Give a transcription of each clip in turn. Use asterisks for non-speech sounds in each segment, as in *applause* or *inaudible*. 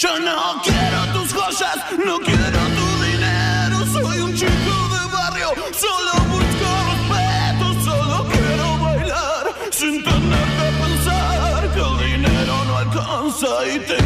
Yo no quiero tus joyas, no quiero tu dinero. Soy un chico de barrio, solo busco respeto, solo quiero bailar sin tener que pensar que el dinero no alcanza y tengo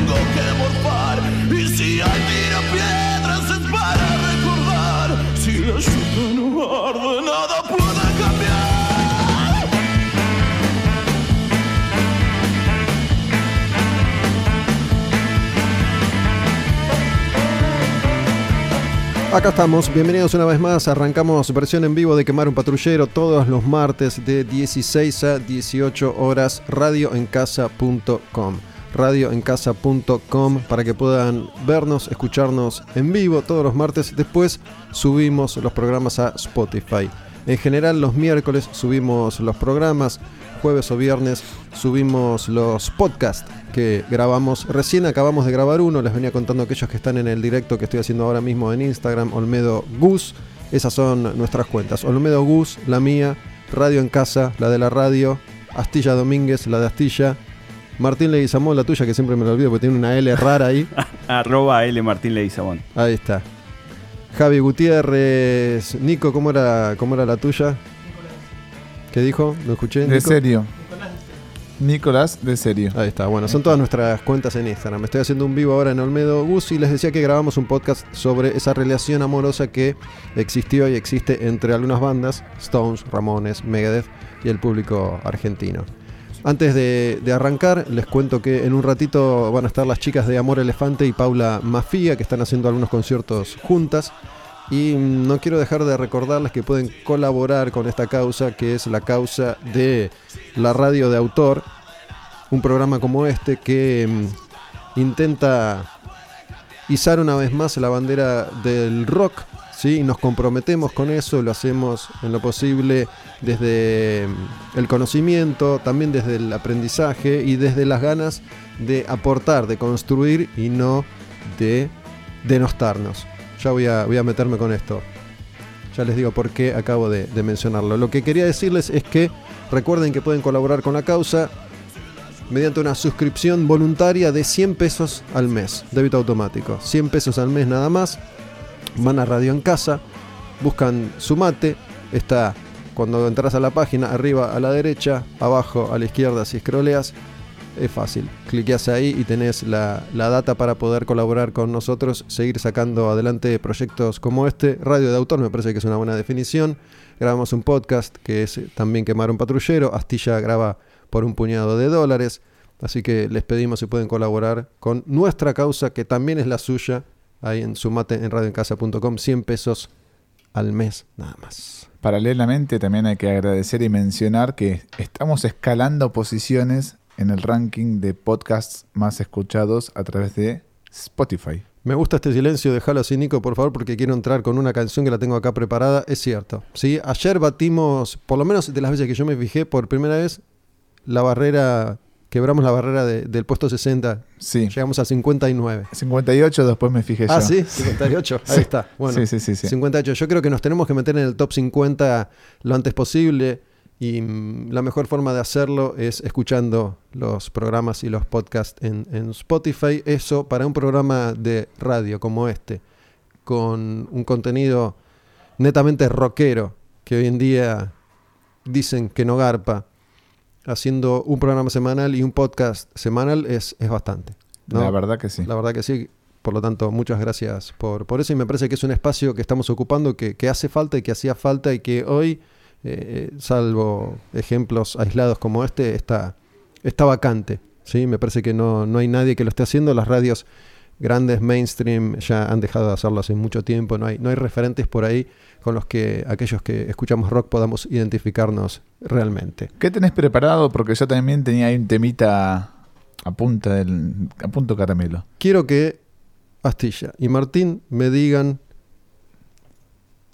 Acá estamos, bienvenidos una vez más. Arrancamos versión en vivo de Quemar un Patrullero todos los martes de 16 a 18 horas, radioencasa.com. Radioencasa.com para que puedan vernos, escucharnos en vivo todos los martes. Después subimos los programas a Spotify. En general, los miércoles subimos los programas, jueves o viernes subimos los podcasts que grabamos. Recién acabamos de grabar uno, les venía contando a aquellos que están en el directo que estoy haciendo ahora mismo en Instagram, Olmedo Gus. Esas son nuestras cuentas. Olmedo Gus, la mía, Radio en Casa, la de la radio, Astilla Domínguez, la de Astilla. Martín Leguizamón, la tuya, que siempre me lo olvido porque tiene una L rara ahí. *laughs* Arroba L Martín Leguizamón. Ahí está. Javi Gutiérrez. Nico, ¿cómo era, cómo era la tuya? ¿Qué dijo? ¿No escuché? De Nico? serio. Nicolás, de serio. Ahí está, bueno, son todas nuestras cuentas en Instagram. Estoy haciendo un vivo ahora en Olmedo Gus y les decía que grabamos un podcast sobre esa relación amorosa que existió y existe entre algunas bandas, Stones, Ramones, Megadeth y el público argentino. Antes de, arrancar, les cuento que en un ratito van a estar las chicas de Amor Elefante y Paula Mafia, que están haciendo algunos conciertos juntas. Y mm, no quiero dejar de recordarles que pueden colaborar con esta causa, que es la causa de la radio de autor, un programa como este que mm, intenta izar una vez más la bandera del rock, ¿sí? Nos comprometemos con eso, lo hacemos en lo posible desde mm, el conocimiento, también desde el aprendizaje y desde las ganas de aportar, de construir y no de denostarnos. Ya voy a, voy a meterme con esto. Ya les digo por qué acabo de, mencionarlo. Lo que quería decirles es que recuerden que pueden colaborar con la causa mediante una suscripción voluntaria de 100 pesos al mes, débito automático. 100 pesos al mes nada más. Van a Radio en Casa, buscan su mate, está cuando entras a la página, arriba a la derecha, abajo a la izquierda si scrolleas, es fácil. Cliqueas ahí y tenés la, la data para poder colaborar con nosotros, seguir sacando adelante proyectos como este. Radio de autor me parece que es una buena definición. Grabamos un podcast que es también Quemar un Patrullero. Astilla graba por un puñado de dólares. Así que les pedimos si pueden colaborar con nuestra causa, que también es la suya, ahí en sumate en radioencasa.com, 100 pesos al mes nada más. Paralelamente también hay que agradecer y mencionar que estamos escalando posiciones en el ranking de podcasts más escuchados a través de Spotify. Me gusta este silencio, déjalo así, Nico, por favor, porque quiero entrar con una canción que la tengo acá preparada. Es cierto. ¿sí? Ayer batimos, por lo menos de las veces que yo me fijé, por primera vez, la barrera, quebramos la barrera de- del puesto 60. Sí. Llegamos a 59. 58 después me fijé Ah, yo. sí, 58. *laughs* Ahí Sí. está. Bueno, sí, sí, sí, sí. 58. Yo creo que nos tenemos que meter en el top 50 lo antes posible y mm, la mejor forma de hacerlo es escuchando los programas y los podcasts en, en Spotify. Eso para un programa de radio como este, con un contenido netamente rockero, que hoy en día dicen que no garpa, haciendo un programa semanal y un podcast semanal es, es bastante. ¿no? La verdad que sí. La verdad que sí. Por lo tanto, muchas gracias por, por eso y me parece que es un espacio que estamos ocupando que, que hace falta y que hacía falta y que hoy, eh, salvo ejemplos aislados como este, está, está vacante. ¿sí? Me parece que no, no hay nadie que lo esté haciendo. Las radios grandes, mainstream, ya han dejado de hacerlo hace mucho tiempo. No hay, no hay referentes por ahí con los que aquellos que escuchamos rock podamos identificarnos realmente. ¿Qué tenés preparado? Porque yo también tenía ahí un temita a punta del a punto caramelo. quiero que Astilla y Martín me digan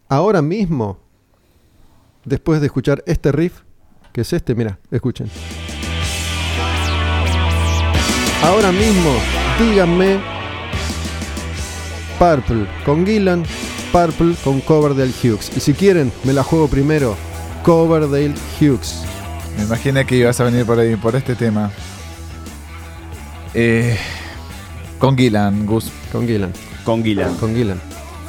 ahora mismo, después de escuchar este riff, que es este, mira, escuchen. Ahora mismo, díganme Purple con Gillan, Purple con Coverdale Hughes. Y si quieren, me la juego primero, Coverdale Hughes. Me imaginé que ibas a venir por ahí, por este tema. Eh, Con Gillan, Gus. Con Gillan. Con Gillan. Con Gillan.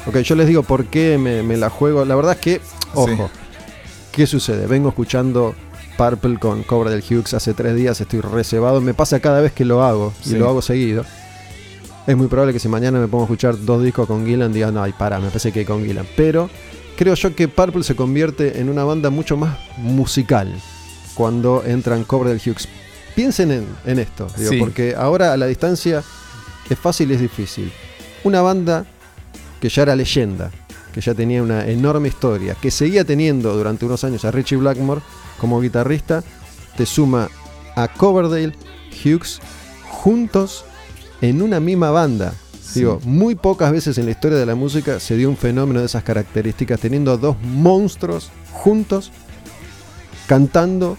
Ok, yo les digo por qué me, me la juego. La verdad es que, ojo, ¿qué sucede? Vengo escuchando Purple con del Hughes hace tres días, estoy reservado. Me pasa cada vez que lo hago y Sí. lo hago seguido. Es muy probable que si mañana me pongo a escuchar dos discos con Gillan, diga, no, ay, para, me parece que con Gillan. Pero creo yo que Purple se convierte en una banda mucho más musical cuando entran Cobra del Hughes. Piensen en, en esto, digo, Sí. porque ahora a la distancia es fácil y es difícil. Una banda que ya era leyenda, que ya tenía una enorme historia, que seguía teniendo durante unos años a Richie Blackmore como guitarrista, te suma a Coverdale, Hughes, juntos en una misma banda. Sí. Digo, muy pocas veces en la historia de la música se dio un fenómeno de esas características, teniendo dos monstruos juntos, cantando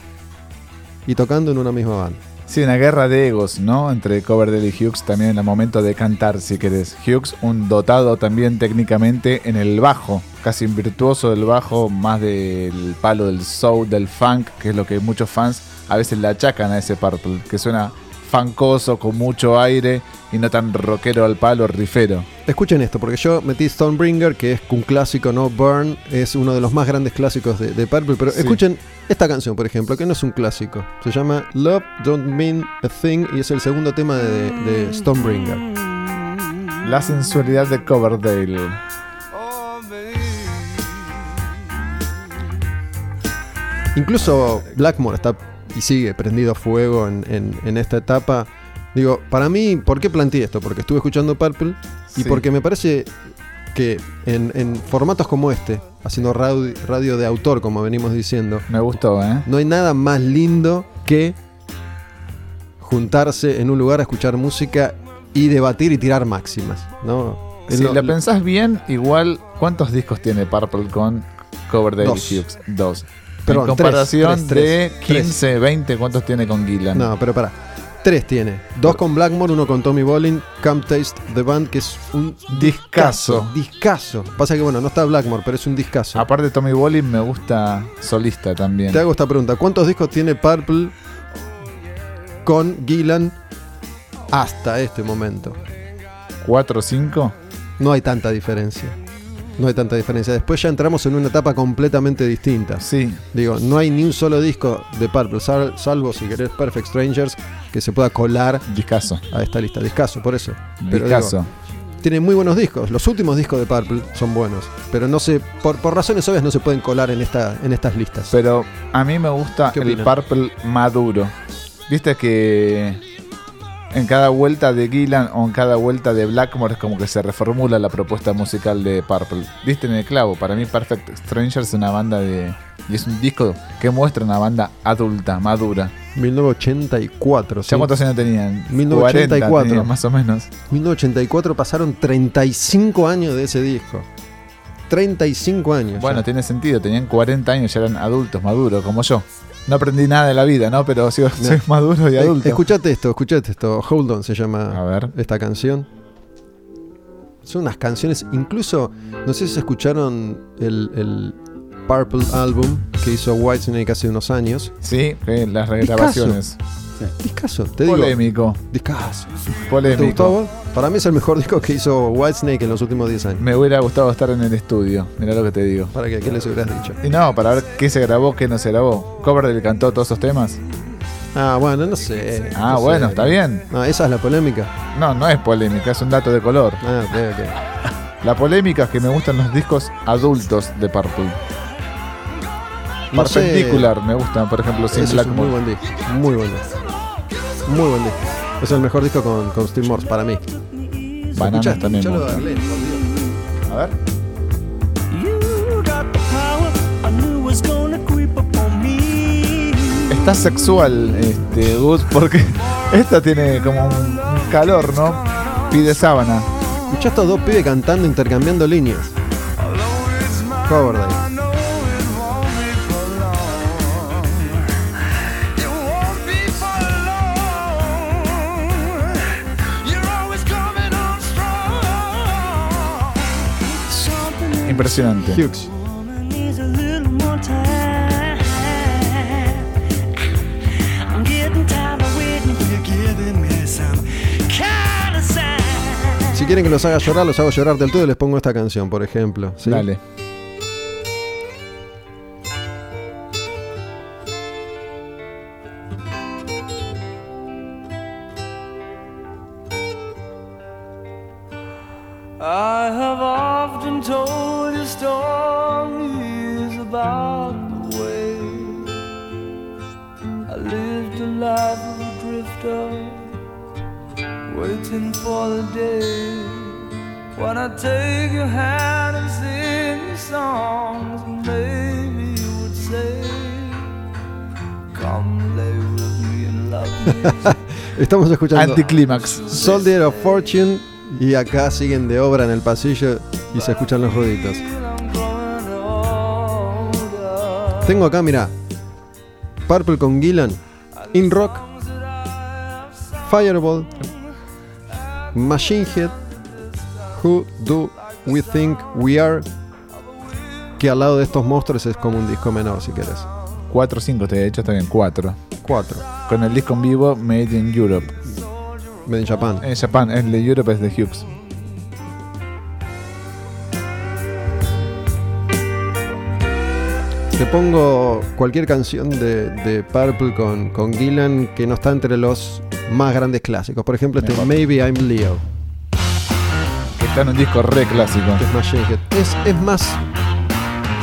y tocando en una misma banda. Sí, una guerra de egos, ¿no? Entre Coverdale y Hughes también en el momento de cantar, si querés. Hughes, un dotado también técnicamente en el bajo, casi virtuoso del bajo, más del palo del soul, del funk, que es lo que muchos fans a veces le achacan a ese Purple, que suena funkoso, con mucho aire y no tan rockero al palo, rifero. Escuchen esto, porque yo metí Stonebringer, que es un clásico, ¿no? Burn es uno de los más grandes clásicos de, de Purple, pero Sí. escuchen esta canción, por ejemplo, que no es un clásico. Se llama Love Don't Mean a Thing y es el segundo tema de, de Stonebringer. La sensualidad de Coverdale. Incluso Blackmore está y sigue prendido a fuego en, en- en esta etapa. Digo, para mí, ¿por qué planteé esto? Porque estuve escuchando Purple y Sí. porque me parece que en, en formatos como este, haciendo radio, radio de autor, como venimos diciendo, Me gustó, ¿eh? no hay nada más lindo que juntarse en un lugar a escuchar música y debatir y tirar máximas, ¿no? Si lo- la pensás bien, igual, ¿cuántos discos tiene Purple con Coverdale Dos. y Hughes? Dos. Perdón, en comparación tres, de tres, 15, 20, ¿cuántos tiene con Gillan? No, pero pará. Tres tiene. Dos con Blackmore, uno con Tommy Bolin, Come Taste the Band, que es un Discazo. Discazo. Pasa que bueno, no está Blackmore, pero es un discazo. Aparte Tommy Bolin me gusta solista también. Te hago esta pregunta. ¿Cuántos discos tiene Purple con Gillan hasta este momento? ¿Cuatro o cinco? No hay tanta diferencia. No hay tanta diferencia. Después ya entramos en una etapa completamente distinta. Sí. Digo, no hay ni un solo disco de Purple, sal- salvo si querés Perfect Strangers, que se pueda colar Discaso. a esta lista. Discaso, por eso. Pero Discaso. digo, tiene muy buenos discos. Los últimos discos de Purple son buenos. Pero no se, por, por razones obvias no se pueden colar en, esta, en estas listas. Pero a mí me gusta ¿Qué el? Purple maduro. Viste que en cada vuelta de Gillan o en cada vuelta de Blackmore es como que se reformula la propuesta musical de Purple. Viste en el clavo. Para mí Perfect Strangers es una banda de... Y es un disco que muestra una banda adulta, madura. 1984, ¿Ya ¿sí? cuántos años tenían? 1984. 40 tenían, más o menos. 1984 pasaron 35 años de ese disco. 35 años. Bueno, ya. tiene sentido. Tenían 40 años, ya eran adultos, maduros, como yo. No aprendí nada de la vida, ¿no? Pero sigo, soy maduro y Eh, adulto. escuchate esto, escuchate esto. Hold On se llama A ver. esta canción. Son unas canciones, incluso, no sé si escucharon el, el Purple Album que hizo Whitesnake hace unos años. Sí, las regrabaciones. Discaso, te digo. Polémico, Discaso. ¿Te gustó polémico. vos? Para mí es el mejor *laughs* disco que hizo Whitesnake en los últimos 10 años. Me hubiera gustado estar en el estudio, mirá lo que te digo. Para que, ¿qué les hubieras dicho? Y no, para ver qué se grabó, qué no se grabó. Coverdale cantó todos esos temas. Ah, bueno, no sé. Ah, no sé. bueno, está bien. No, esa es la polémica. No, no es polémica, es un dato de color. Ah, ok, ok. La polémica es que me gustan los discos adultos de Purple. No sé, me gustan, por ejemplo, Sin Ese es un muy buen disco. Muy buen disco. Muy buen disco. Es el mejor disco con, con Steve Morse para mí. Bananas Escuchá, también de. A ver. Está sexual, este, Gus, porque *laughs* esta tiene como un, calor, ¿no? Pide sábana. Escuchá a estos dos pibes cantando, intercambiando líneas. Coverdale. Of sign. Si quieren que los haga llorar, los hago llorar del todo y les pongo esta canción, por ejemplo. ¿sí? Dale. Estamos escuchando Anticlímax. Soldier of Fortune y acá siguen de obra en el pasillo y se escuchan los ruiditos. Tengo acá, mira, Purple con Gillan, In Rock, Fireball, Machine Head, Who Do We Think We Are, que al lado de estos monstruos es como un disco menor si querés. 4 o 5, te he hecho, está bien, 4. 4. Con el disco en vivo Made in Europe. Made in Japan. En Japan, el de Europe es de Hughes. Te pongo cualquier canción de, de Purple con, con Gillan que no está entre los más grandes clásicos. Por ejemplo, este. Maybe I'm Leo, Que está en un disco re clásico. que es Machine Head. Es, es más.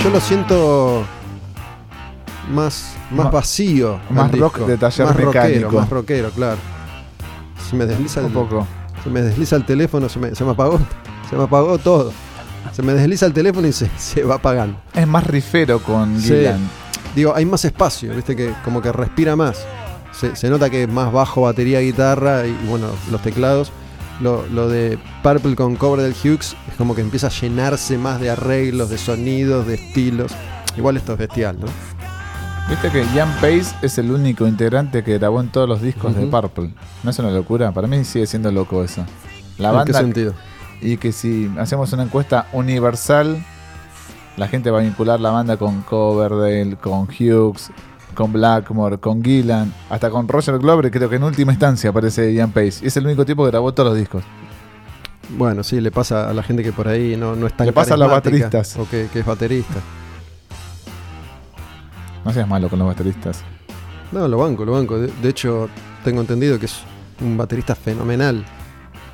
Yo lo siento más, más Ma- vacío. más rock disco. de taller más rockero, mecánico. más rockero, claro. Se me desliza Un el, poco. se me desliza el teléfono, se me, se me apagó. Se me apagó todo. Se me desliza el teléfono y se, se va apagando. Es más rifero con Sí. Gillan. Digo, hay más espacio, viste que como que respira más. Se, se nota que es más bajo, batería, guitarra y, bueno, los teclados. Lo, lo de Purple con cover del Hughes es como que empieza a llenarse más de arreglos, de sonidos, de estilos. Igual esto es bestial, ¿no? Viste que Ian Pace es el único integrante que grabó en todos los discos de. Purple. ¿No es una locura? Para mí sigue siendo loco eso. La ¿En qué banda sentido? y que si hacemos una encuesta universal, la gente va a vincular la banda con Coverdale, con Hughes, con Blackmore, con Gillan, hasta con Roger Glover, creo que en última instancia aparece Ian Pace. Y es el único tipo que grabó todos los discos. Bueno, sí, le pasa a la gente que por ahí no, no es tan Le pasa a los bateristas. O que, que es baterista. No seas malo con los bateristas. No, lo banco, lo banco. De, de hecho, tengo entendido que es un baterista fenomenal.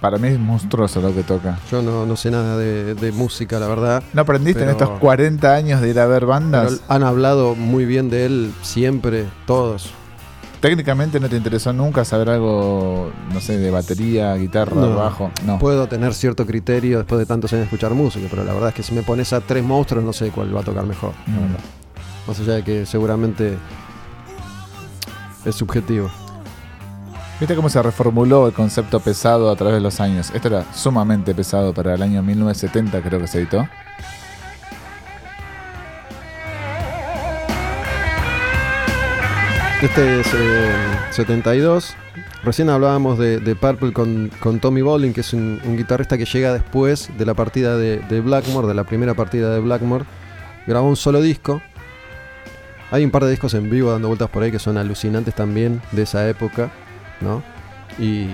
Para mí es monstruoso lo que toca. Yo no, no sé nada de, de música, la verdad. ¿No aprendiste en estos 40 años de ir a ver bandas? han hablado muy bien de él siempre, todos. Técnicamente no te interesó nunca saber algo, no sé, de batería, guitarra, No. bajo. No. Puedo tener cierto criterio después de tantos años de escuchar música, pero la verdad es que si me pones a tres monstruos no sé cuál va a tocar mejor. la Mm. verdad. Más allá de que seguramente es subjetivo. ¿Viste cómo se reformuló el concepto pesado a través de los años? Esto era sumamente pesado para el año 1970, creo que se editó. Este es eh, 72. Recién hablábamos de, de Purple con, con Tommy Bolin, que es un, un guitarrista que llega después de la partida de, de Blackmore, de la primera partida de Blackmore. Grabó un solo disco. Hay un par de discos en vivo dando vueltas por ahí que son alucinantes también de esa época, ¿no? Y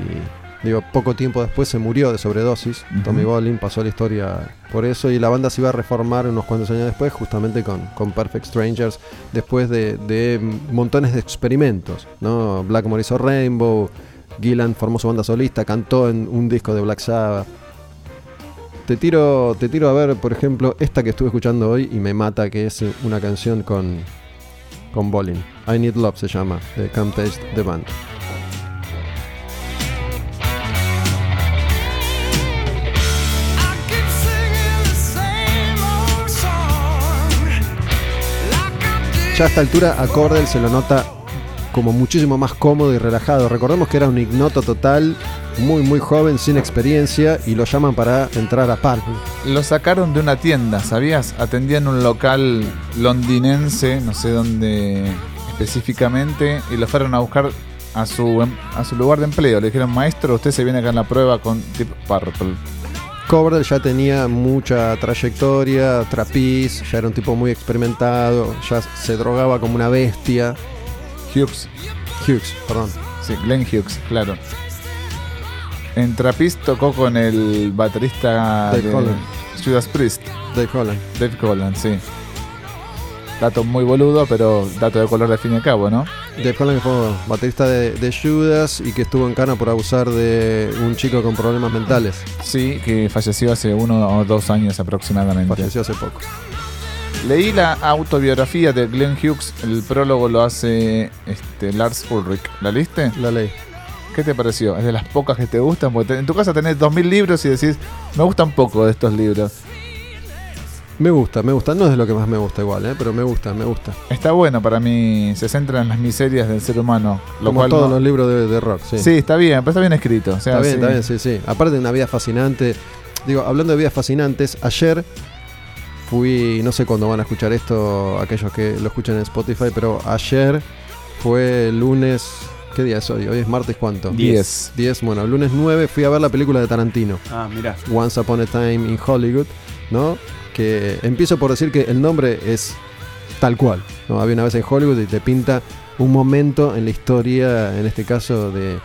digo, poco tiempo después se murió de sobredosis. Tommy Bolin pasó la historia por eso y la banda se iba a reformar unos cuantos años después, justamente con, con Perfect Strangers, después de, de montones de experimentos, ¿no? Blackmore hizo Rainbow, Gillan formó su banda solista, cantó en un disco de Black Sabbath. Te tiro, te tiro a ver, por ejemplo, esta que estuve escuchando hoy y me mata, que es una canción con, con Bolin. I Need Love se llama, de Come Taste the Band. Ya a esta altura a se lo nota como muchísimo más cómodo y relajado. Recordemos que era un ignoto total, muy muy joven, sin experiencia, y lo llaman para entrar a Purple. Lo sacaron de una tienda, ¿sabías? Atendían un local londinense, no sé dónde específicamente, y lo fueron a buscar a su, em- a su lugar de empleo. Le dijeron, maestro, usted se viene acá en la prueba con Deep Purple. Coverdale ya tenía mucha trayectoria, trapiz, ya era un tipo muy experimentado, ya se drogaba como una bestia. Hughes, Hughes, perdón. sí, Glenn Hughes, claro. En Trapist tocó con el baterista Dave de Holland. Judas Priest, Dave Holland. Dave Holland, sí. Dato muy boludo, pero dato de color al fin y al cabo, ¿no? Dave Holland fue baterista de, de Judas y que estuvo en cana por abusar de un chico con problemas mentales. Sí, que falleció hace uno o dos años aproximadamente. Falleció hace poco. Leí la autobiografía de Glenn Hughes, el prólogo lo hace este, Lars Ulrich. ¿La leíste? La ley. ¿Qué te pareció? ¿Es de las pocas que te gustan? Porque te- en tu casa tenés 2.000 libros y decís, me gustan poco de estos libros. Me gusta, me gusta. No es de lo que más me gusta igual, ¿eh? pero me gusta, me gusta. Está bueno para mí, se centra en las miserias del ser humano. Lo Como cual todos no- los libros de, de rock, sí. sí. está bien, pero está bien escrito. o sea, está bien, sí. está bien, sí, sí. Aparte de una vida fascinante. Digo, hablando de vidas fascinantes, ayer fui, no sé cuándo van a escuchar esto aquellos que lo escuchan en Spotify, pero ayer fue el lunes, ¿qué día es hoy? Hoy es martes cuánto? Diez. 10, bueno, el lunes 9 fui a ver la película de Tarantino, Ah, mira. Once Upon a Time in Hollywood, ¿no? Que empiezo por decir que el nombre es tal cual, ¿no? Había una vez en Hollywood y te pinta un momento en la historia, en este caso de,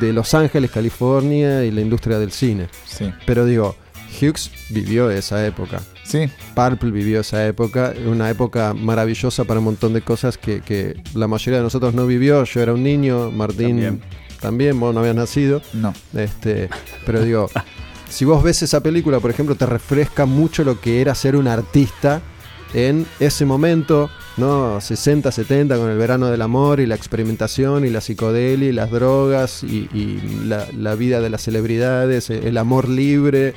de Los Ángeles, California y la industria del cine. Sí. Pero digo, Hughes vivió esa época. Sí, Purple vivió esa época, una época maravillosa para un montón de cosas que, que la mayoría de nosotros no vivió. Yo era un niño, Martín También. también, vos no habías nacido. no. Este, pero digo, *laughs* si vos ves esa película, por ejemplo, te refresca mucho lo que era ser un artista en ese momento, ¿no? 60, 70, con el verano del amor y la experimentación y la psicodelia y las drogas y, y la, la vida de las celebridades, el amor libre.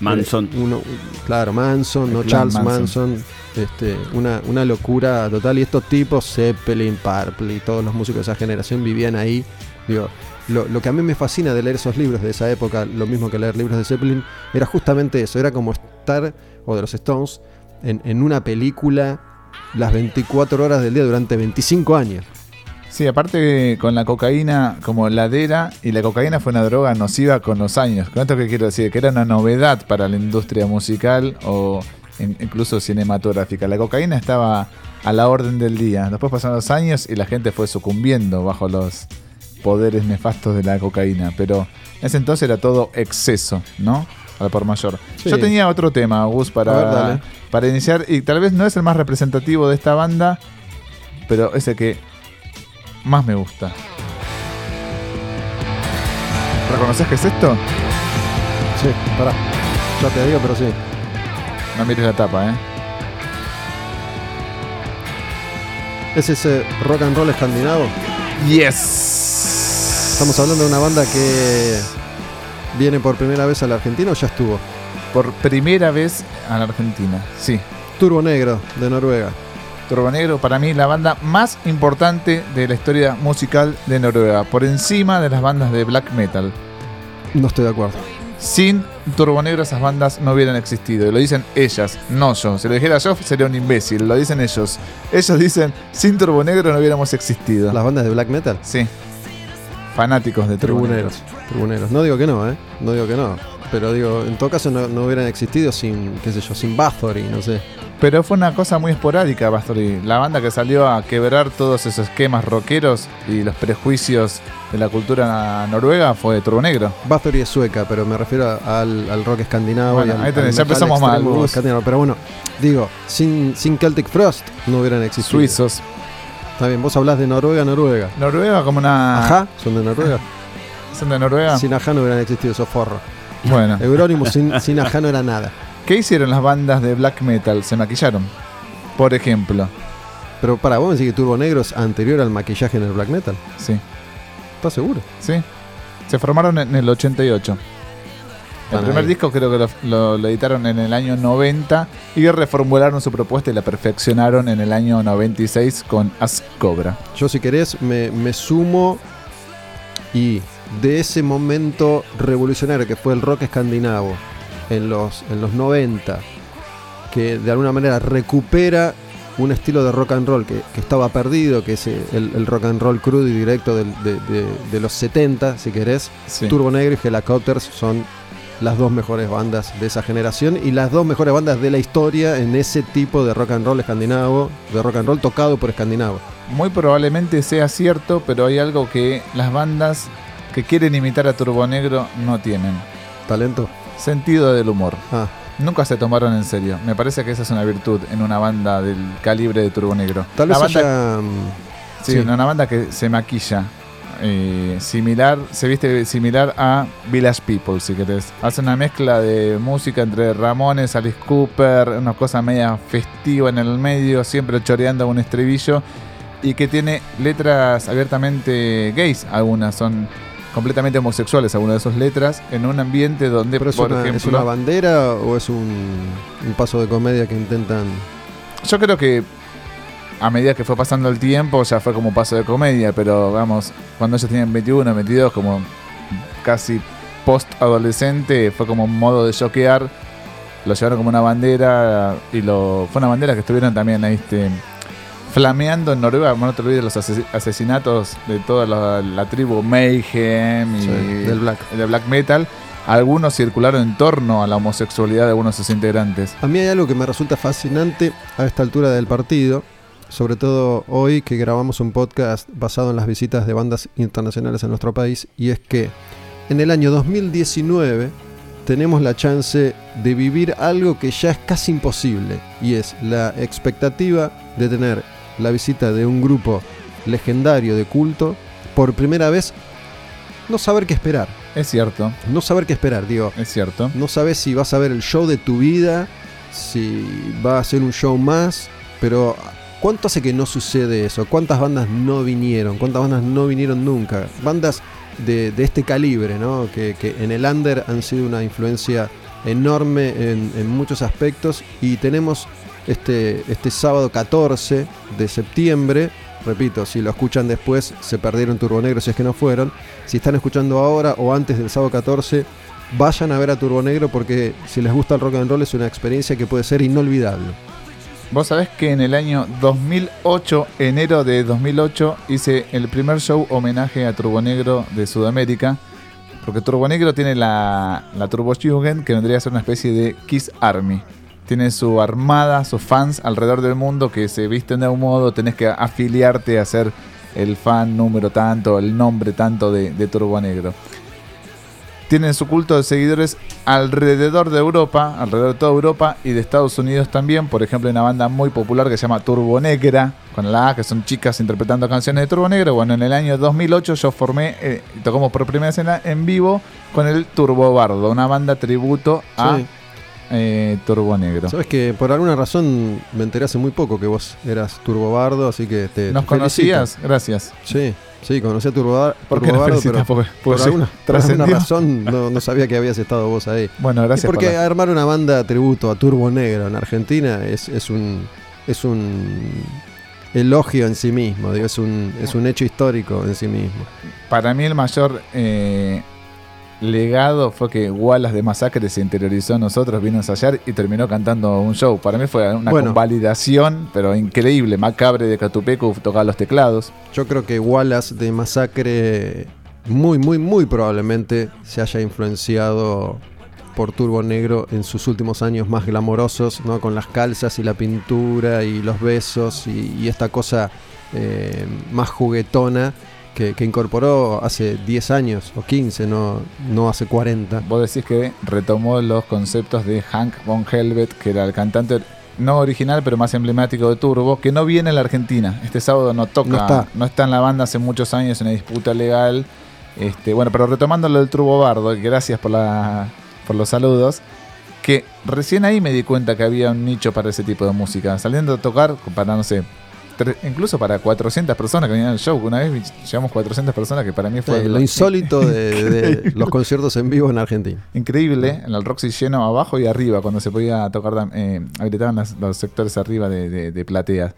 Manson. Eh, uno- claro, Manson, ¿no? Charles Manson. Manson. este, una, una locura total. Y estos tipos, Zeppelin, Purple y todos los músicos de esa generación vivían ahí. Digo, lo, lo que a mí me fascina de leer esos libros de esa época, lo mismo que leer libros de Zeppelin, era justamente eso. Era como estar, o de los Stones, en, en una película las 24 horas del día durante 25 años. Sí, aparte con la cocaína como ladera, y la cocaína fue una droga nociva con los años. ¿Con esto qué quiero decir? Que era una novedad para la industria musical o in- incluso cinematográfica. La cocaína estaba a la orden del día. Después pasaron los años y la gente fue sucumbiendo bajo los poderes nefastos de la cocaína. Pero en ese entonces era todo exceso, ¿no? Al por mayor. Sí. Yo tenía otro tema, Gus, ver, para, dale. para iniciar. Y tal vez no es el más representativo de esta banda, pero es el que más me gusta. ¿Reconoces qué es esto? Sí, pará. Ya te digo, pero sí. No mires la tapa, ¿eh? Es ese rock and roll escandinavo. Yes. Estamos hablando de una banda que viene por primera vez a la Argentina o ya estuvo. Por primera vez a la Argentina. Sí. Turbo Negro de Noruega. Turbo Negro, para mí, la banda más importante de la historia musical de Noruega. Por encima de las bandas de black metal. No estoy de acuerdo. Sin Turbo Negro esas bandas no hubieran existido. Y lo dicen ellas, no yo. Si lo dijera yo sería un imbécil. Lo dicen ellos. Ellos dicen, sin Turbo Negro no hubiéramos existido. Las bandas de black metal. Sí. Fanáticos de Turbo Negro. Tribuneros. No digo que no, ¿eh? No digo que no. Pero digo, en todo caso no, no hubieran existido sin, qué sé yo, sin Bathory, no sé. Pero fue una cosa muy esporádica, Bastori. La banda que salió a quebrar todos esos esquemas rockeros y los prejuicios de la cultura noruega fue Turbo Negro. Bathory es sueca, pero me refiero al, al rock escandinavo. Bueno, y al, ahí tenés, ya empezamos mal. Pero bueno, digo, sin, sin Celtic Frost no hubieran existido. Suizos. Está bien, vos hablás de Noruega, Noruega. Noruega como una... Ajá, son de Noruega. *laughs* ¿Son de Noruega? Sin Ajá no hubieran existido esos forros. Bueno. Eurónimo sin, sin Ajá no era nada. ¿Qué hicieron las bandas de black metal? Se maquillaron. Por ejemplo. Pero para vos me decís que Turbo Negro es anterior al maquillaje en el black metal. Sí. ¿Estás seguro? Sí. Se formaron en el 88. El primer ahí. disco creo que lo, lo- lo editaron en el año 90 y reformularon su propuesta y la perfeccionaron en el año 96 con As Cobra. Yo si querés me, me sumo y de ese momento revolucionario que fue el rock escandinavo en los, en los 90, que de alguna manera recupera un estilo de rock and roll que, que estaba perdido, que es el, el rock and roll crudo y directo del- de, de- de los 70, si querés. Sí. Turbo Negro y Helicopters son las dos mejores bandas de esa generación y las dos mejores bandas de la historia en ese tipo de rock and roll escandinavo, de rock and roll tocado por escandinavo. Muy probablemente sea cierto, pero hay algo que las bandas que quieren imitar a Turbo Negro no tienen. ¿Talento? Sentido del humor. Ah, Nunca se tomaron en serio. Me parece que esa es una virtud en una banda del calibre de Turbo Negro. tal vez banda, haya. mm, sí, sí. una banda que se maquilla. eh, similar, se viste similar a Village People, si querés. Hace una mezcla de música entre Ramones, Alice Cooper, una cosa media festiva en el medio, siempre choreando un estribillo. Y que tiene letras abiertamente gays, algunas son completamente homosexuales, algunas de sus letras, en un ambiente donde, ¿Pero es por una, ejemplo. ¿Es una bandera o es un, un paso de comedia que intentan.? Yo creo que a medida que fue pasando el tiempo ya fue como paso de comedia, pero vamos, cuando ellos tenían 21, 22, como casi post-adolescente, fue como un modo de choquear. Lo llevaron como una bandera y lo fue una bandera que estuvieron también ahí este, flameando en Noruega. No te olvides los ase- asesinatos de toda la, la tribu Mayhem y Sí, del black. de black metal. Algunos circularon en torno a la homosexualidad de algunos de sus integrantes. A mí hay algo que me resulta fascinante a esta altura del partido, sobre todo hoy que grabamos un podcast basado en las visitas de bandas internacionales en nuestro país, y es que en el año 2019 tenemos la chance de vivir algo que ya es casi imposible, y es la expectativa de tener la visita de un grupo legendario de culto por primera vez, no saber qué esperar, Es cierto, no saber qué esperar, digo. es cierto. No sabes si vas a ver el show de tu vida, si va a ser un show más, pero ¿cuánto hace que no sucede eso? ¿Cuántas bandas no vinieron? ¿Cuántas bandas no vinieron nunca? Bandas de, de este calibre, ¿no? Que, que en el under han sido una influencia enorme en, en muchos aspectos y tenemos este, este sábado 14 de septiembre. Repito, si lo escuchan después, se perdieron Turbo Negro si es que no fueron. Si están escuchando ahora o antes del sábado 14, vayan a ver a Turbo Negro porque si les gusta el rock and roll es una experiencia que puede ser inolvidable. Vos sabés que en el año 2008, enero de 2008, hice el primer show homenaje a Turbo Negro de Sudamérica. Porque Turbo Negro tiene la, la Turbo Jugend, que vendría a ser una especie de Kiss Army. Tiene su armada, sus fans alrededor del mundo que se visten de un modo, tenés que afiliarte a ser el fan número tanto, el nombre tanto de, de Turbo Negro. Tienen su culto de seguidores alrededor de Europa, alrededor de toda Europa y de Estados Unidos también. Por ejemplo, hay una banda muy popular que se llama Turbo Negra, con la A, que son chicas interpretando canciones de Turbo Negro. Bueno, en el año 2008 yo formé, eh, tocamos por primera vez en, vivo con el Turbo Bardo, una banda tributo a. eh, Turbo Negro. Sabes que por alguna razón me enteré hace muy poco que vos eras turbobardo, así que te. ¿Nos te conocías? Gracias. Sí, sí, conocí a Turbobar- ¿Por qué felicitas? pero Porque- por alguna, por alguna trascendió. razón no, no sabía que habías estado vos ahí. Bueno, Y gracias. por porque la- armar una banda tributo a Turbo Negro en Argentina es, es un es un elogio en sí mismo, digo, es un es un hecho histórico en sí mismo. Para mí el mayor eh, legado fue que Wallace de Masacre se interiorizó en nosotros, vino a ensayar y terminó cantando un show. Para mí fue una Bueno. convalidación, pero increíble. Macabre de Catupecu tocaba los teclados. Yo creo que Wallace de Masacre muy, muy, muy probablemente se haya influenciado por Turbo Negro en sus últimos años más glamorosos, ¿no? Con las calzas y la pintura y los besos y, y esta cosa eh, más juguetona que, que incorporó hace 10 años o 15, no, no hace 40. Vos decís que retomó los conceptos de Hank von Helvet, que era el cantante no original, pero más emblemático de Turbo, que no viene a la Argentina. Este sábado no toca, No está. no está en la banda hace muchos años, en una disputa legal. Este, bueno, pero retomando lo del Turbo Bardo, gracias por, la, por los saludos, que recién ahí me di cuenta que había un nicho para ese tipo de música. Saliendo a tocar para, no sé, incluso para 400 personas que venían al show. Una vez llegamos 400 personas, que para mí fue Sí, lo *laughs* insólito de, de los conciertos en vivo en Argentina. Increíble, en el Roxy lleno abajo y arriba, cuando se podía tocar, eh, habilitaban las- los sectores arriba de, de- de plateas.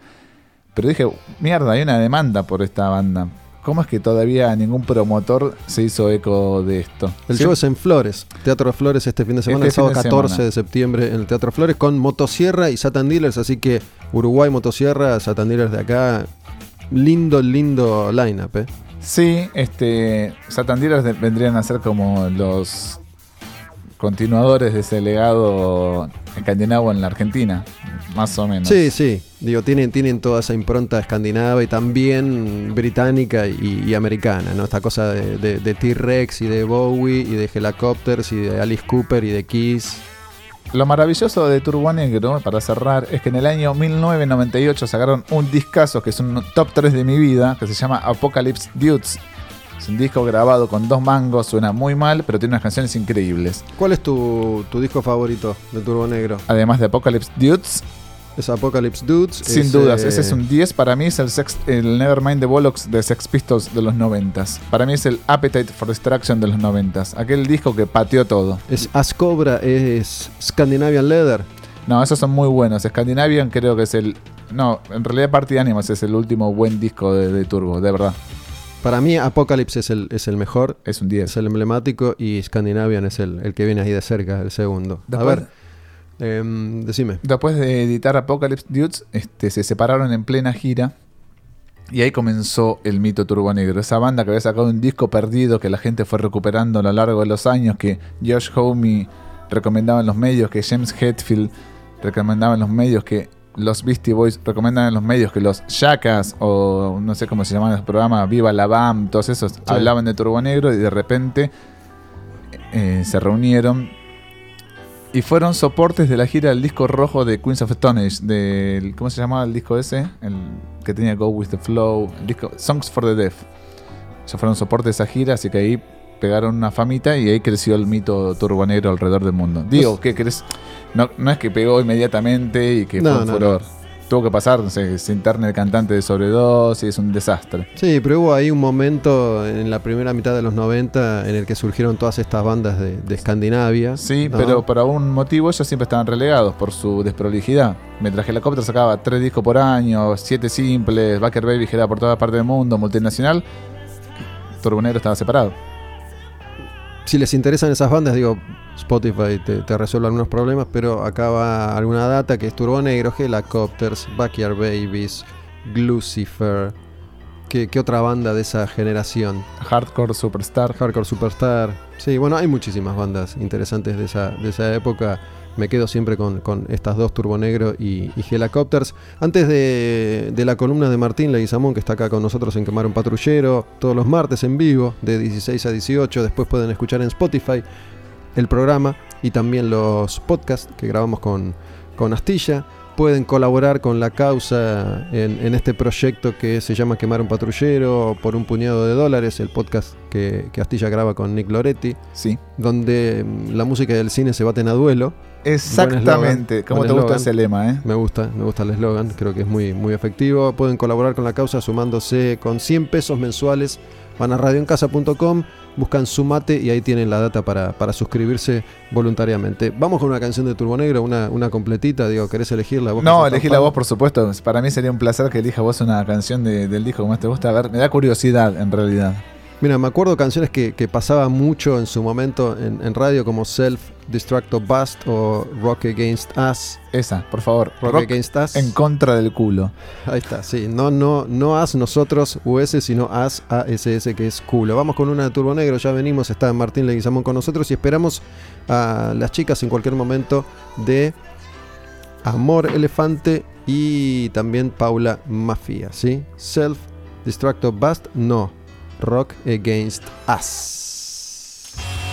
Pero dije, mierda, hay una demanda por esta banda. ¿Cómo es que todavía ningún promotor se hizo eco de esto? El Sí, show es en Flores, Teatro Flores este fin de semana, Este el sábado de 14 semana. de septiembre en el Teatro Flores con Motosierra y Satan Dealers, así que Uruguay Motosierra, Satan Dealers de acá, lindo, lindo lineup, ¿eh? Sí, este, de- vendrían a ser como los continuadores de ese legado escandinavo en la Argentina, más o menos. Sí, sí. Digo, tienen, tienen toda esa impronta escandinava y también británica y, y americana, ¿no? Esta cosa de, de- de T-Rex y de Bowie y de Helicopters y de Alice Cooper y de Kiss. Lo maravilloso de Turbo Negro, para cerrar, es que en el año 1998 sacaron un discazo que es un top 3 de mi vida, que se llama Apocalypse Dudes. Es un disco grabado con dos mangos, suena muy mal, pero tiene unas canciones increíbles. ¿Cuál es tu, tu disco favorito de Turbo Negro? Además de Apocalypse Dudes, Es Apocalypse Dudes. sin es, dudas, eh, ese es un 10. Para mí es el, sex- el Nevermind the Bollocks de Sex Pistols de los 90. Para mí es el Appetite for Destruction de los 90. Aquel disco que pateó todo. Es As Cobra, es Scandinavian Leather. No, esos son muy buenos. Scandinavian creo que es el. No, en realidad Party Animals es el último buen disco de, de Turbo, de verdad. Para mí Apocalypse es el, es el mejor, Es un es 10. el emblemático y Scandinavian es el, el que viene ahí de cerca, el segundo. A ver, em, decime. Después de editar Apocalypse Dudes, este, se separaron en plena gira. Y ahí comenzó el mito Turbo Negro. Esa banda que había sacado un disco perdido que la gente fue recuperando a lo largo de los años, que Josh Homme recomendaba en los medios, que James Hetfield recomendaba en los medios, que los Beastie Boys recomendaban en los medios, que los Jackass o no sé cómo se llamaban los programas, Viva la BAM, todos esos hablaban de Turbo Negro y de repente eh, se reunieron y fueron soportes de la gira del disco rojo de Queens of Stone Age, del, ¿cómo se llamaba el disco ese? El que tenía Go With The Flow, el disco Songs for the Deaf. Ya fueron soportes de esa gira, así que ahí pegaron una famita y ahí creció el mito turbonero alrededor del mundo. Digo, Pues- ¿qué crees? No, no es que pegó inmediatamente y que No, fue un no, furor. Tuvo que pasar, no sé, se interna el cantante de sobredosis, es un desastre. Sí, pero hubo ahí un momento en la primera mitad de los 90 en el que surgieron todas estas bandas de, de Escandinavia. Sí, ¿no? pero por algún motivo ellos siempre estaban relegados por su desprolijidad. Mientras que Helicopter sacaba tres discos por año, siete simples, Backer Baby giraba por toda parte del mundo, multinacional, Turbonero estaba separado. Si les interesan esas bandas, digo, Spotify te, te resuelve algunos problemas, pero acá va alguna data que es Turbo Negro, Helicopters, Backyard Babies, Glucifer. ¿Qué, qué otra banda de esa generación? Hardcore Superstar. Hardcore Superstar. Sí, bueno, hay muchísimas bandas interesantes de esa, de esa época. Me quedo siempre con, con estas dos, Turbo Negro y, y Helicopters. Antes de, de la columna de Martín Leguizamón, que está acá con nosotros en Quemar un Patrullero, todos los martes en vivo, de 16 a 18. Después pueden escuchar en Spotify el programa y también los podcasts que grabamos con, con Astilla. Pueden colaborar con la causa en, en este proyecto que se llama Quemar un Patrullero por un puñado de dólares, el podcast que, que Astilla graba con Nick Loretti, Sí. donde mm, la música del cine se baten a duelo. Exactamente. eslogan, ¿Cómo buen te gusta ese lema, eh? Me gusta, me gusta el eslogan, creo que es muy, muy efectivo. Pueden colaborar con la causa sumándose con 100 pesos mensuales. Van a radioencasa.com, buscan Sumate y ahí tienen la data para, para suscribirse voluntariamente. Vamos con una canción de Turbo Negro, una, una completita. Digo, ¿querés elegirla? ¿Vos No, sos tan elegí la fan? voz, por supuesto. Para mí sería un placer que elija vos una canción de- del disco que más te gusta. A ver, me da curiosidad en realidad. Mira, me acuerdo canciones que, que pasaba mucho en su momento en, en radio como Self Destruct or Bust o Rock Against Us. Esa, por favor. Rock, Rock Against Us. en contra del culo. Ahí está, sí. No, no, no as nosotros US, sino as ASS, que es culo. Vamos con una de Turbo Negro, ya venimos, está Martín Leguizamón con nosotros y esperamos a las chicas en cualquier momento de Amor Elefante y también Paula Mafia, ¿sí? Self Destruct or Bust, no. Rock Against Us.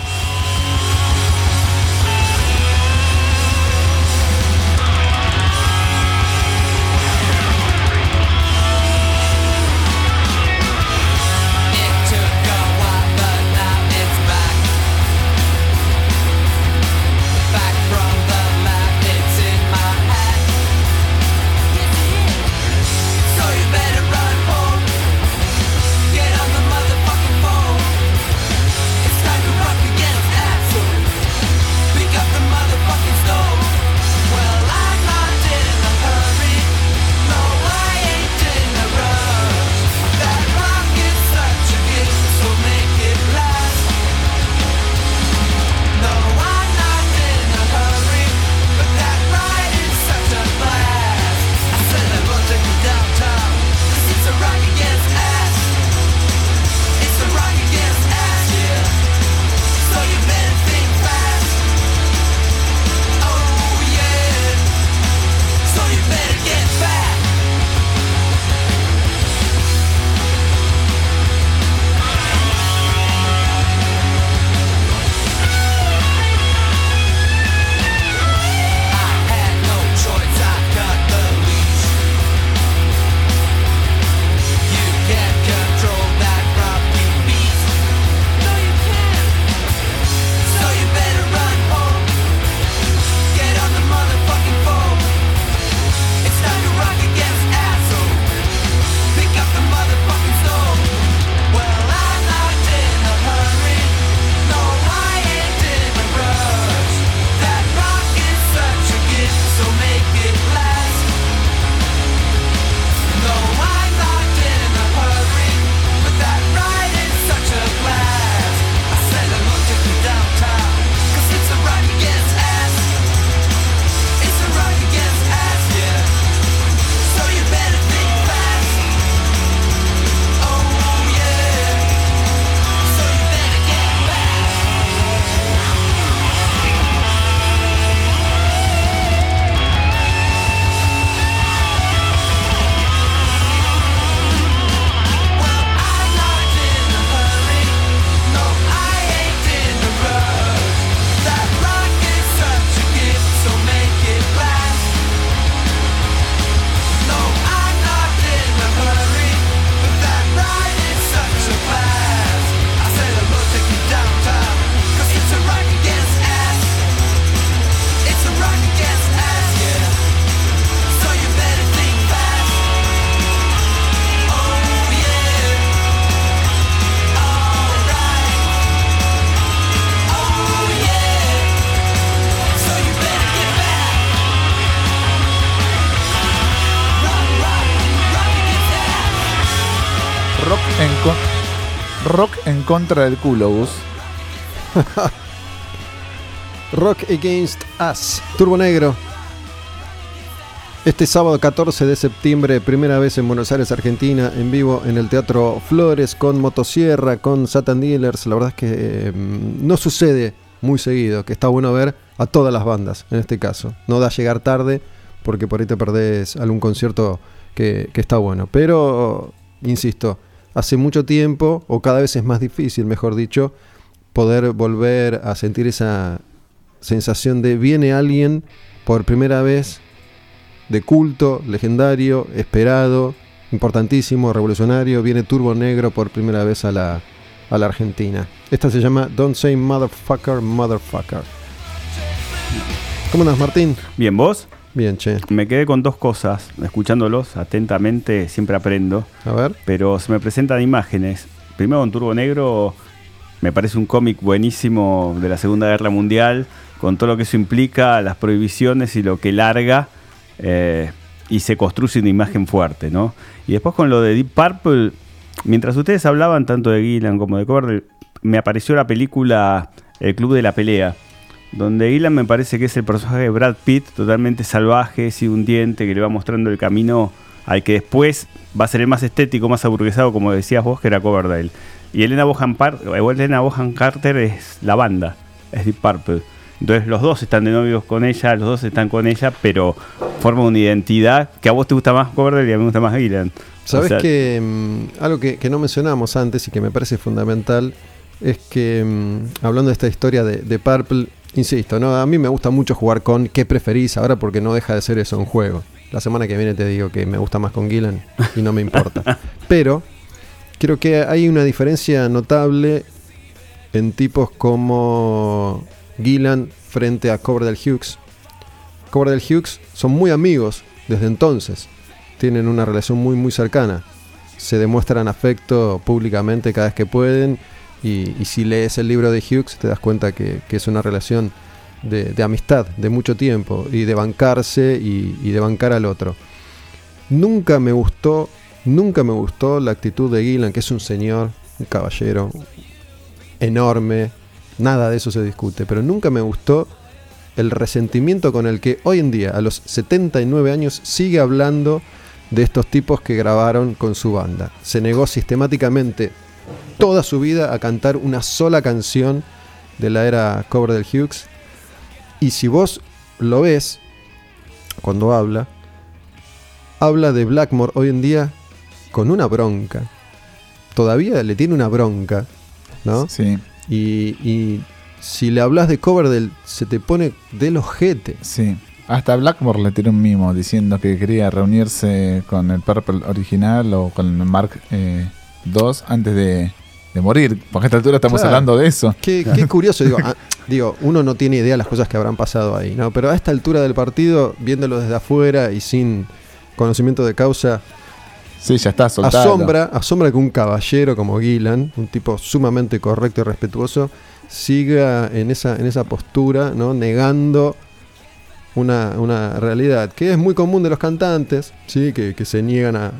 Rock en contra del culo, Gus. *laughs* Rock Against Us, Turbo Negro. Este sábado 14 de septiembre, primera vez en Buenos Aires, Argentina, en vivo en el Teatro Flores, con Motosierra, con Satan Dealers. La verdad es que eh, no sucede muy seguido, que está bueno ver a todas las bandas en este caso. No da llegar tarde, porque por ahí te perdés algún concierto que está bueno. Pero, insisto, hace mucho tiempo, o cada vez es más difícil, mejor dicho, poder volver a sentir esa sensación de viene alguien por primera vez de culto, legendario, esperado, importantísimo, revolucionario, viene Turbo Negro por primera vez a la, a la Argentina. Esta se llama Don't Say Motherfucker, Motherfucker. ¿Cómo andas, Martín? Bien, ¿vos? Bien, che. Me quedé con dos cosas, escuchándolos atentamente, siempre aprendo, A ver. pero se me presentan imágenes. Primero con Turbo Negro, me parece un cómic buenísimo de la Segunda Guerra Mundial, con todo lo que eso implica, las prohibiciones y lo que larga, eh, y se construye una imagen fuerte, ¿no? Y después con lo de Deep Purple, mientras ustedes hablaban tanto de Gillan como de Coverdale, me apareció la película El Club de la Pelea, donde Gillan me parece que es el personaje de Brad Pitt, totalmente salvaje, sin un diente, que le va mostrando el camino al que después va a ser el más estético, más aburguesado, como decías vos, que era Coverdale. Y Elena Bohan, Elena Bohan Carter es la banda, es Deep Purple. Entonces los dos están de novios con ella, los dos están con ella, pero forman una identidad que a vos te gusta más Coverdale y a mí me gusta más Gillan. Sabes O sea, que mm, algo que, que no mencionamos antes y que me parece fundamental es que mm, hablando de esta historia de, de Purple, insisto, ¿no? a mí me gusta mucho jugar con qué preferís ahora porque no deja de ser eso un juego. La semana que viene te digo que me gusta más con Gillan y no me importa. *laughs* Pero creo que hay una diferencia notable en tipos como Gillan frente a Coverdale Hughes. Coverdale Hughes son muy amigos desde entonces. Tienen una relación muy muy cercana. Se demuestran afecto públicamente cada vez que pueden. Y, si lees el libro de Hughes te das cuenta que, es una relación de, de amistad, de mucho tiempo. Y de bancarse y, y de bancar al otro. Nunca me gustó, nunca me gustó la actitud de Gillan, que es un señor, un caballero enorme. Nada de eso se discute. Pero nunca me gustó el resentimiento con el que hoy en día, a los 79 años, sigue hablando de estos tipos que grabaron con su banda. Se negó sistemáticamente toda su vida a cantar una sola canción de la era cover del Hughes. Y si vos lo ves, cuando habla, habla de Blackmore hoy en día con una bronca. Todavía le tiene una bronca, ¿no? Sí, Y, y si le hablas de Coverdale, se te pone del ojete. sí. Hasta Blackmore le tiró un mimo diciendo que quería reunirse con el Purple original o con el Mark eh, II antes de, de morir. Porque a esta altura estamos Claro. hablando de eso. Qué, qué *laughs* curioso, digo, ah, digo, uno no tiene idea de las cosas que habrán pasado ahí, ¿no? Pero a esta altura del partido, viéndolo desde afuera y sin conocimiento de causa, Sí, ya está soltado. asombra, asombra que un caballero como Gillan, un tipo sumamente correcto y respetuoso, siga en esa, en esa postura, ¿no? Negando una, una realidad que es muy común de los cantantes, ¿sí? Que, que se niegan a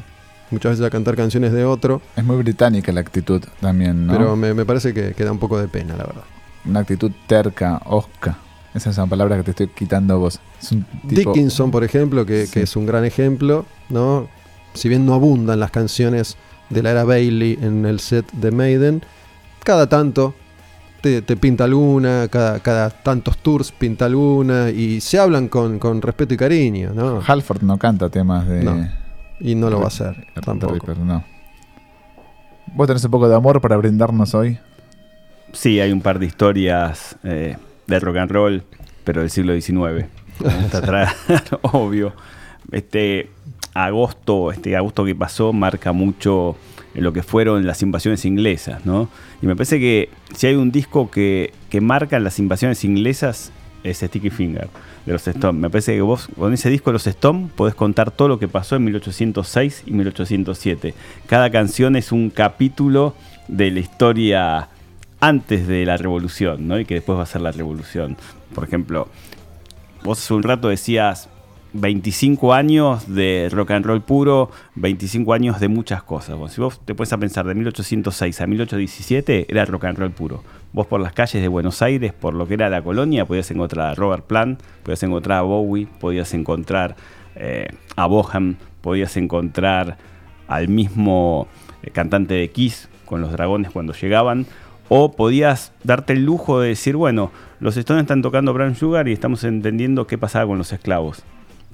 muchas veces a cantar canciones de otro, Es muy británica la actitud también, ¿no? pero me, me parece que, que da un poco de pena, la verdad. Una actitud terca, osca. Esa es una palabra que te estoy quitando vos. Es un tipo... Dickinson, por ejemplo, que, Sí. que es un gran ejemplo, ¿no? Si bien no abundan las canciones de la era Bailey en el set de Maiden, cada tanto te, te pinta alguna, cada, cada tantos tours pinta alguna, y se hablan con, con respeto y cariño, ¿no? Halford no canta temas de... No, Y no lo va a hacer tampoco. Reaper, no. ¿Vos tenés un poco de amor para brindarnos hoy? Sí, hay un par de historias eh, de rock and roll, pero del siglo XIX. Está atrás, obvio. Este agosto, este agosto que pasó marca mucho lo que fueron las invasiones inglesas, ¿no? Y me parece que si hay un disco que, que marca las invasiones inglesas es Sticky Finger de los Stones. Me parece que vos con ese disco de los Stones podés contar todo lo que pasó en 1806 y 1807. Cada canción es un capítulo de la historia antes de la revolución, ¿no? Y que después va a ser la revolución. Por ejemplo, vos hace un rato decías 25 años de rock and roll puro, 25 años de muchas cosas. Si vos te puedes a pensar de 1806 a 1817, era rock and roll puro. Vos por las calles de Buenos Aires, por lo que era la colonia, podías encontrar a Robert Plant, podías encontrar a Bowie, podías encontrar eh, a Boham, podías encontrar al mismo eh, cantante de Kiss con los dragones cuando llegaban, o podías darte el lujo de decir, bueno, los Stones están tocando Brown Sugar y estamos entendiendo qué pasaba con los esclavos,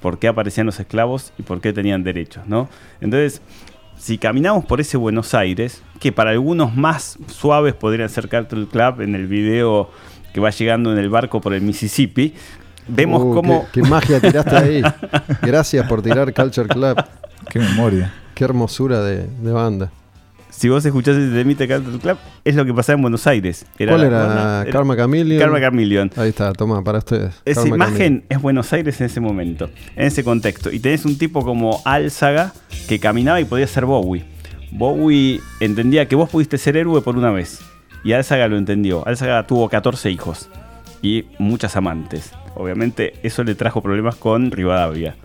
por qué aparecían los esclavos y por qué tenían derechos, ¿no? Entonces, si caminamos por ese Buenos Aires, que para algunos más suaves podrían ser Cartel Club en el video que va llegando en el barco por el Mississippi, vemos Uh, cómo... Qué, qué magia tiraste ahí. *laughs* Gracias por tirar Culture Club. Qué memoria. Qué hermosura de, de banda. Si vos escuchás de Cartel Club, es lo que pasaba en Buenos Aires. ¿Cuál la- era? era- Karma Chameleon. Karma Chameleon. Ahí está, toma, para ustedes. Esa Karma imagen Chameleon. es Buenos Aires en ese momento, en ese contexto. Y tenés un tipo como Álzaga que caminaba y podía ser Bowie. Bowie entendía que vos pudiste ser héroe por una vez. Y Álzaga lo entendió. Álzaga tuvo 14 hijos y muchas amantes. Obviamente eso le trajo problemas con Rivadavia.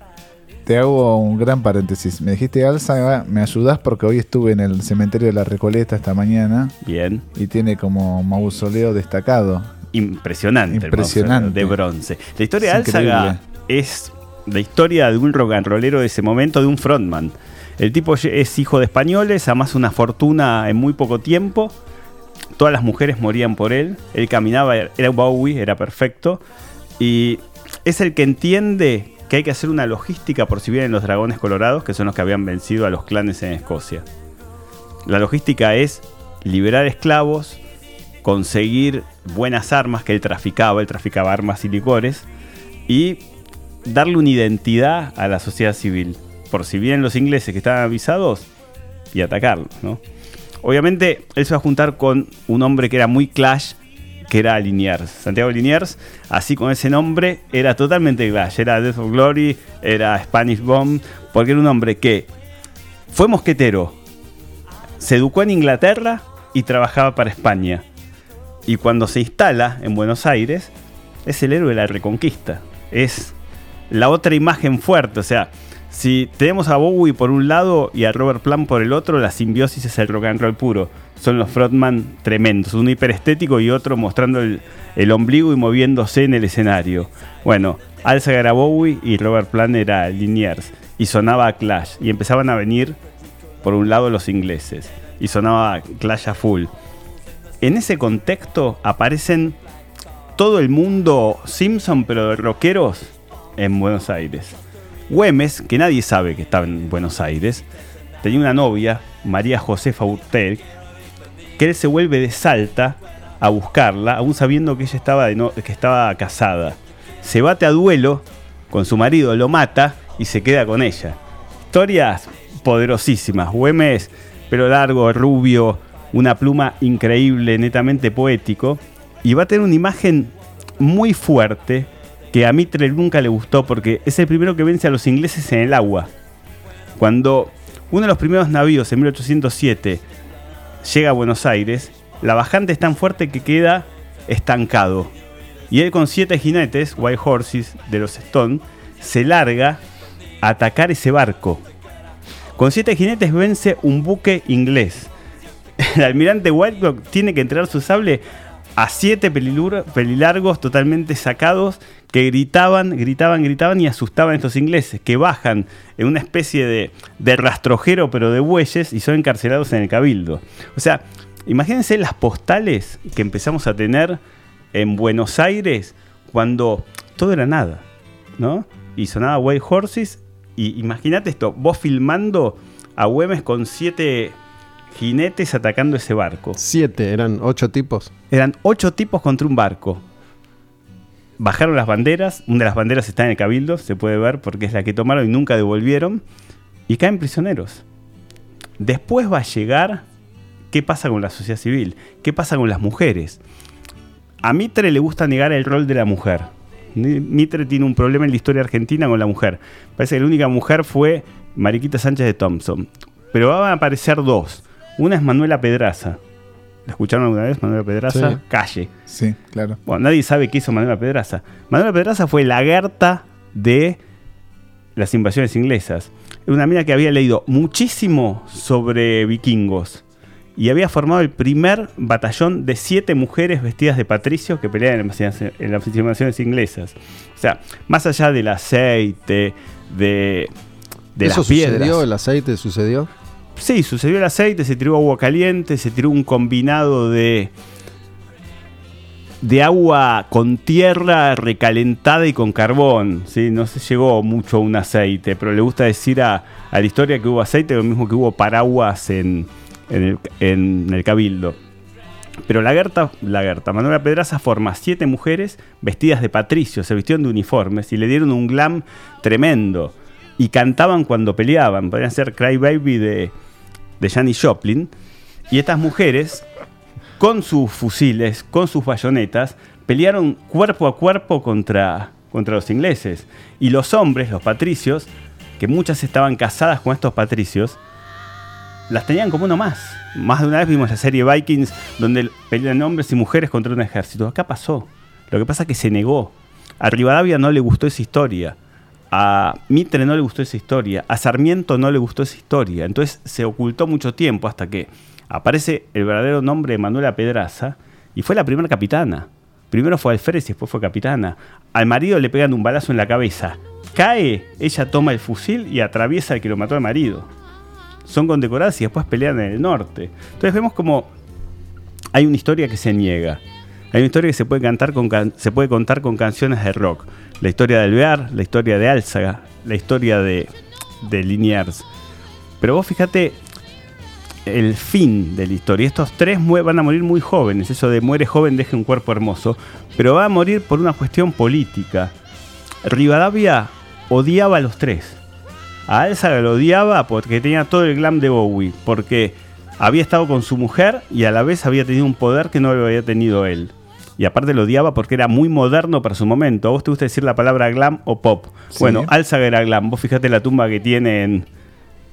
Te hago un gran paréntesis. Me dijiste Alza, me ayudás porque hoy estuve en el cementerio de la Recoleta esta mañana Bien. y tiene como mausoleo destacado. Impresionante. el Impresionante. mausoleo de bronce. La historia de Álzaga es la historia de un rock and rollero de ese momento, de un frontman. El tipo es hijo de españoles, además una fortuna en muy poco tiempo. Todas las mujeres morían por él. Él caminaba, era Bowie, era perfecto. Y es el que entiende que hay que hacer una logística por si vienen los dragones colorados, que son los que habían vencido a los clanes en Escocia. La logística es liberar esclavos, conseguir buenas armas que él traficaba, él traficaba armas y licores, y darle una identidad a la sociedad civil. Por si vienen los ingleses que estaban avisados, y atacarlos, ¿no? Obviamente, él se va a juntar con un hombre que era muy clash, que era Liniers. Santiago Liniers, así con ese nombre, era totalmente clash. Era Death of Glory, era Spanish Bomb, porque era un hombre que fue mosquetero, se educó en Inglaterra y trabajaba para España. Y cuando se instala en Buenos Aires, es el héroe de la reconquista. Es la otra imagen fuerte. O sea, si tenemos a Bowie por un lado y a Robert Plant por el otro, la simbiosis es el rock and roll puro. Son los frontman tremendos. Uno hiperestético y otro mostrando el, el ombligo y moviéndose en el escenario. Bueno, era Bowie y Robert Plant era Liniers. Y sonaba Clash. Y empezaban a venir por un lado los ingleses. Y sonaba Clash a full. En ese contexto aparecen todo el mundo Simpson, pero de rockeros, en Buenos Aires. Güemes, que nadie sabe que estaba en Buenos Aires, tenía una novia, María Josefa Urtel, que él se vuelve de Salta a buscarla, aún sabiendo que ella estaba, de no- que estaba casada. Se bate a duelo con su marido, lo mata y se queda con ella. Historias poderosísimas. Güemes, pelo largo, rubio, una pluma increíble, netamente poético. Y va a tener una imagen muy fuerte que a Mitre nunca le gustó porque es el primero que vence a los ingleses en el agua. Cuando uno de los primeros navíos en 1807 llega a Buenos Aires, la bajante es tan fuerte que queda estancado. Y él con siete jinetes, White Horses, de los Stone, se larga a atacar ese barco. Con siete jinetes vence un buque inglés. El almirante Whitelock tiene que entregar su sable a siete pelilargos totalmente sacados que gritaban, gritaban, gritaban y asustaban a estos ingleses, que bajan en una especie de, de rastrojero pero de bueyes y son encarcelados en el cabildo. O sea, imagínense las postales que empezamos a tener en Buenos Aires cuando todo era nada, ¿no? Y sonaba White Horses y imagínate esto, vos filmando a Güemes con siete jinetes atacando ese barco. Siete, eran ocho tipos. Eran ocho tipos contra un barco. Bajaron las banderas, una de las banderas está en el cabildo, se puede ver porque es la que tomaron y nunca devolvieron, y caen prisioneros. Después va a llegar qué pasa con la sociedad civil, qué pasa con las mujeres. A Mitre le gusta negar el rol de la mujer. Mitre tiene un problema en la historia argentina con la mujer. Parece que la única mujer fue Mariquita Sánchez de Thompson. Pero van a aparecer dos. Una es Manuela Pedraza. ¿La escucharon alguna vez? Manuela Pedraza, Sí. calle. Sí, claro. Bueno, nadie sabe qué hizo Manuela Pedraza. Manuela Pedraza fue la Gerta de las invasiones inglesas. Era una mina que había leído muchísimo sobre vikingos y había formado el primer batallón de siete mujeres vestidas de patricios que peleaban en las invasiones- en las invasiones inglesas. O sea, más allá del aceite, de, de ¿Eso las piedras. sucedió? ¿El aceite sucedió? Sí, sucedió el aceite, se tiró agua caliente, se tiró un combinado de de agua con tierra recalentada y con carbón. ¿sí? No se llegó mucho a un aceite, pero le gusta decir a, la historia que hubo aceite, lo mismo que hubo paraguas en, el, en el cabildo. Pero la Gerta, la Gerta, Manuela Pedraza forma siete mujeres vestidas de patricios, se vistieron de uniformes y le dieron un glam tremendo. Y cantaban cuando peleaban, podrían ser Cry Baby de, de Janis Joplin. Y estas mujeres, con sus fusiles, con sus bayonetas, pelearon cuerpo a cuerpo contra, contra los ingleses. Y los hombres, los patricios, que muchas estaban casadas con estos patricios, las tenían como uno más. Más de una vez vimos la serie Vikings donde pelean hombres y mujeres contra un ejército. Acá pasó. Lo que pasa es que se negó. A Rivadavia no le gustó esa historia. A Mitre no le gustó esa historia. A Sarmiento no le gustó esa historia. Entonces se ocultó mucho tiempo hasta que aparece el verdadero nombre de Manuela Pedraza y fue la primera capitana. Primero fue alférez y después fue capitana. Al marido le pegan un balazo en la cabeza. Cae, ella toma el fusil y atraviesa al que lo mató al marido son condecoradas y después pelean en el norte. Entonces vemos como hay una historia que se niega. Hay una historia que se puede, cantar con se puede contar con canciones de rock. La historia de Alvear, la historia de Álzaga, la historia de, de Liniers. Pero vos fíjate el fin de la historia. Estos tres van a morir muy jóvenes. Eso de muere joven, deje un cuerpo hermoso. Pero va a morir por una cuestión política. Rivadavia odiaba a los tres. A Álzaga lo odiaba porque tenía todo el glam de Bowie, porque había estado con su mujer y a la vez había tenido un poder que no lo había tenido él. Y aparte lo odiaba porque era muy moderno para su momento. ¿A vos te gusta decir la palabra glam o pop? Sí. Bueno, Álzaga era glam. Vos fíjate la tumba que tiene en,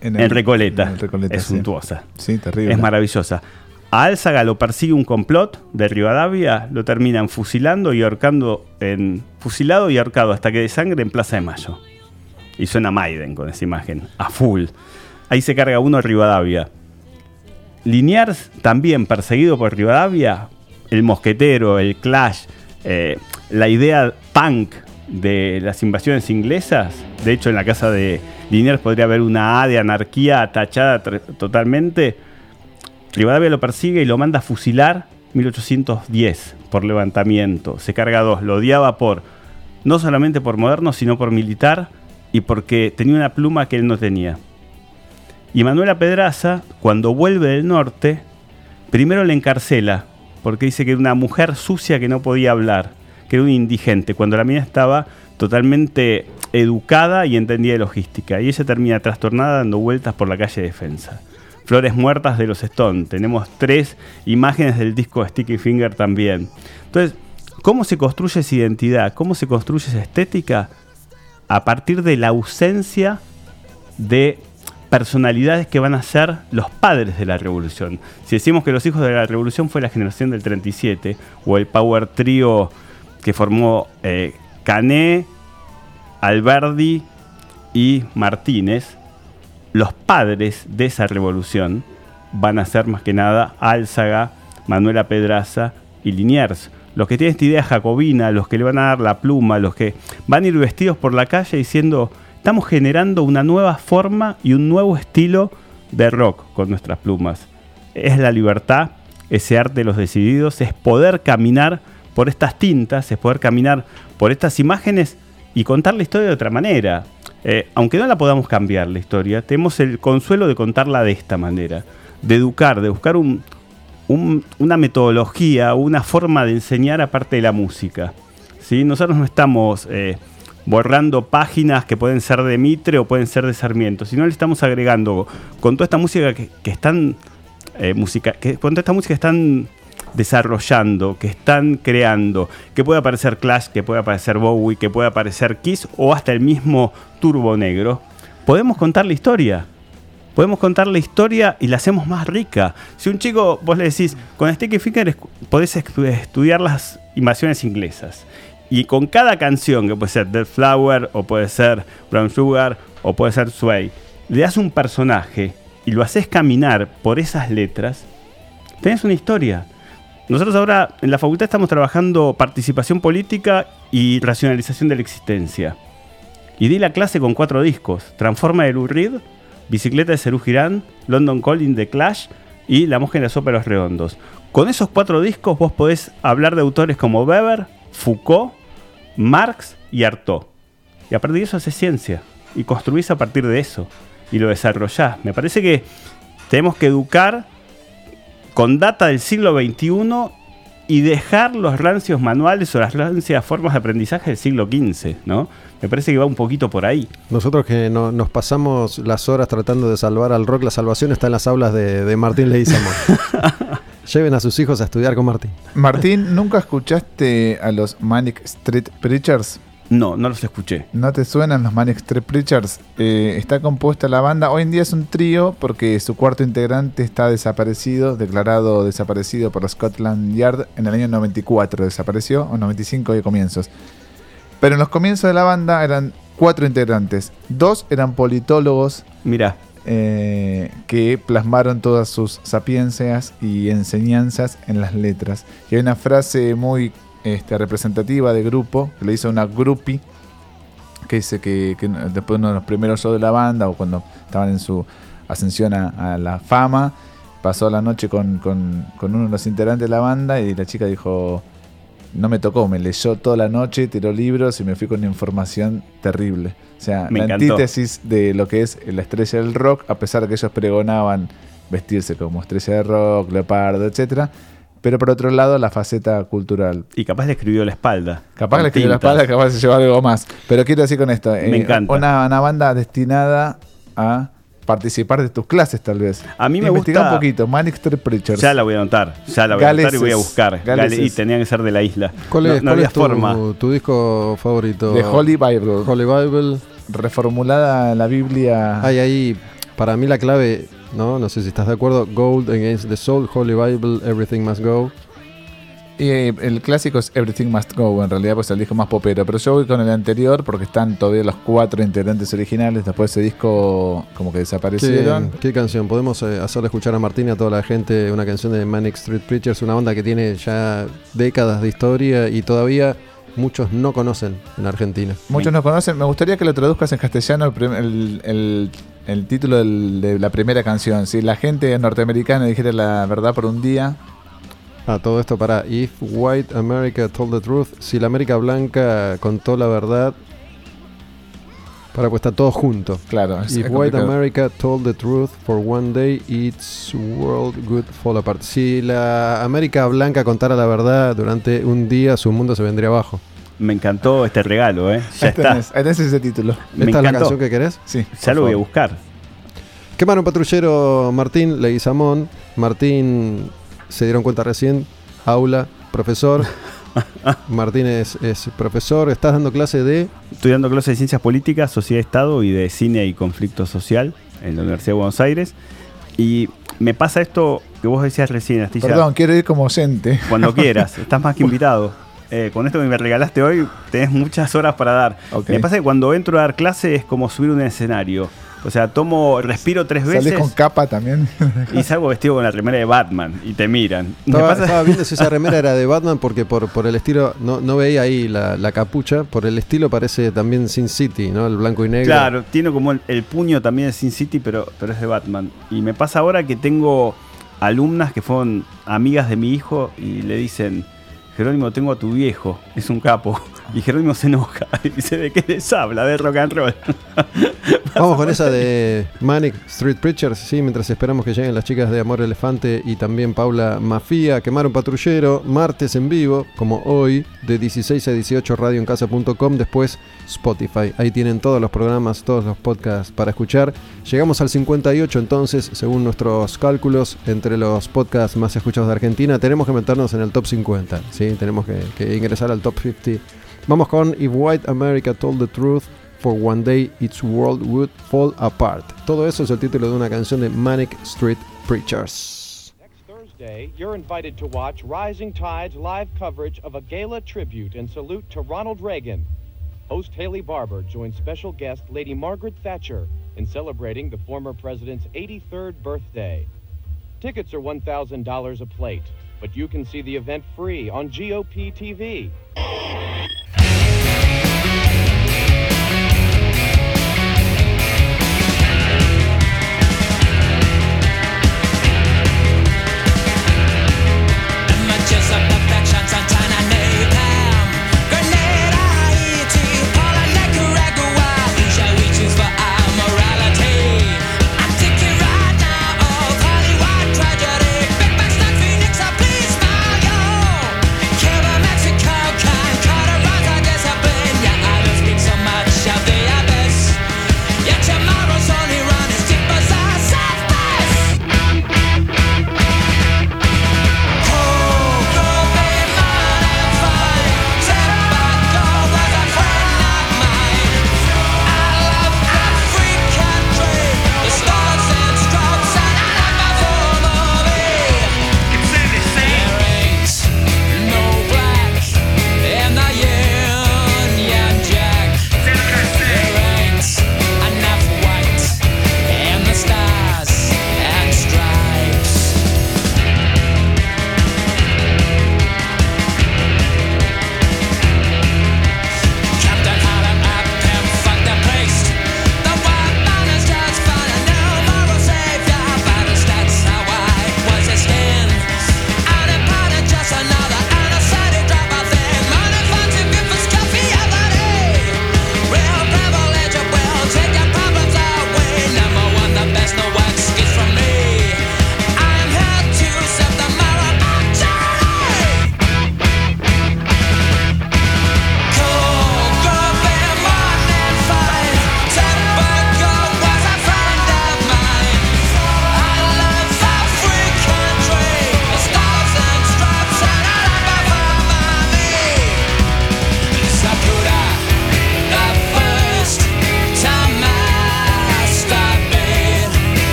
En, en Recoleta. en el Recoleta, es sí. suntuosa. Sí, terrible. Es maravillosa. A Álzaga lo persigue un complot de Rivadavia, lo terminan fusilando y ahorcando en. fusilado y ahorcado hasta que de sangre en Plaza de Mayo. Y suena Maiden con esa imagen, a full. Ahí se carga uno de Rivadavia. Liniers, también perseguido por Rivadavia, el mosquetero, el clash, eh, la idea punk de las invasiones inglesas. De hecho, en la casa de Liniers podría haber una A de anarquía tachada totalmente. Rivadavia lo persigue y lo manda a fusilar 1810 por levantamiento. Se carga dos. Lo odiaba por no solamente por moderno, sino por militar y porque tenía una pluma que él no tenía. Y Manuela Pedraza, cuando vuelve del norte, primero le encarcela, porque dice que era una mujer sucia que no podía hablar, que era un indigente, cuando la mina estaba totalmente educada y entendía de logística. Y ella termina trastornada dando vueltas por la calle Defensa. Flores muertas de los Stone. Tenemos tres imágenes del disco Sticky Finger también. Entonces, ¿cómo se construye esa identidad? ¿Cómo se construye esa estética? A partir de la ausencia de personalidades que van a ser los padres de la revolución. Si decimos que los hijos de la revolución fue la generación del 37, o el power trio que formó eh, Cané, Alberdi y Martínez, los padres de esa revolución van a ser más que nada Álzaga, Manuela Pedraza y Liniers. Los que tienen esta idea jacobina, los que le van a dar la pluma, los que van a ir vestidos por la calle diciendo, estamos generando una nueva forma y un nuevo estilo de rock con nuestras plumas. Es la libertad, ese arte de los decididos, es poder caminar por estas tintas, es poder caminar por estas imágenes y contar la historia de otra manera. Eh, aunque no la podamos cambiar la historia, tenemos el consuelo de contarla de esta manera, de educar, de buscar un, un- una metodología, una forma de enseñar aparte de la música. ¿sí? Nosotros no estamos eh, borrando páginas que pueden ser de Mitre o pueden ser de Sarmiento, sino le estamos agregando con toda esta música que, están eh, música, que con toda esta música están desarrollando, que están creando, que puede aparecer Clash, que puede aparecer Bowie, que puede aparecer Kiss o hasta el mismo Turbo Negro, podemos contar la historia. Podemos contar la historia y la hacemos más rica. Si un chico, vos le decís, con Sticky Finger podés estu- estudiar las invasiones inglesas. Y con cada canción, que puede ser Dead Flower, o puede ser Brown Sugar, o puede ser Sway, le das un personaje y lo haces caminar por esas letras, tenés una historia. Nosotros ahora en la facultad estamos trabajando participación política y racionalización de la existencia. Y di la clase con cuatro discos: Transforma de Lou Reed, Bicicleta de Cerú Girán, London Calling de Clash y La Mosca en la Sopa de los Redondos. Con esos cuatro discos vos podés hablar de autores como Weber, Foucault, Marx y Artaud. Y a partir de eso haces ciencia y construís a partir de eso y lo desarrollás. Me parece que tenemos que educar con data del siglo XXI y dejar los rancios manuales o las rancias formas de aprendizaje del siglo XV, ¿no? Me parece que va un poquito por ahí. Nosotros que no- nos pasamos las horas tratando de salvar al rock, la salvación está en las aulas de, de Martín Leguizamón. *laughs* Lleven a sus hijos a estudiar con Martín. Martín, ¿nunca escuchaste a los Manic Street Preachers? No, no los escuché. ¿No te suenan los Manic Street Preachers? Eh, está compuesta la banda. Hoy en día es un trío porque su cuarto integrante está desaparecido, declarado desaparecido por Scotland Yard en el año 94. Desapareció, o 95 de comienzos. Pero en los comienzos de la banda eran cuatro integrantes. Dos eran politólogos Mira, eh, que plasmaron todas sus sapiencias y enseñanzas en las letras. Y hay una frase muy este, representativa de grupo, que le hizo una groupie, que dice que, que después de uno de los primeros shows de la banda, o cuando estaban en su ascensión a, la fama, pasó la noche con- con uno de los integrantes de la banda y la chica dijo, no me tocó, me leyó toda la noche, tiró libros y me fui con información terrible. O sea, Me la encantó. antítesis de lo que es la estrella del rock, a pesar de que ellos pregonaban vestirse como estrella de rock, leopardo, etcétera, pero por otro lado la faceta cultural. y capaz le escribió la espalda. Capaz le escribió la espalda, capaz se llevó algo más. Pero quiero decir con esto, eh, encanta. Una, una banda destinada a participar de tus clases tal vez. A mí me Investiga gusta- un poquito, Manic Street Preachers. Ya la voy a anotar, ya la voy a anotar y voy a Galeses. buscar. Gale- Galeses. y tenía que ser de la isla. ¿Cuál No- es, no cuál había es tu, forma. tu disco favorito? de Holy Bible. Holy Bible. Reformulada la Biblia. Hay ahí, para mí la clave, ¿no? No sé si estás de acuerdo. Gold Against the Soul, Holy Bible, Everything Must Go. Y eh, el clásico es Everything Must Go, en realidad, pues el disco más popero. Pero yo voy con el anterior porque están todavía los cuatro integrantes originales. Después ese disco como que ¿Qué, desaparecieron. qué canción? Podemos eh, hacerle escuchar a Martín y a toda la gente una canción de Manic Street Preachers, una banda que tiene ya décadas de historia y todavía muchos no conocen en Argentina. Muchos no conocen. Me gustaría que lo traduzcas en castellano el- el- el título del- de la primera canción. Si la gente norteamericana dijera la verdad por un día, Ah, todo esto para If White America Told the Truth, si la América Blanca contó la verdad, para pues está todo junto. claro. es- If es White. America told the truth for one day, its world would fall apart. Si la América Blanca contara la verdad durante un día, su mundo se vendría abajo. Me encantó este regalo, ¿eh? Ya Ahí está. tenés ese título. Me ¿Esta es la canción que querés? Sí. Ya lo voy a buscar. Quemaron patrullero Martín Leguizamón. Martín, se dieron cuenta recién, aula, profesor. *laughs* Martín es, es profesor, estás dando clase de... Estoy dando clases de ciencias políticas, sociedad, estado y de cine y conflicto social en la Universidad de Buenos Aires. Y me pasa esto que vos decías recién, Astilla. Perdón, quiero ir como oyente. Cuando *laughs* quieras, estás más que invitado. Eh, con esto que me regalaste hoy, tenés muchas horas para dar. Me pasa que cuando entro a dar clase es como subir un escenario. O sea, tomo, respiro tres Salís veces con capa también. *laughs* y salgo vestido con la remera de Batman y te miran. Me Estaba, pasa- estaba viendo si esa *laughs* remera era de Batman porque por, por el estilo, no, no veía ahí la, la capucha, por el estilo parece también Sin City, ¿no? El blanco y negro. Claro, tiene como el, el puño también de Sin City, pero, pero es de Batman. Y me pasa ahora que tengo alumnas que fueron amigas de mi hijo y le dicen, Jerónimo, tengo a tu viejo, es un capo. Y Jerónimo se enoja *laughs* y dice, ¿de qué les habla? De rock and roll. *laughs* Vamos con esa de Manic Street Preachers, sí, mientras esperamos que lleguen las chicas de Amor Elefante y también Paula Mafía, Quemaron Patrullero, martes en vivo, como hoy, de 16 a 18 radioencasa.com, después Spotify. Ahí tienen todos los programas, todos los podcasts para escuchar. Llegamos al 58 entonces, según nuestros cálculos, entre los podcasts más escuchados de Argentina, tenemos que meternos en el top 50, sí, tenemos que ingresar al top 50. Vamos con If White America Told the Truth, For One Day Its World Would Fall Apart. Todo eso es el título de una canción de Manic Street Preachers. Next Thursday. Day, you're invited to watch Rising Tide's live coverage of a gala tribute and salute to Ronald Reagan. Host Haley Barber joins special guest Lady Margaret Thatcher in celebrating the former president's 83rd birthday. Tickets are $1,000 a plate, but you can see the event free on GOP TV.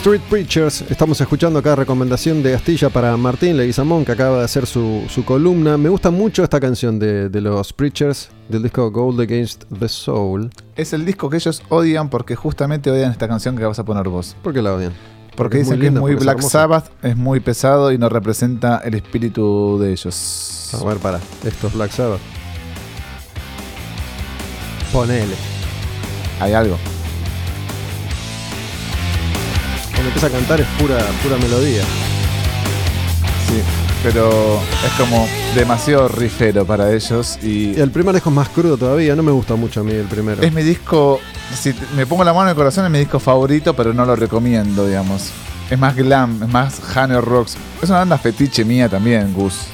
Street Preachers. Estamos escuchando acá recomendación de Astilla para Martín Leguizamón, que acaba de hacer su, su columna. Me gusta mucho esta canción de, de los Preachers del disco Gold Against the Soul. Es el disco que ellos odian porque justamente odian esta canción que vas a poner vos. ¿Por qué la odian? Porque dicen que es muy es Black. Sabbath, es muy pesado y no representa el espíritu de ellos. A ver, para. Esto es Black Sabbath. Ponele. Hay algo. Cuando empieza a cantar es pura, pura melodía. Sí, pero es como demasiado rifero para ellos y el primer disco es más crudo todavía. No me gusta mucho a mí el primero. es mi disco, si me pongo la mano en el corazón, es mi disco favorito, pero no lo recomiendo, digamos. Es más glam, es más Hanner Rocks. Es una banda fetiche mía también, Gus.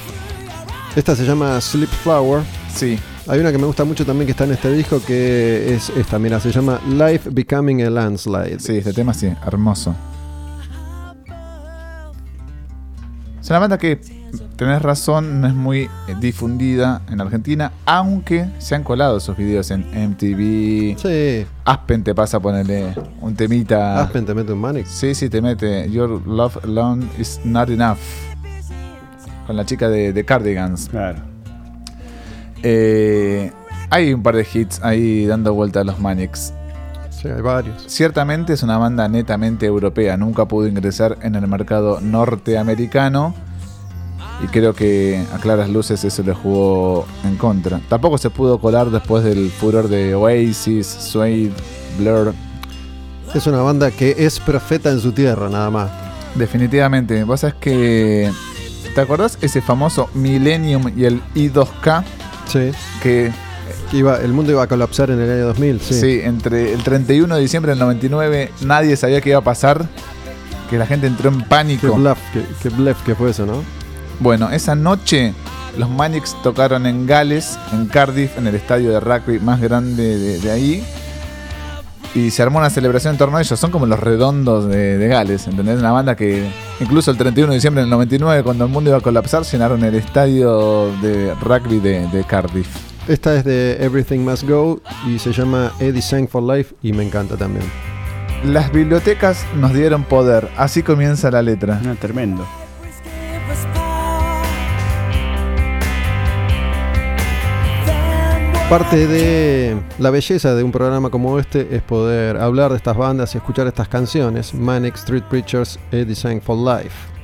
Esta se llama Sleep Flower. Sí, Hay una que me gusta mucho también que está en este disco que es esta, mira, se llama Life Becoming a Landslide. sí, este tema sí, hermoso. Es una banda que, tenés razón, no es muy eh, difundida en Argentina, aunque se han colado esos videos en MTV. Sí, Aspen te pasa a ponerle un temita. Aspen te mete un Manic. Sí, sí, te mete Your Love Alone is Not Enough. Con la chica de, de Cardigans. Claro. Eh, hay un par de hits ahí dando vuelta a los Manics. Sí, hay varios. Ciertamente es una banda netamente europea. Nunca pudo ingresar en el mercado norteamericano. Y creo que a claras luces eso le jugó en contra. Tampoco se pudo colar después del furor de Oasis, Suede, Blur. Es una banda que es profeta en su tierra, nada más. Definitivamente. Vos sabés que. ¿Te acordás ese famoso Millennium y el I2K? Sí. Que Que iba, el mundo iba a colapsar en el año 2000, sí. sí. entre el 31 de diciembre del 99 nadie sabía qué iba a pasar. Que la gente entró en Qué pánico. bluff, qué, qué bluff que fue eso, ¿no? Bueno, esa noche los Manics tocaron en Gales, en Cardiff, en el estadio de rugby más grande de, de ahí. Y se armó una celebración en torno a ellos. Son como los redondos de, de Gales, ¿entendés? Una banda que incluso el 31 de diciembre del 99, cuando el mundo iba a colapsar, llenaron el estadio de rugby de, de Cardiff. Esta es de Everything Must Go y se llama Eddie Sang for Life y me encanta también. Las bibliotecas nos dieron poder. Así comienza la letra. No, tremendo. Parte de la belleza de un programa como este es poder hablar de estas bandas y escuchar estas canciones. Manic Street Preachers, Eddie Sang for Life.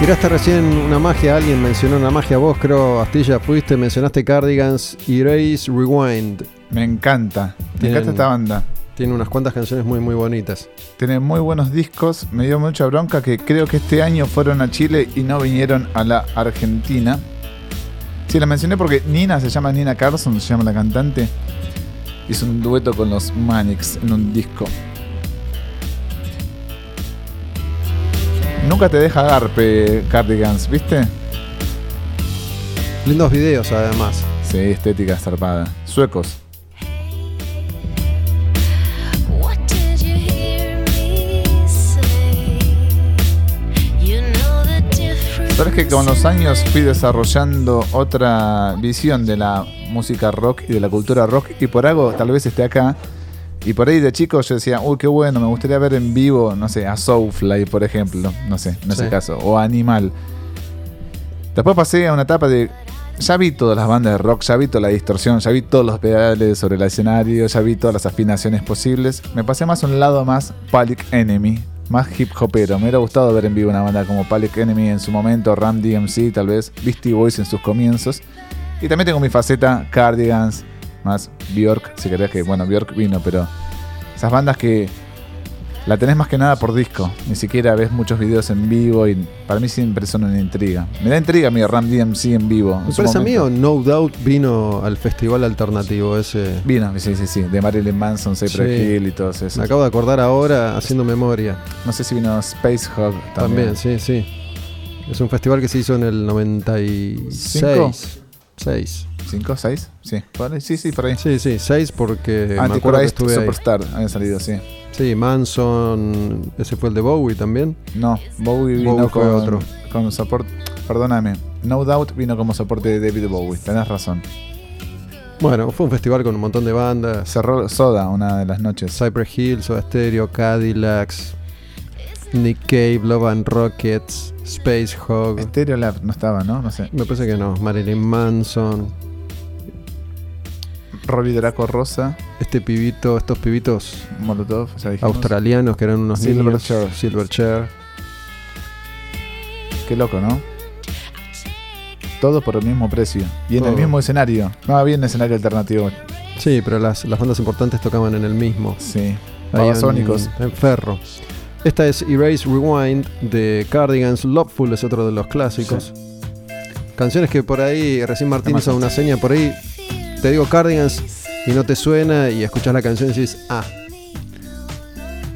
Tiraste recién una magia, alguien mencionó una magia, vos creo, Astilla, fuiste, mencionaste Cardigans, Erase, Rewind. Me encanta. Me Tienen- encanta esta banda. Tiene unas cuantas canciones muy muy bonitas. Tiene muy buenos discos. Me dio mucha bronca que creo que este año fueron a Chile y no vinieron a la Argentina. Sí, la mencioné porque Nina se llama Nina Carson, se llama la cantante. Hizo un dueto con los Manics en un disco. Nunca te deja garpe Cardigans, ¿viste? Lindos videos además. Sí, estética zarpada. Suecos. Sabes que con los años fui desarrollando otra visión de la música rock y de la cultura rock y por algo tal vez esté acá. Y por ahí de chico yo decía, uy, qué bueno, me gustaría ver en vivo, no sé, a Soulfly, por ejemplo, no sé, en ese Sí. caso, o a Animal. Después pasé a una etapa de, ya vi todas las bandas de rock, ya vi toda la distorsión, ya vi todos los pedales sobre el escenario, ya vi todas las afinaciones posibles. Me pasé más a un lado más Public Enemy, más hip hopero. Me hubiera gustado ver en vivo una banda como Public Enemy en su momento, Ram DMC, tal vez, Beastie Boys en sus comienzos. Y también tengo mi faceta Cardigans, más Bjork, si querés que, bueno, Bjork vino, pero esas bandas que la tenés más que nada por disco, ni siquiera ves muchos videos en vivo y para mí siempre son una intriga. Me da intriga mi Ram DMC en vivo. Me parece a mí o. No Doubt vino al festival alternativo ese. Vino, sí, sí, sí, de Marilyn Manson, Cypress Sí. Hill y todos esos. Me acabo de acordar ahora haciendo memoria. No sé si vino Space Hog También, también. sí, sí. Es un festival que se hizo en el 96. 6. ¿Cinco, seis? Sí, por ahí, sí, sí, por ahí. Sí, sí, 6 porque me acuerdo que Antichrist estuve ahí. Superstar había salido, sí. Sí, Manson, ese fue el de Bowie también. No, Bowie vino Bowie fue con, otro. con soporte. Perdóname, No Doubt vino como soporte de David Bowie, tenés razón. Bueno, fue un festival con un montón de bandas. Cerró Soda una de las noches. Cypress Hill, Soda Stereo, Cadillacs, Nick Cave, Love and Rockets, Space Hog. Stereolab no estaba, ¿no? No sé. Me parece que no. Marilyn Manson. Robbie Draco Rosa, Este pibito, estos pibitos Molotov, dijimos. australianos que eran unos Silverchair. Silverchair. Qué loco, ¿no? Todo por el mismo precio. Y en el mismo escenario. No había un escenario alternativo. Sí, pero las, las bandas importantes tocaban en el mismo. Sí. Babasónicos. En, en Ferro. Esta es Erase Rewind de Cardigans. Loveful es otro de los clásicos. Canciones que por ahí, recién Martín hizo una seña por ahí. Te digo Cardigans y no te suena y escuchas la canción y dices, ah,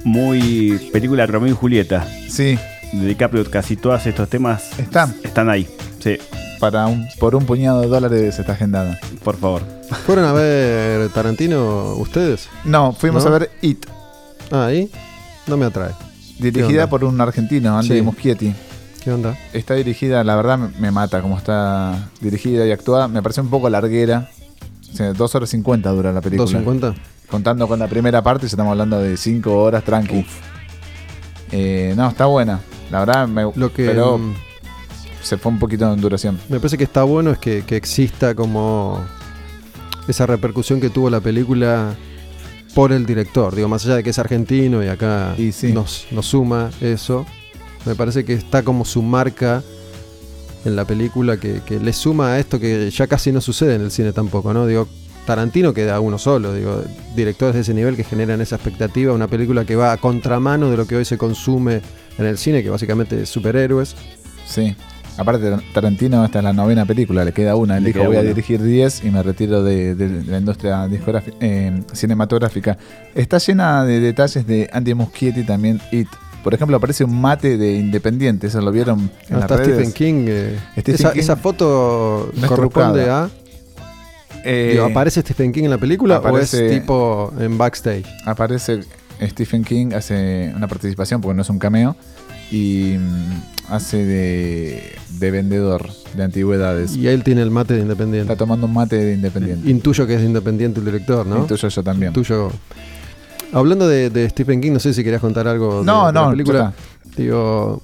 Muy película Romeo y Julieta. Sí, De DiCaprio, casi todos estos temas está. están ahí. Sí, Para un, por un puñado de dólares está agendada. por favor. ¿fueron a ver Tarantino ustedes? No, fuimos ¿No? a ver It. Ah, ahí no me atrae. Dirigida por un argentino, Andy Sí. Muschietti. ¿Qué onda? Está dirigida, la verdad me- me mata como está dirigida y actuada. Me parece un poco larguera. O sea, 2 horas 50 dura la película. ¿250? Contando con la primera parte, ya estamos hablando de 5 horas tranqui. Eh, no, está buena. La verdad, me, Lo que pero mm, se fue un poquito en duración. me parece que está bueno es que, que exista como esa repercusión que tuvo la película por el director. Digo, más allá de que es argentino y acá Y sí. nos, nos suma eso, me parece que está como su marca en la película que, que le suma a esto que ya casi no sucede en el cine tampoco, ¿no? Digo, Tarantino queda uno solo, digo, directores de ese nivel que generan esa expectativa, una película que va a contramano de lo que hoy se consume en el cine, que básicamente es superhéroes. Sí. Aparte, Tarantino, esta es la novena película, le queda una. Él Le dijo, voy a dirigir 10 y me retiro de, de la industria discográfica- eh, cinematográfica. Está llena de detalles de Andy Muschietti también, It. Por ejemplo, aparece un mate de Independiente, ¿eso lo vieron en las Hasta redes? Stephen King. eh, Stephen esa, King esa foto no es corresponde a. Eh, digo, ¿Aparece Stephen King en la película aparece- o es tipo en backstage? aparece Stephen King, hace una participación porque no es un cameo y mm, hace de, de vendedor de antigüedades. Y él tiene el mate de Está Independiente. tomando un mate de Independiente. Intuyo que es de Independiente el director, ¿no? Intuyo yo también. Intuyo. Hablando de, de Stephen King, no sé si querías contar algo de, No, de la no, película. ya Digo,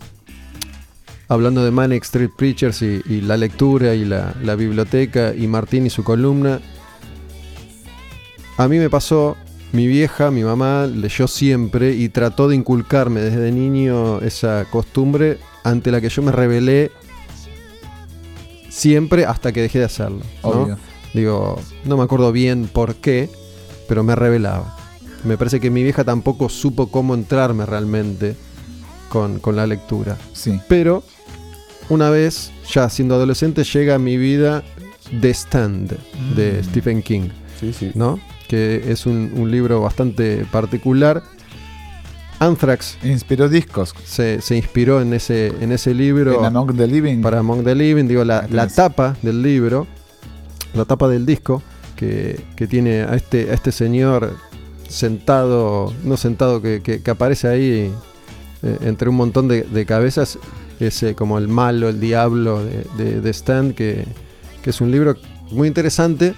hablando de Manic Street Preachers y, y la lectura y la, la biblioteca y Martín y su columna, a mí me pasó, mi vieja, mi mamá, leyó siempre y trató de inculcarme desde niño esa costumbre ante la que yo me rebelé siempre hasta que dejé de hacerlo. ¿no? Digo, no me acuerdo bien por qué, pero me rebelaba. Me parece que mi vieja tampoco supo cómo entrarme realmente con, con la lectura. Sí. Pero una vez, ya siendo adolescente, llega a mi vida The Stand de Mm. Stephen King, Sí, sí. ¿no? Que es un, un libro bastante particular. Anthrax Inspiró discos. se, se inspiró en ese, en ese libro En Among the Living. para Among the Living, digo, la, la tapa del libro, la tapa del disco, que, que tiene a este, a este señor sentado, no sentado, que, que- aparece ahí eh, entre un montón de, de cabezas, ese como el malo, el diablo de, de, de Stan, que, que es un libro muy interesante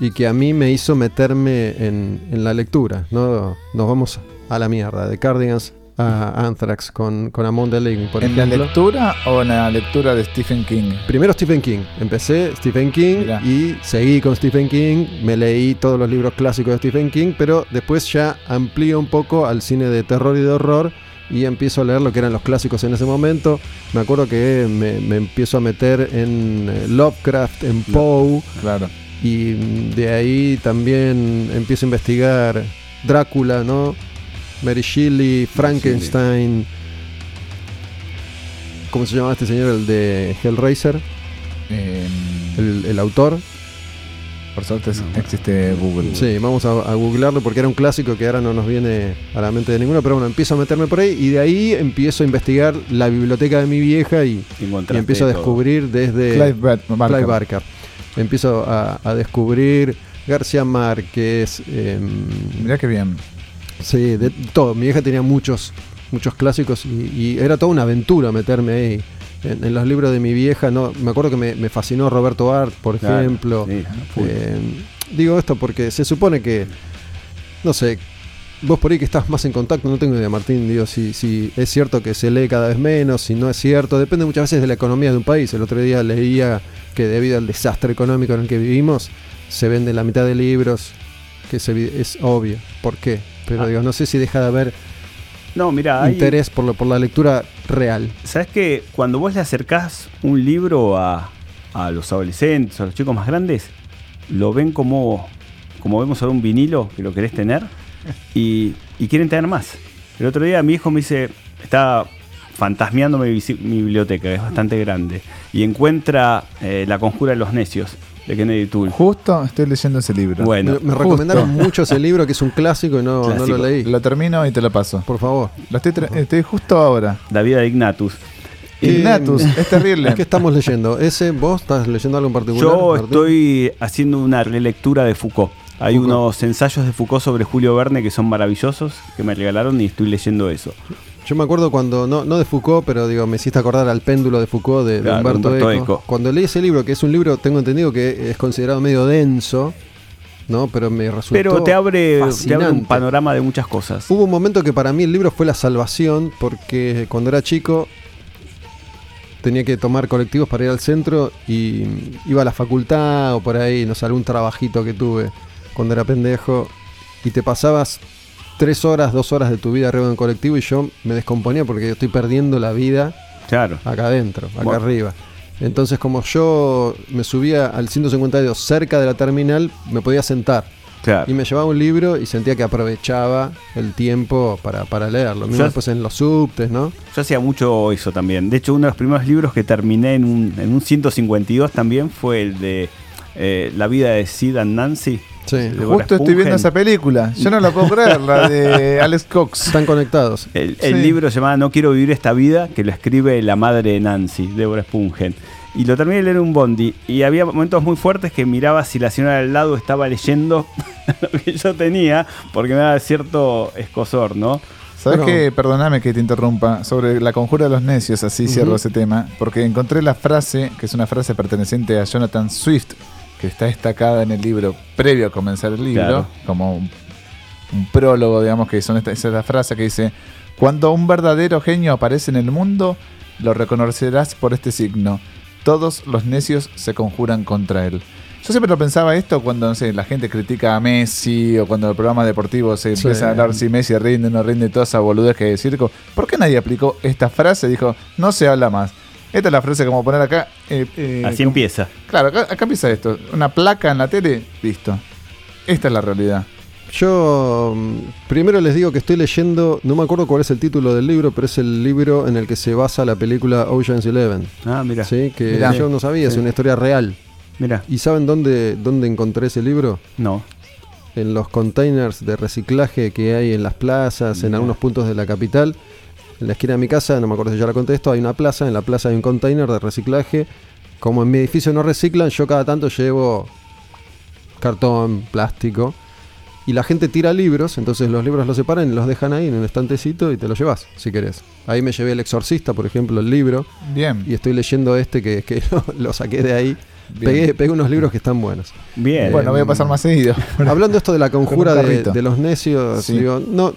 y que a mí me hizo meterme en, en la lectura. ¿no? Nos vamos a la mierda, de Cardigans a Anthrax con, con Among the Living, por ¿En la lectura o en la lectura de Stephen King? Primero Stephen King. Empecé Stephen King Mirá. y seguí con Stephen King. Me leí todos los libros clásicos de Stephen King, pero después ya amplío un poco al cine de terror y de horror y empiezo a leer lo que eran los clásicos en ese momento. Me acuerdo que me, me empiezo a meter en eh, Lovecraft, en Poe Claro. y de ahí también empiezo a investigar Drácula, ¿no? Mary Shelley, Frankenstein. ¿Cómo se llama este señor? El de Hellraiser, Eh, el, el autor. por suerte es- existe Google. Sí, vamos a, a googlearlo porque era un clásico que ahora no nos viene a la mente de ninguno, pero bueno, empiezo a meterme por ahí y de ahí empiezo a investigar la biblioteca de mi vieja y, empiezo a todo. descubrir desde Clive Bar- Barker. Clive Barker. Empiezo a, a descubrir García Márquez, em, Mirá qué bien. Sí, de todo. Mi vieja tenía muchos, muchos clásicos y, y era toda una aventura meterme ahí. En, en los libros de mi vieja, no, me acuerdo que me, me fascinó Roberto Art, por Claro, ejemplo. sí, full. Eh, digo esto porque se supone que, no sé, vos por ahí que estás más en contacto, no tengo idea, Martín, digo, si, si es cierto que se lee cada vez menos, si no es cierto, depende muchas veces de la economía de un país. El otro día leía que debido al desastre económico en el que vivimos, se vende la mitad de libros, que es, obvio. ¿Por qué? Pero Ah. digo, no sé si deja de haber No, mira, hay, interés por, lo- por la lectura real. ¿Sabes que cuando vos le acercás un libro a, a los adolescentes, a los chicos más grandes, lo ven como, como vemos ahora un vinilo que lo querés tener y, y quieren tener más? El otro día mi hijo me dice, está fantasmeando mi, biblioteca, que es bastante grande, y encuentra eh, La Conjura de los Necios, de Kennedy Toole. Justo estoy leyendo ese libro. Bueno, me, recomendaron mucho ese libro que es un clásico y no, no lo leí. Lo termino y te lo paso. Por favor. Lo estoy, tra- estoy justo ahora. La vida de Ignatus. Ignatus, Eh, es terrible. Es que estamos leyendo. Ese, ¿Vos estás leyendo algo en particular? Yo Martín? estoy haciendo una relectura de Foucault. Hay Foucault. unos ensayos de Foucault sobre Julio Verne que son maravillosos, que me regalaron y estoy leyendo eso. Yo me acuerdo cuando, no, no de Foucault, pero digo, me hiciste acordar al péndulo de Foucault de, Humberto, Humberto Eco. Eco. Cuando leí ese libro, que es un libro, tengo entendido que es considerado medio denso, ¿no? Pero me resultó Pero te abre, te abre un panorama de muchas cosas. Hubo un momento que para mí el libro fue la salvación, porque cuando era chico tenía que tomar colectivos para ir al centro y iba a la facultad o por ahí, no sé, algún trabajito que tuve cuando era pendejo y te pasabas tres horas, dos horas de tu vida arriba de un colectivo y yo me descomponía porque yo estoy perdiendo la vida Claro. acá adentro, acá Bueno. arriba. Entonces como yo me subía al 152 cerca de la terminal, me podía sentar. Claro. Y me llevaba un libro y sentía que aprovechaba el tiempo para, para leerlo. Mismo después en los subtes, ¿no? Yo hacía mucho eso también. De hecho, uno de los primeros libros que terminé en un, en un 152 también fue el de eh, La vida de Sid and Nancy. Sí. Justo estoy viendo esa película. Yo no la puedo creer, la de *laughs* Alex Cox. Están conectados. El, el Sí. libro se llama No quiero vivir esta vida, que lo escribe la madre de Nancy, Deborah Spungen. Y lo terminé de leer en un bondi. Y había momentos muy fuertes que miraba si la señora al lado estaba leyendo *laughs* lo que yo tenía, porque me daba cierto escosor, ¿no? ¿Sabes Bueno. qué? Perdóname que te interrumpa. Sobre la conjura de los necios, así cierro Ujú. ese tema. Porque encontré la frase, que es una frase perteneciente a Jonathan Swift, que está destacada en el libro previo a comenzar el libro, Claro. como un, un prólogo, digamos, que son esta, esa es la frase que dice: Cuando un verdadero genio aparece en el mundo, lo reconocerás por este signo. Todos los necios se conjuran contra él. Yo siempre lo pensaba esto cuando, no sé, la gente critica a Messi o cuando el programa deportivo se Sí. empieza a hablar si Messi rinde o no rinde, toda esa boludez que hay de circo. ¿Por qué nadie aplicó esta frase? Dijo, no se habla más. Esta es la frase como poner acá. eh, eh, Así como- empieza. Claro, acá, acá empieza esto. Una placa en la tele, listo. Esta es la realidad. Yo mm, primero les digo que estoy leyendo, no me acuerdo cuál es el título del libro, pero es el libro en el que se basa la película Ocean's Eleven. Ah, mira. Sí, que Mirá. yo no sabía, es una historia real. Mira. ¿Y saben dónde, dónde encontré ese libro? No. en los containers de reciclaje que hay en las plazas, en algunos puntos de la capital. En la esquina de mi casa, no me acuerdo si ya la conté esto, hay una plaza, en la plaza hay un container de reciclaje. Como en mi edificio no reciclan, yo cada tanto llevo cartón, plástico. Y la gente tira libros, entonces los libros los separan y los dejan ahí en un estantecito y te los llevas, si querés. Ahí me llevé El Exorcista, por ejemplo, el libro, Bien. y estoy leyendo este que, que *laughs* lo, lo saqué de ahí. Bien. Pegué, pegué unos libros que están buenos. Bien. Bueno, voy a pasar más seguido. Hablando esto de la *laughs* conjura de, los necios, Sí. digo, no,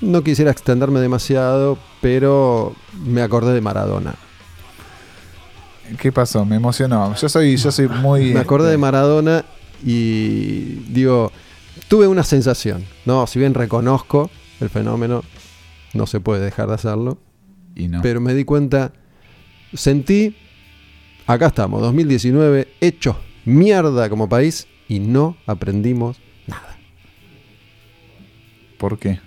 no quisiera extenderme demasiado, pero me acordé de Maradona. ¿Qué pasó? Me emocionó. Yo soy, yo soy muy. Me acordé de Maradona y digo, tuve una sensación, ¿no? Si bien reconozco el fenómeno, no se puede dejar de hacerlo, Y no. pero me di cuenta, sentí, acá estamos, 2019, hechos mierda como país y no aprendimos nada. ¿Por qué?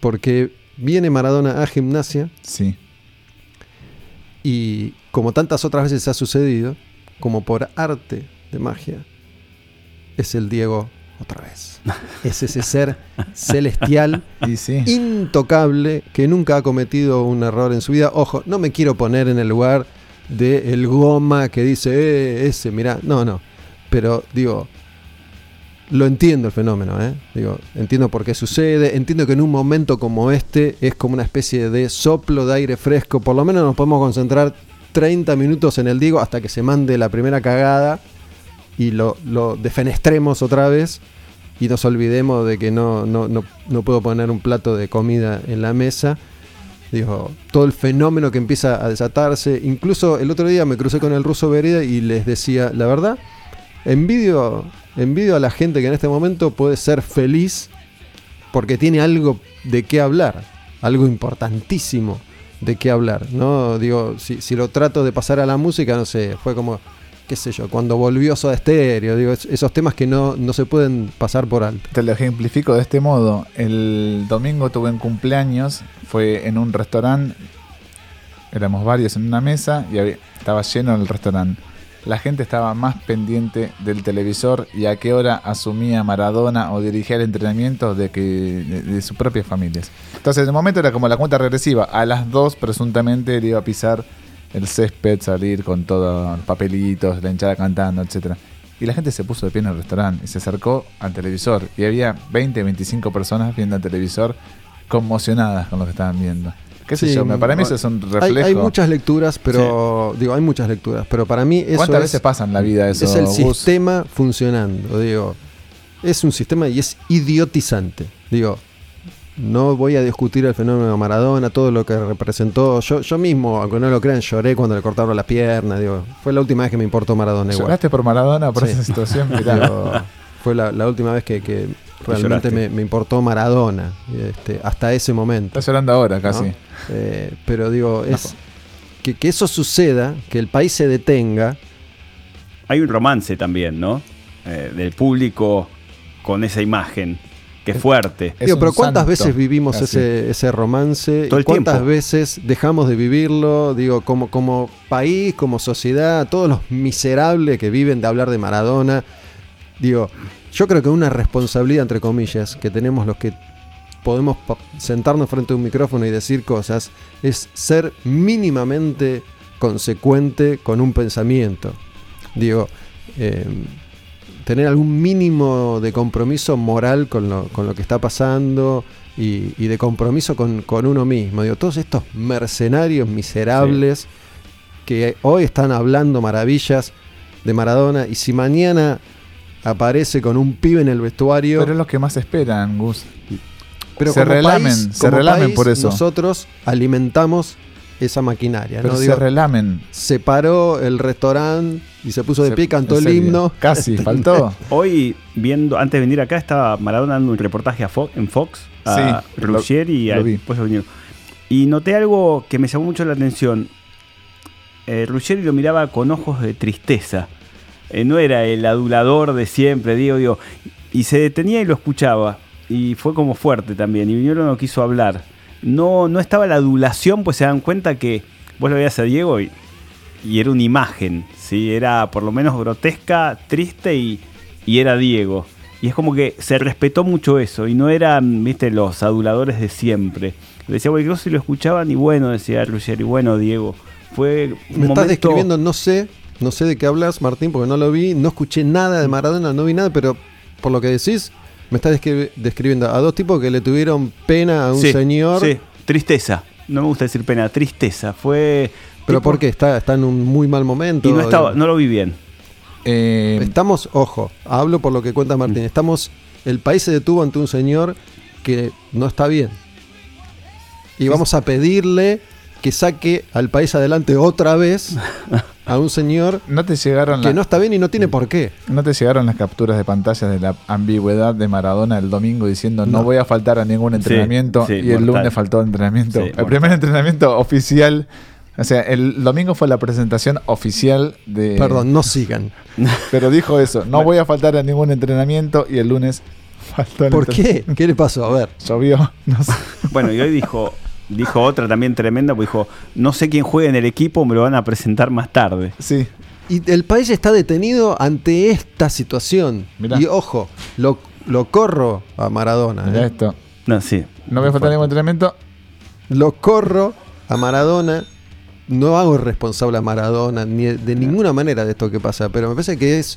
Porque viene Maradona a gimnasia Sí. y como tantas otras veces ha sucedido, como por arte de magia, es el Diego otra vez. *laughs* Es ese ser celestial, sí. intocable, que nunca ha cometido un error en su vida. Ojo, no me quiero poner en el lugar de el goma que dice, eh, ese, mirá. No, no. Pero digo, lo entiendo el fenómeno, ¿eh? Digo, entiendo por qué sucede, entiendo que en un momento como este es como una especie de soplo de aire fresco, por lo menos nos podemos concentrar 30 minutos en el Diego hasta que se mande la primera cagada y lo, lo defenestremos otra vez y nos olvidemos de que no, no, no, no puedo poner un plato de comida en la mesa. Digo, todo el fenómeno que empieza a desatarse. Incluso el otro día me crucé con el ruso Vereda y les decía, la verdad, envidio, envidio a la gente que en este momento puede ser feliz porque tiene algo de qué hablar, algo importantísimo de qué hablar, ¿no? Digo, si, si lo trato de pasar a la música, no sé, fue como, qué sé yo, cuando volvió Soda Stereo, digo, es- esos temas que no, no se pueden pasar por alto. Te lo ejemplifico de este modo. El domingo tuve un cumpleaños, fue en un restaurante, éramos varios en una mesa y estaba lleno el restaurante. La gente estaba más pendiente del televisor y a qué hora asumía Maradona o dirigía el entrenamiento de que de, sus propias familias. Entonces, en el momento era como la cuenta regresiva. A las dos, presuntamente, él iba a pisar el césped, salir con todos los papelitos, la hinchada cantando, etcétera Y la gente se puso de pie en el restaurante y se acercó al televisor. Y había 20, 25 personas viendo el televisor conmocionadas con lo que estaban viendo. ¿Qué sé Sí, yo? me- Para mí eso es un reflejo. hay muchas lecturas, pero digo, hay muchas lecturas, pero para mí eso ¿Cuántas es, veces pasa en la vida eso? es el Gus? sistema funcionando, digo, es un sistema y es idiotizante, digo, no voy a discutir el fenómeno de Maradona, todo lo que representó, yo, yo mismo, aunque no lo crean, lloré cuando le cortaron la pierna, digo, fue la última vez que me importó Maradona igual. ¿Lloraste por Maradona por Sí. esa situación? *laughs* Mirá. Digo, fue la, la última vez que, que realmente me, me importó Maradona, este, hasta ese momento. Estás llorando ahora ¿no? casi. Eh, pero digo, es que, que eso suceda, que el país se detenga, Hay un romance también, ¿no? Eh, del público con esa imagen, es fuerte. Es Digo, pero ¿cuántas santo, veces vivimos ese, ese romance? Todo ¿Y el ¿Cuántas tiempo. veces dejamos de vivirlo? Digo, como, como país, como sociedad, todos los miserables que viven de hablar de Maradona. Digo, yo creo que una responsabilidad, entre comillas, que tenemos los que podemos sentarnos frente a un micrófono y decir cosas, es ser mínimamente consecuente con un pensamiento. Digo, eh, tener algún mínimo de compromiso moral con lo, con lo que está pasando y, y de compromiso con, con uno mismo. Digo, todos estos mercenarios miserables que hoy están hablando maravillas de Maradona y si mañana aparece con un pibe en el vestuario, Pero es lo que más esperan, Gus. pero se como relamen, país- se como relamen país, por eso. Nosotros alimentamos esa maquinaria. Pero ¿no? se Digo, relamen. se paró el restaurante y se puso de Se- pie, cantó el himno. Casi, *laughs* faltó. Hoy, viendo, antes de venir acá, estaba Maradona dando un reportaje a Fo- en Fox, a Sí, y a. Pollo Viñolo. Y noté algo que me llamó mucho la atención. Eh, Ruggeri lo miraba con ojos de tristeza. Eh, no era el adulador de siempre, digo, digo. Y se detenía y lo escuchaba. Y fue como fuerte también. Y Viñolo no quiso hablar. No, no estaba la adulación, pues se dan cuenta que vos lo veías a Diego y, y era una imagen, ¿sí? Era por lo menos grotesca, triste y, y era Diego. Y es como que se respetó mucho eso y no eran, viste, los aduladores de siempre. Decía cualquier cosa y lo escuchaban y bueno, decía Ruggeri, bueno, Diego. Fue un Me estás describiendo, no sé, no sé de qué hablas, Martín, porque no lo vi, no escuché nada de Maradona, no vi nada, pero por lo que decís, me estás descri- describiendo a dos tipos que le tuvieron pena a un Sí, señor. Sí, tristeza. No me gusta decir pena, tristeza. Fue... Pero tipo- ¿por qué? Está, está en un muy mal momento. Y no, estaba, no lo vi bien. Eh, Estamos, ojo, hablo por lo que cuenta Martín, Mm. estamos, el país se detuvo ante un señor que no está bien. Y vamos a pedirle que saque al país adelante otra vez *laughs* a un señor ¿No te llegaron que la- no está bien y no tiene por qué. ¿No te llegaron las capturas de pantalla de la ambigüedad de Maradona el domingo diciendo no, No. voy a faltar a ningún entrenamiento sí, y el mortal. lunes faltó entrenamiento? Sí, el mortal. primer entrenamiento oficial, o sea, el domingo fue la presentación oficial de... Perdón, no sigan. *laughs* Pero dijo eso, no voy a faltar a ningún entrenamiento y el lunes *laughs* faltó el ¿Por qué? ¿Qué le pasó? A ver. *laughs* Llovió, no sé. Bueno, y hoy dijo, dijo otra también tremenda, pues dijo, no sé quién juega en el equipo, me lo van a presentar más tarde. Sí, Y el país está detenido ante esta situación. Mirá. Y ojo, lo, lo corro a Maradona. mirá ¿eh? esto. No, sí. No voy a faltar ningún entrenamiento. Lo corro a Maradona. No hago responsable a Maradona ni de, de ninguna manera de esto que pasa, pero me parece que es,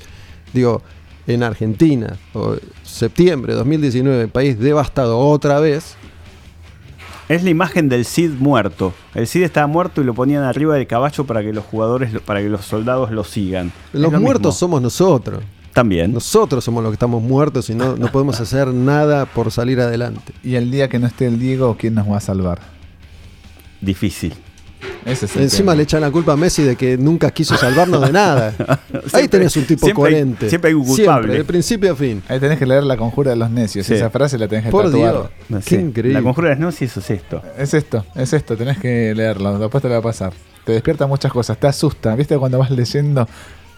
digo, en Argentina, o septiembre de 2019, país devastado otra vez. Es la imagen del Cid muerto. El Cid estaba muerto y lo ponían arriba del caballo para que los jugadores, para que los soldados lo sigan. Los lo muertos mismo. somos nosotros. También. Nosotros somos los que estamos muertos y no, no *laughs* podemos hacer nada por salir adelante. Y el día que no esté el Diego, ¿quién nos va a salvar? Difícil. Ese es el Encima tema. le echan la culpa a Messi de que nunca quiso salvarnos de nada. *laughs* Ahí tenés un tipo siempre hay- coherente. siempre hay un culpable. Siempre, de principio a fin. Ahí tenés que leer la conjura de los necios. Sí. Esa frase la tenés que Por tatuar. Dios. No Qué increíble. La conjura de noches, eso es esto. Es esto, es esto, tenés que leerlo, después te lo va a pasar. Te despierta muchas cosas, te asusta, ¿viste? Cuando vas leyendo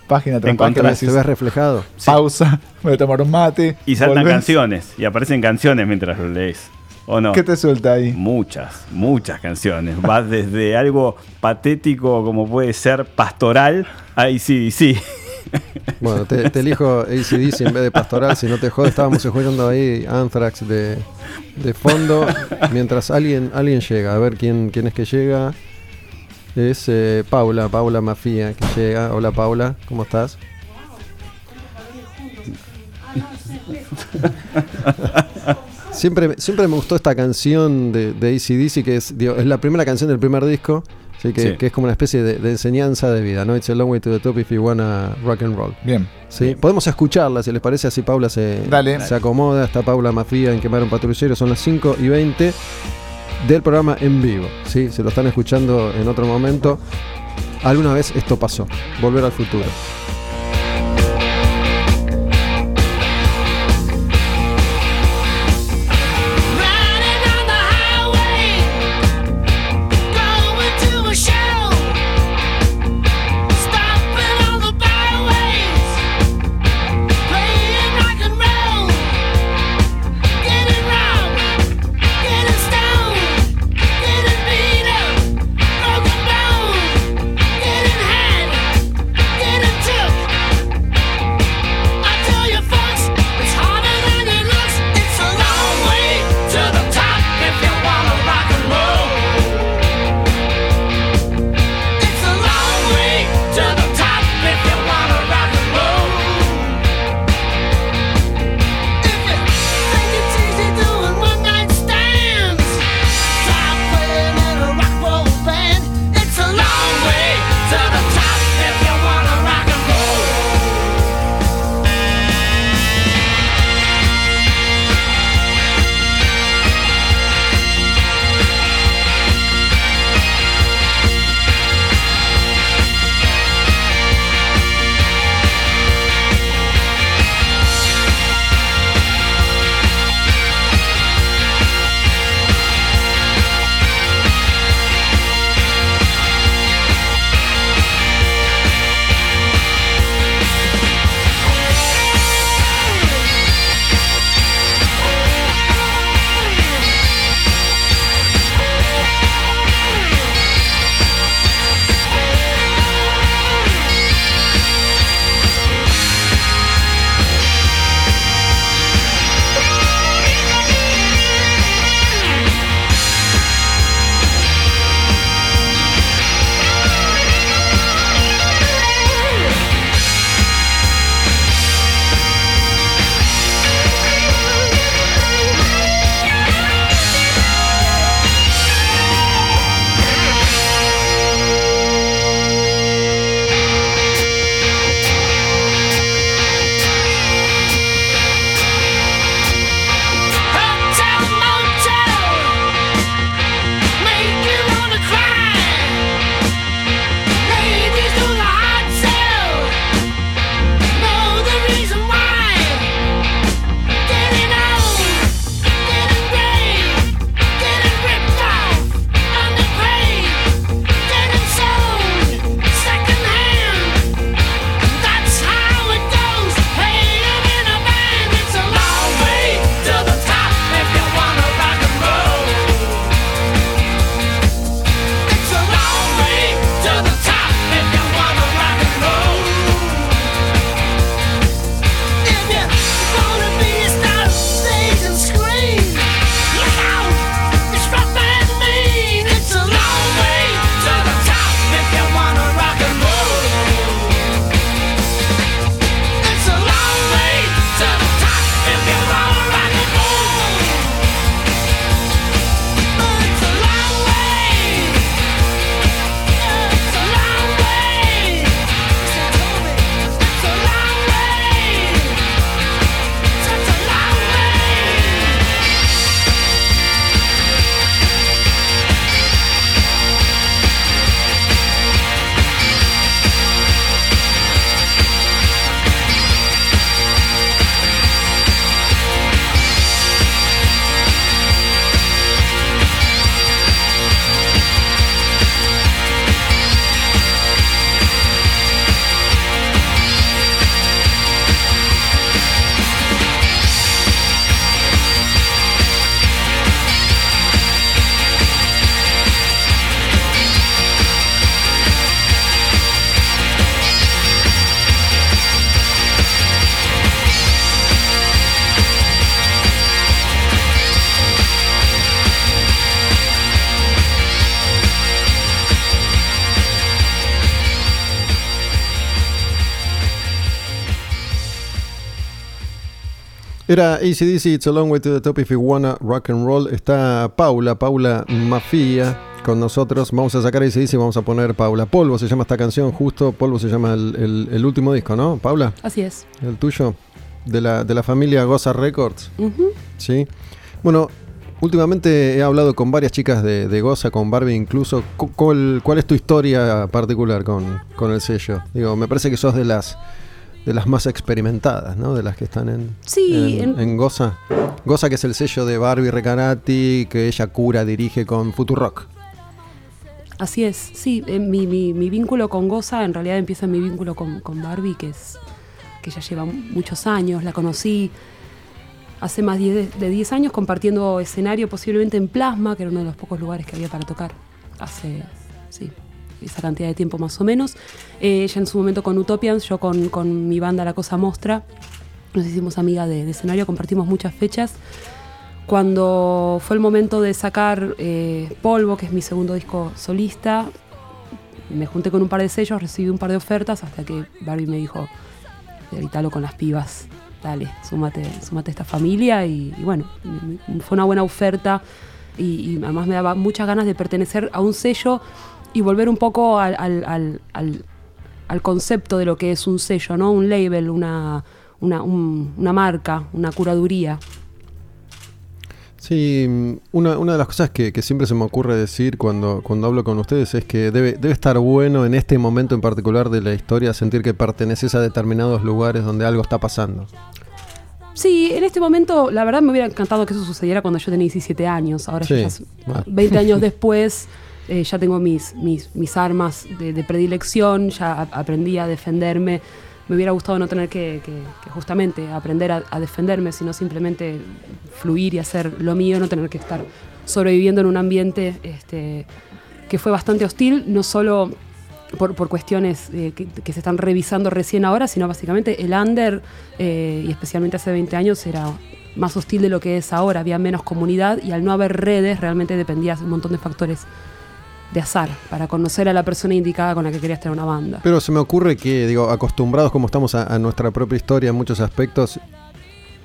página tras encontrás- ¿Te página, decís, ves reflejado? pausa, *laughs* voy a tomar un mate. Y saltan volvés. canciones. Y aparecen canciones mientras lo lees. ¿O no? ¿Qué te suelta ahí? Muchas, muchas canciones. Vas desde algo patético como puede ser pastoral a sí, sí. Bueno, te, te elijo ACDC en vez de Pastoral. Si no te jodes, estábamos escuchando ahí Anthrax de, de fondo. Mientras alguien alguien llega. A ver quién, quién es que llega. Es eh, Paula, Paula Mafia que llega. Hola Paula, ¿cómo estás? *laughs* Siempre, siempre me gustó esta canción de, de ACDC, que es, digo, es la primera canción del primer disco, así que, Sí. que es como una especie de, de enseñanza de vida, ¿no? It's a long way to the top if you wanna rock and roll. Bien. ¿sí? Podemos escucharla, si les parece, así Paula se, Dale. se acomoda. Está Paula Mafía en Quemar un Patrullero, son las 5 y 20 del programa en vivo. ¿sí? Se lo están escuchando en otro momento. Alguna vez esto pasó, volver al futuro. Era ACDC, It's a Long Way to the Top If You Wanna Rock and Roll. Está Paula, Paula Mafia con nosotros. Vamos a sacar ACDC y vamos a poner Paula. Polvo se llama esta canción, justo. Polvo se llama el, el- el último disco, ¿no? Paula, Así es. el tuyo. De la, de la familia Goza Records. Sí. Bueno, últimamente he hablado con varias chicas de, de Goza, con Barbie incluso. Cu- ¿Cuál, cuál es tu historia particular con, con el sello? Digo, me parece que sos de las de las más experimentadas, ¿no? De las que están en, Sí, en, en- en Goza. Goza que es el sello de Barbie Recanati, que ella cura, dirige con Futurock. Así es, sí, eh, mi, mi- mi vínculo con Goza en realidad empieza mi vínculo con, con Barbie, que es que ya lleva muchos años, la conocí hace más de 10 años compartiendo escenario posiblemente en Plasma, que era uno de los pocos lugares que había para tocar, hace, sí, esa cantidad de tiempo más o menos. Eh, ella en su momento con Utopians, yo con, con mi banda La Cosa Mostra, nos hicimos amiga de, de escenario, compartimos muchas fechas. Cuando fue el momento de sacar eh, Polvo, que es mi segundo disco solista, me junté con un par de sellos, recibí un par de ofertas hasta que Barbie me dijo, evitalo con las pibas, dale, súmate, súmate a esta familia y, y bueno, fue una buena oferta y, y además me daba muchas ganas de pertenecer a un sello y volver un poco al, al- al- concepto de lo que es un sello, ¿no? Un label, una, una, un- una marca, una curaduría. Sí, una, una de las cosas que, que siempre se me ocurre decir cuando, cuando hablo con ustedes es que debe, debe estar bueno en este momento en particular de la historia sentir que perteneces a determinados lugares donde algo está pasando. Sí, en este momento, la verdad me hubiera encantado que eso sucediera cuando yo tenía 17 años. Ahora Sí, ya es- bueno. 20 años *laughs* después, eh, ya tengo mis, mis, mis armas de, predilección, ya aprendí a defenderme. Me hubiera gustado no tener que, justamente aprender a, defenderme, sino simplemente fluir y hacer lo mío, no tener que estar sobreviviendo en un ambiente este, que fue bastante hostil, no solo por, por cuestiones eh, que, que se están revisando recién ahora, sino básicamente el under, eh, y especialmente hace 20 años, era más hostil de lo que es ahora, había menos comunidad y al no haber redes realmente dependías de un montón de factores de azar para conocer a la persona indicada con la que querías tener una banda. Pero se me ocurre que, digo, acostumbrados como estamos a, a nuestra propia historia en muchos aspectos,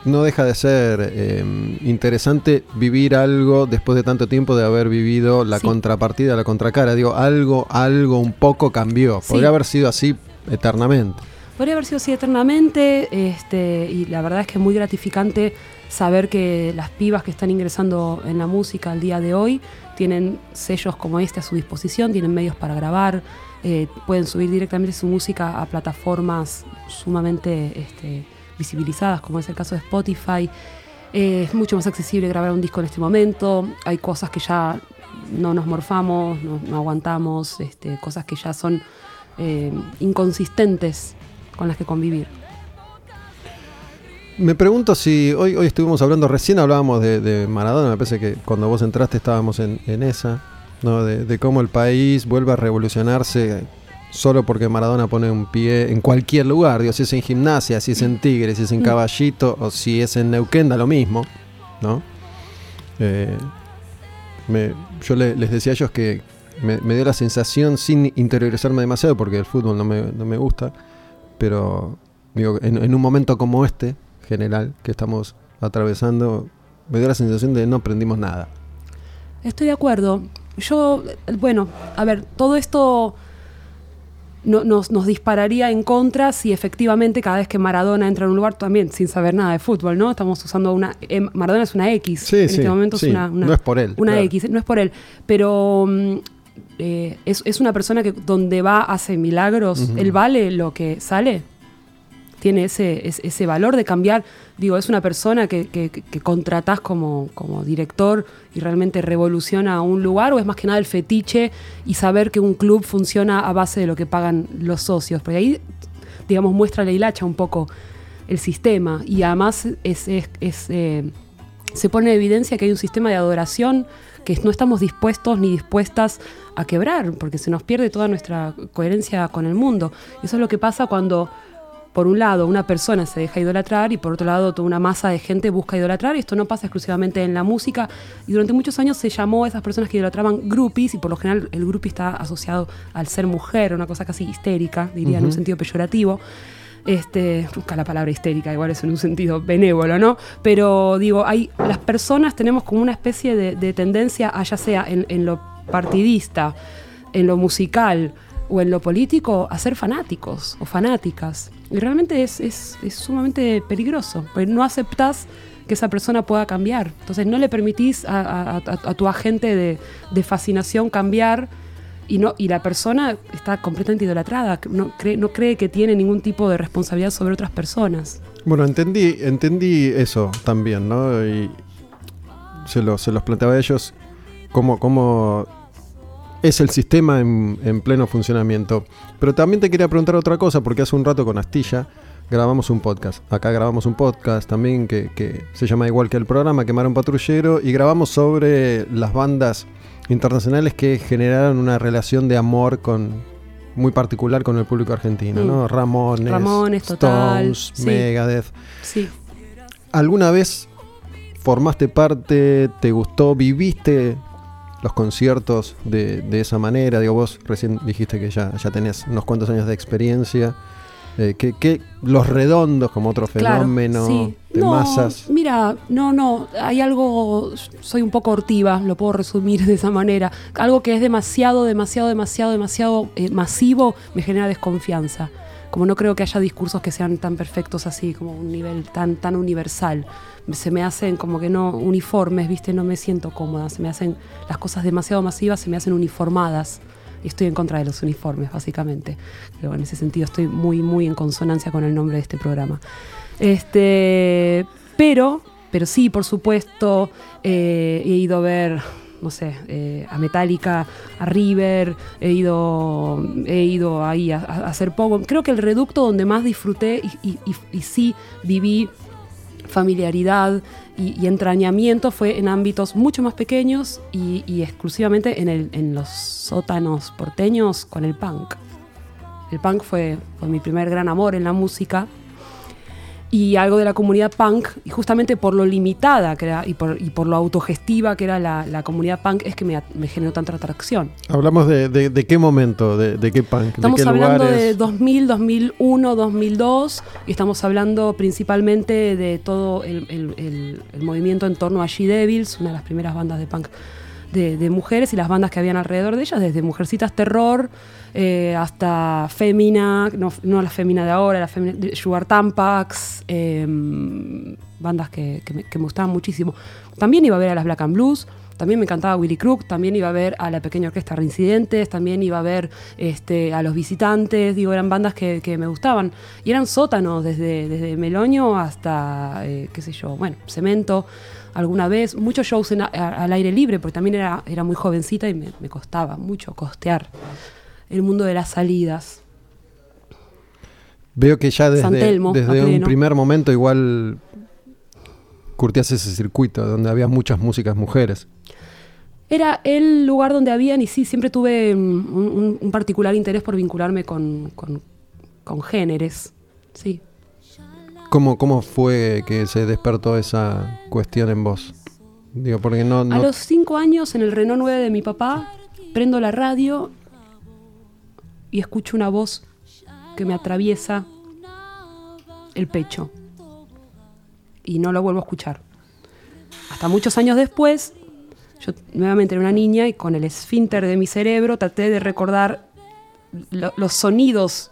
no deja de ser eh, interesante vivir algo después de tanto tiempo de haber vivido la Sí. contrapartida, la contracara. Digo, algo, algo un poco cambió. Sí. Podría haber sido así eternamente. Podría haber sido así eternamente, este, y la verdad es que es muy gratificante saber que las pibas que están ingresando en la música al día de hoy tienen sellos como este a su disposición, tienen medios para grabar, eh, pueden subir directamente su música a plataformas sumamente este, visibilizadas, como es el caso de Spotify. Eh, es mucho más accesible grabar un disco en este momento, hay cosas que ya no nos morfamos, no, aguantamos, este, cosas que ya son eh, inconsistentes con las que convivir. Me pregunto si hoy, hoy estuvimos hablando, recién hablábamos de, Maradona, me parece que cuando vos entraste estábamos en, en esa, ¿no? de, cómo el país vuelve a revolucionarse solo porque Maradona pone un pie en cualquier lugar, digo, si es en gimnasia, si es en Tigre, si es en Caballito o si es en Neuquén, da lo mismo, ¿no? Eh, me- yo le- les decía a ellos que me, dio la sensación, sin interiorizarme demasiado, porque el fútbol no me, no me gusta, pero digo, en un momento como este, general, que estamos atravesando, me dio la sensación de no aprendimos nada. Estoy de acuerdo. Yo, bueno, a ver, todo esto no- nos, nos dispararía en contra si efectivamente cada vez que Maradona entra en un lugar, también sin saber nada de fútbol, ¿no? Estamos usando una... eh, Maradona es una X. Sí, en sí, este momento sí, es una, una- no es por él, Una claro. X, no es por él. Pero mm, eh, es, es una persona que donde va hace milagros. Él vale lo que sale. Tiene ese, es- ese valor de cambiar. Digo, es una persona que, que, que contratás como, como director y realmente revoluciona un lugar, o es más que nada el fetiche y saber que un club funciona a base de lo que pagan los socios. Porque ahí, digamos, muestra la hilacha un poco el sistema. Y además es, es- es, eh, se pone en evidencia que hay un sistema de adoración que no estamos dispuestos ni dispuestas a quebrar, porque se nos pierde toda nuestra coherencia con el mundo. Eso es lo que pasa cuando, por un lado, una persona se deja idolatrar y por otro lado, toda una masa de gente busca idolatrar. Y esto no pasa exclusivamente en la música. Y durante muchos años se llamó a esas personas que idolatraban groupies y por lo general el groupie está asociado al ser mujer, una cosa casi histérica, diría, en un sentido peyorativo. Este, busca la palabra histérica, igual es en un sentido benévolo, ¿no? Pero digo, hay, las personas tenemos como una especie de, de tendencia a ya sea en, en lo partidista, en lo musical o en lo político, a ser fanáticos o fanáticas. Y realmente es, es- es sumamente peligroso, porque no aceptás que esa persona pueda cambiar. Entonces no le permitís a- a tu agente de, de fascinación cambiar y, no, y la persona está completamente idolatrada, no cree, no cree que tiene ningún tipo de responsabilidad sobre otras personas. Bueno, entendí, entendí eso también, ¿no? Y se, lo- se los planteaba a ellos cómo, cómo es el sistema en, en pleno funcionamiento. Pero también te quería preguntar otra cosa, porque hace un rato con Astilla grabamos un podcast. Acá grabamos un podcast también que, que se llama igual que el programa, Quemaron Patrullero, y grabamos sobre las bandas internacionales que generaron una relación de amor con muy particular con el público argentino, Mm. ¿no? Ramones, Ramones, Total, Stones, sí. Megadeth. Sí. ¿Alguna vez formaste parte, te gustó, viviste los conciertos de, de esa manera? Digo, vos recién dijiste que ya, ya tenés unos cuantos años de experiencia. Eh, que, que los redondos como otro Claro, fenómeno sí. de no, masas. Mira, no, no, hay algo, soy un poco hortiva, lo puedo resumir de esa manera. Algo que es demasiado, demasiado, demasiado, demasiado eh, masivo me genera desconfianza. Como no creo que haya discursos que sean tan perfectos así, como un nivel tan, tan universal. Se me hacen como que no uniformes, ¿viste? No me siento cómoda. Se me hacen las cosas demasiado masivas, se me hacen uniformadas. Y estoy en contra de los uniformes, básicamente. Pero en ese sentido estoy muy, muy en consonancia con el nombre de este programa. Este, pero, pero sí, por supuesto, eh, he ido a ver, no sé, eh, a Metallica, a River, he ido, he ido ahí a, hacer poco. Creo que el reducto donde más disfruté y, sí viví familiaridad y, entrañamiento fue en ámbitos mucho más pequeños y, y exclusivamente en, el- en los sótanos porteños con el punk. El punk fue, fue mi primer gran amor en la música y algo de la comunidad punk, y justamente por lo limitada que era, y, por, y por lo autogestiva que era la, la comunidad punk, es que me, me generó tanta atracción. Hablamos de, de- de qué momento, de, de qué punk, Estamos de qué hablando lugares. de 2000, 2001, 2002 y estamos hablando principalmente de todo el, el- el- el movimiento en torno a She Devils, una de las primeras bandas de punk de, mujeres y las bandas que habían alrededor de ellas, desde Mujercitas Terror eh, hasta Fémina, no, no la Fémina de ahora, la Fémina de Sugar Tampax, eh, bandas que, que me, que me gustaban muchísimo. También iba a ver a las Black and Blues, también me encantaba Willy Crook, también iba a ver a la pequeña orquesta Reincidentes, también iba a ver este, a los visitantes, digo, eran bandas que, que me gustaban. Y eran sótanos, desde, desde Meloño hasta, eh, qué sé yo, bueno, Cemento, alguna vez, muchos shows en a- al aire libre, porque también era, era muy jovencita y me, me costaba mucho costear el mundo de las salidas. Veo que ya desde, Telmo, desde un primer momento igual curtías ese circuito donde había muchas músicas mujeres. Era el lugar donde habían, y sí, siempre tuve mm, un, un- un particular interés por vincularme con, con, con géneros. Sí. ¿Cómo, ¿Cómo fue que se despertó esa cuestión en vos? Digo, porque no... A los cinco años, en el Renault 9 de mi papá, prendo la radio y escucho una voz que me atraviesa el pecho. Y no lo vuelvo a escuchar. Hasta muchos años después, yo nuevamente era una niña y con el esfínter de mi cerebro traté de recordar lo- los sonidos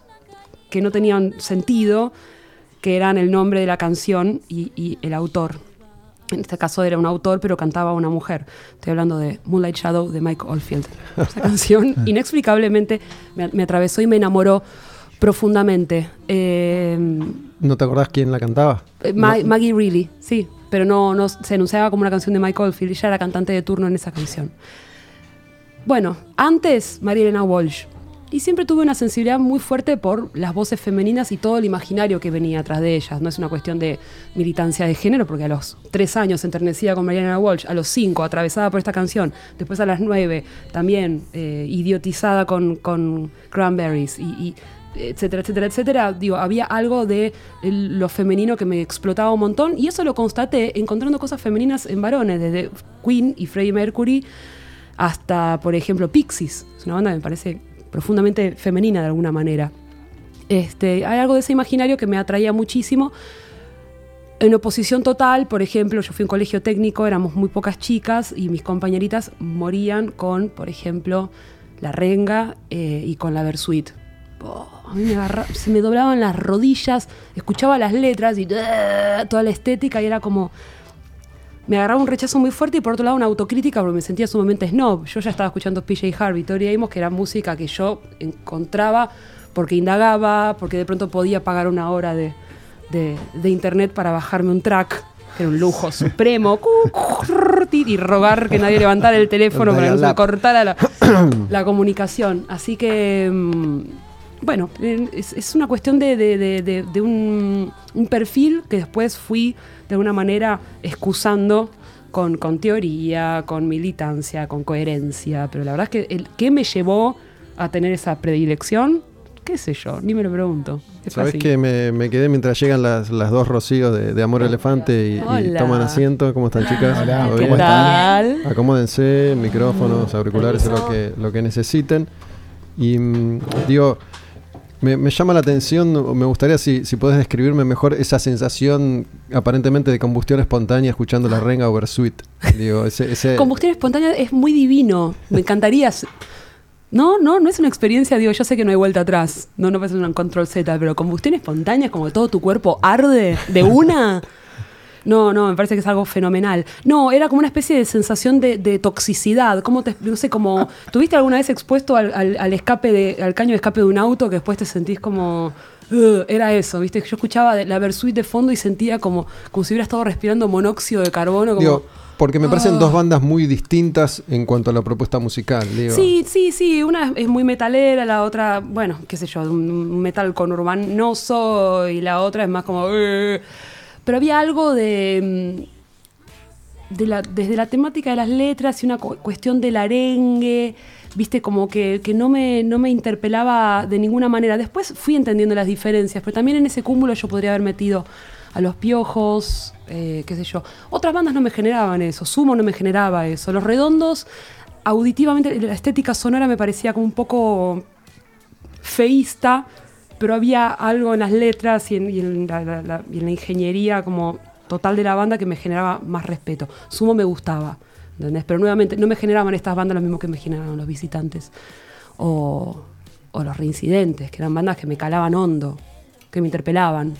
que no tenían sentido, que eran el nombre de la canción y, y el autor. En este caso era un autor, pero cantaba una mujer. Estoy hablando de Moonlight Shadow de Mike Oldfield. Esa *laughs* canción inexplicablemente me, me atravesó y me enamoró profundamente. Eh, ¿No te acordás quién la cantaba? eh, Ma- Maggie Reilly, sí, pero no, no se anunciaba como una canción de Mike Oldfield. Ella era cantante de turno en esa canción. Bueno, antes María Elena Walsh. Y siempre tuve una sensibilidad muy fuerte por las voces femeninas y todo el imaginario que venía atrás de ellas. No es una cuestión de militancia de género, porque a los tres años enternecida con María Elena Walsh, a los cinco atravesada por esta canción, después a las nueve también eh, idiotizada con, Cranberries y, etcétera, etcétera, etcétera. Digo, había algo de el- lo femenino que me explotaba un montón y eso lo constaté encontrando cosas femeninas en varones, desde Queen y Freddie Mercury hasta, por ejemplo, Pixies. Es una banda que me parece profundamente femenina de alguna manera. Este, hay algo de ese imaginario que me atraía muchísimo. En oposición total, por ejemplo, yo fui a un colegio técnico, éramos muy pocas chicas y mis compañeritas morían con, por ejemplo, la renga eh, y con la Versuit. Oh, a mí me se me doblaban las rodillas, escuchaba las letras y toda la estética y era como... Me agarraba un rechazo muy fuerte y por otro lado una autocrítica porque me sentía sumamente snob. Yo ya estaba escuchando PJ Harvey, Tori Amos, que era música que yo encontraba porque indagaba, porque de pronto podía pagar una hora de, de- de internet para bajarme un track, que era un lujo supremo, y rogar que nadie levantara el teléfono para que no se cortara la, *coughs* la comunicación. Así que, mm, bueno, es, es una cuestión de, de- de- de- de un, un perfil que después fui de alguna manera excusando con, con teoría, con militancia, con coherencia. Pero la verdad es que el que me llevó a tener esa predilección, qué sé yo, ni me lo pregunto. Es ¿Sabes que me, me quedé mientras llegan las, las dos rocíos de, de Amor Elefante y, toman asiento? ¿Cómo están, chicas? Hola, ¿Todo ¿Qué tal? Acomódense, micrófonos, auriculares, lo que, lo que necesiten. Y mm, digo, me, me llama la atención, o me gustaría si, si podés describirme mejor esa sensación aparentemente de combustión espontánea escuchando la renga Oversweet. Digo, ese, ese- Combustión espontánea es muy divino. Me encantaría. No, no, no es una experiencia, digo, yo sé que no hay vuelta atrás. No, no pasa un control Z, pero combustión espontánea es como todo tu cuerpo arde de una. *laughs* No, no, me parece que es algo fenomenal. No, era como una especie de sensación de, de toxicidad. ¿Cómo te, no sé, como. *laughs* ¿Tuviste alguna vez expuesto al, al- al escape de, al caño de escape de un auto que después te sentís como. Era eso, ¿viste? Yo escuchaba la Versuit de fondo y sentía como, como si hubiera estado respirando monóxido de carbono. Como, digo, porque me parecen dos bandas muy distintas en cuanto a la propuesta musical. Digo. Sí, sí, sí. Una es muy metalera, la otra, bueno, qué sé yo, un metal conurbanoso y la otra es más como. Pero había algo de. mm, de la- desde la temática de las letras y una cu- cuestión del arengue, viste, como que, que no, me, no me interpelaba de ninguna manera. Después fui entendiendo las diferencias, pero también en ese cúmulo yo podría haber metido a los piojos, eh, qué sé yo. Otras bandas no me generaban eso, Sumo no me generaba eso. Los redondos, auditivamente, la estética sonora me parecía como un poco feísta, pero había algo en las letras y en, y en la, la- la- y en la ingeniería como total de la banda que me generaba más respeto. Sumo me gustaba, ¿entendés? Pero nuevamente no me generaban estas bandas lo mismo que me generaban los visitantes o, o los reincidentes, que eran bandas que me calaban hondo, que me interpelaban,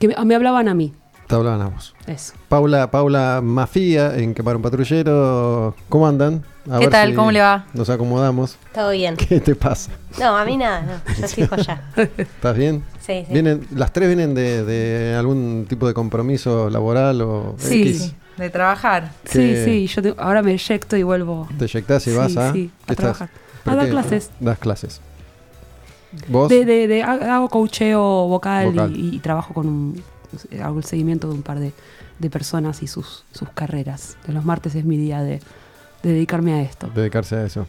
que me, me hablaban a mí. Te hablaban a vos. Eso. Paula, Paula Mafía en Quemar un Patrullero. ¿Cómo andan? A ¿Qué tal? si ¿Cómo le va? Nos acomodamos. Todo bien. ¿Qué te pasa? No, a mí nada, no. Yo fijo ya. *laughs* ¿Estás bien? Sí, sí. Vienen, las tres vienen de, de algún tipo de compromiso laboral o Sí, X. de trabajar. Sí, sí, yo te- ahora me eyecto y vuelvo Te eyectás y Sí, vas a. sí, a trabajar. ¿Pero A dar qué? clases. Das clases. ¿Vos? De, de, de- hago coacheo vocal, Vocal. Y, y trabajo con un. Hago el seguimiento de un par de, de personas y sus, sus carreras. De los martes es mi día de, de dedicarme a esto. Dedicarse a eso.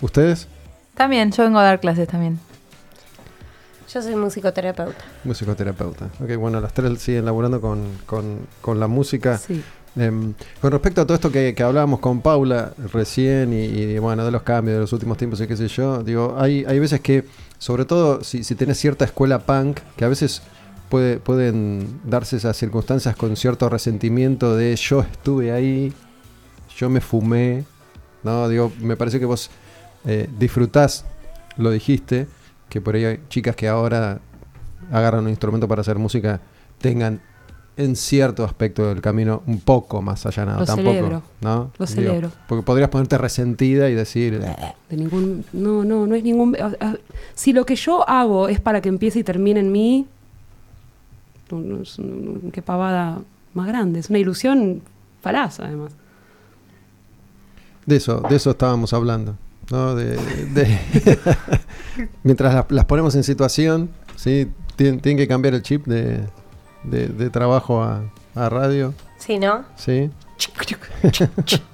¿Ustedes? También, yo vengo a dar clases también. Yo soy musicoterapeuta. Musicoterapeuta. Ok, bueno, las tres siguen laburando con, con- con la música. Sí. Em, con respecto a todo esto que, que hablábamos con Paula recién y, y, bueno, de los cambios de los últimos tiempos y qué sé yo, digo, hay, hay veces que, sobre todo si, si tenés cierta escuela punk, que a veces puede, pueden darse esas circunstancias con cierto resentimiento de yo estuve ahí, yo me fumé, no, digo, me parece que vos eh, disfrutás, lo dijiste, que por ahí hay chicas que ahora agarran un instrumento para hacer música, tengan en cierto aspecto del camino un poco más allanado. Lo Tampoco, celebro. ¿no? Lo celebro. Porque podrías ponerte resentida y decir, "Eh, De ningún. No, no, no es ningún. si lo que yo hago es para que empiece y termine en mí. qué pavada más grande. Es una ilusión falaz, además. De eso, de eso estábamos hablando. ¿no? De, de- *laughs* Mientras las, las ponemos en situación, ¿sí? Tien- tienen que cambiar el chip de, de- de trabajo a, a radio. Sí, ¿no? ¿sí? *laughs*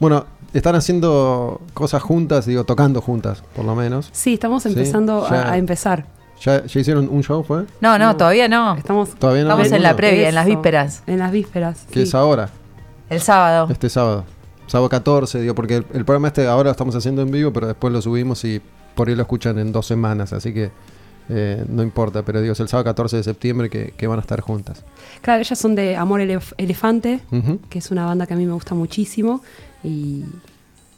bueno, están haciendo cosas juntas, digo, tocando juntas, por lo menos. Sí, estamos Sí, empezando ya. a, a empezar. ¿Ya, ya hicieron un show, fue? No, no, No. todavía no. Estamos, Todavía no. Estamos en la previa, en las vísperas. En las vísperas. Que sí. es ahora, El sábado. este sábado. Sábado 14, digo, porque el, el programa este ahora lo estamos haciendo en vivo, pero después lo subimos y por ahí lo escuchan en dos semanas, así que eh, no importa, pero digo, es el sábado 14 de septiembre que, que van a estar juntas. Claro, ellas son de Amor Elef- Elefante, que es una banda que a mí me gusta muchísimo. Y,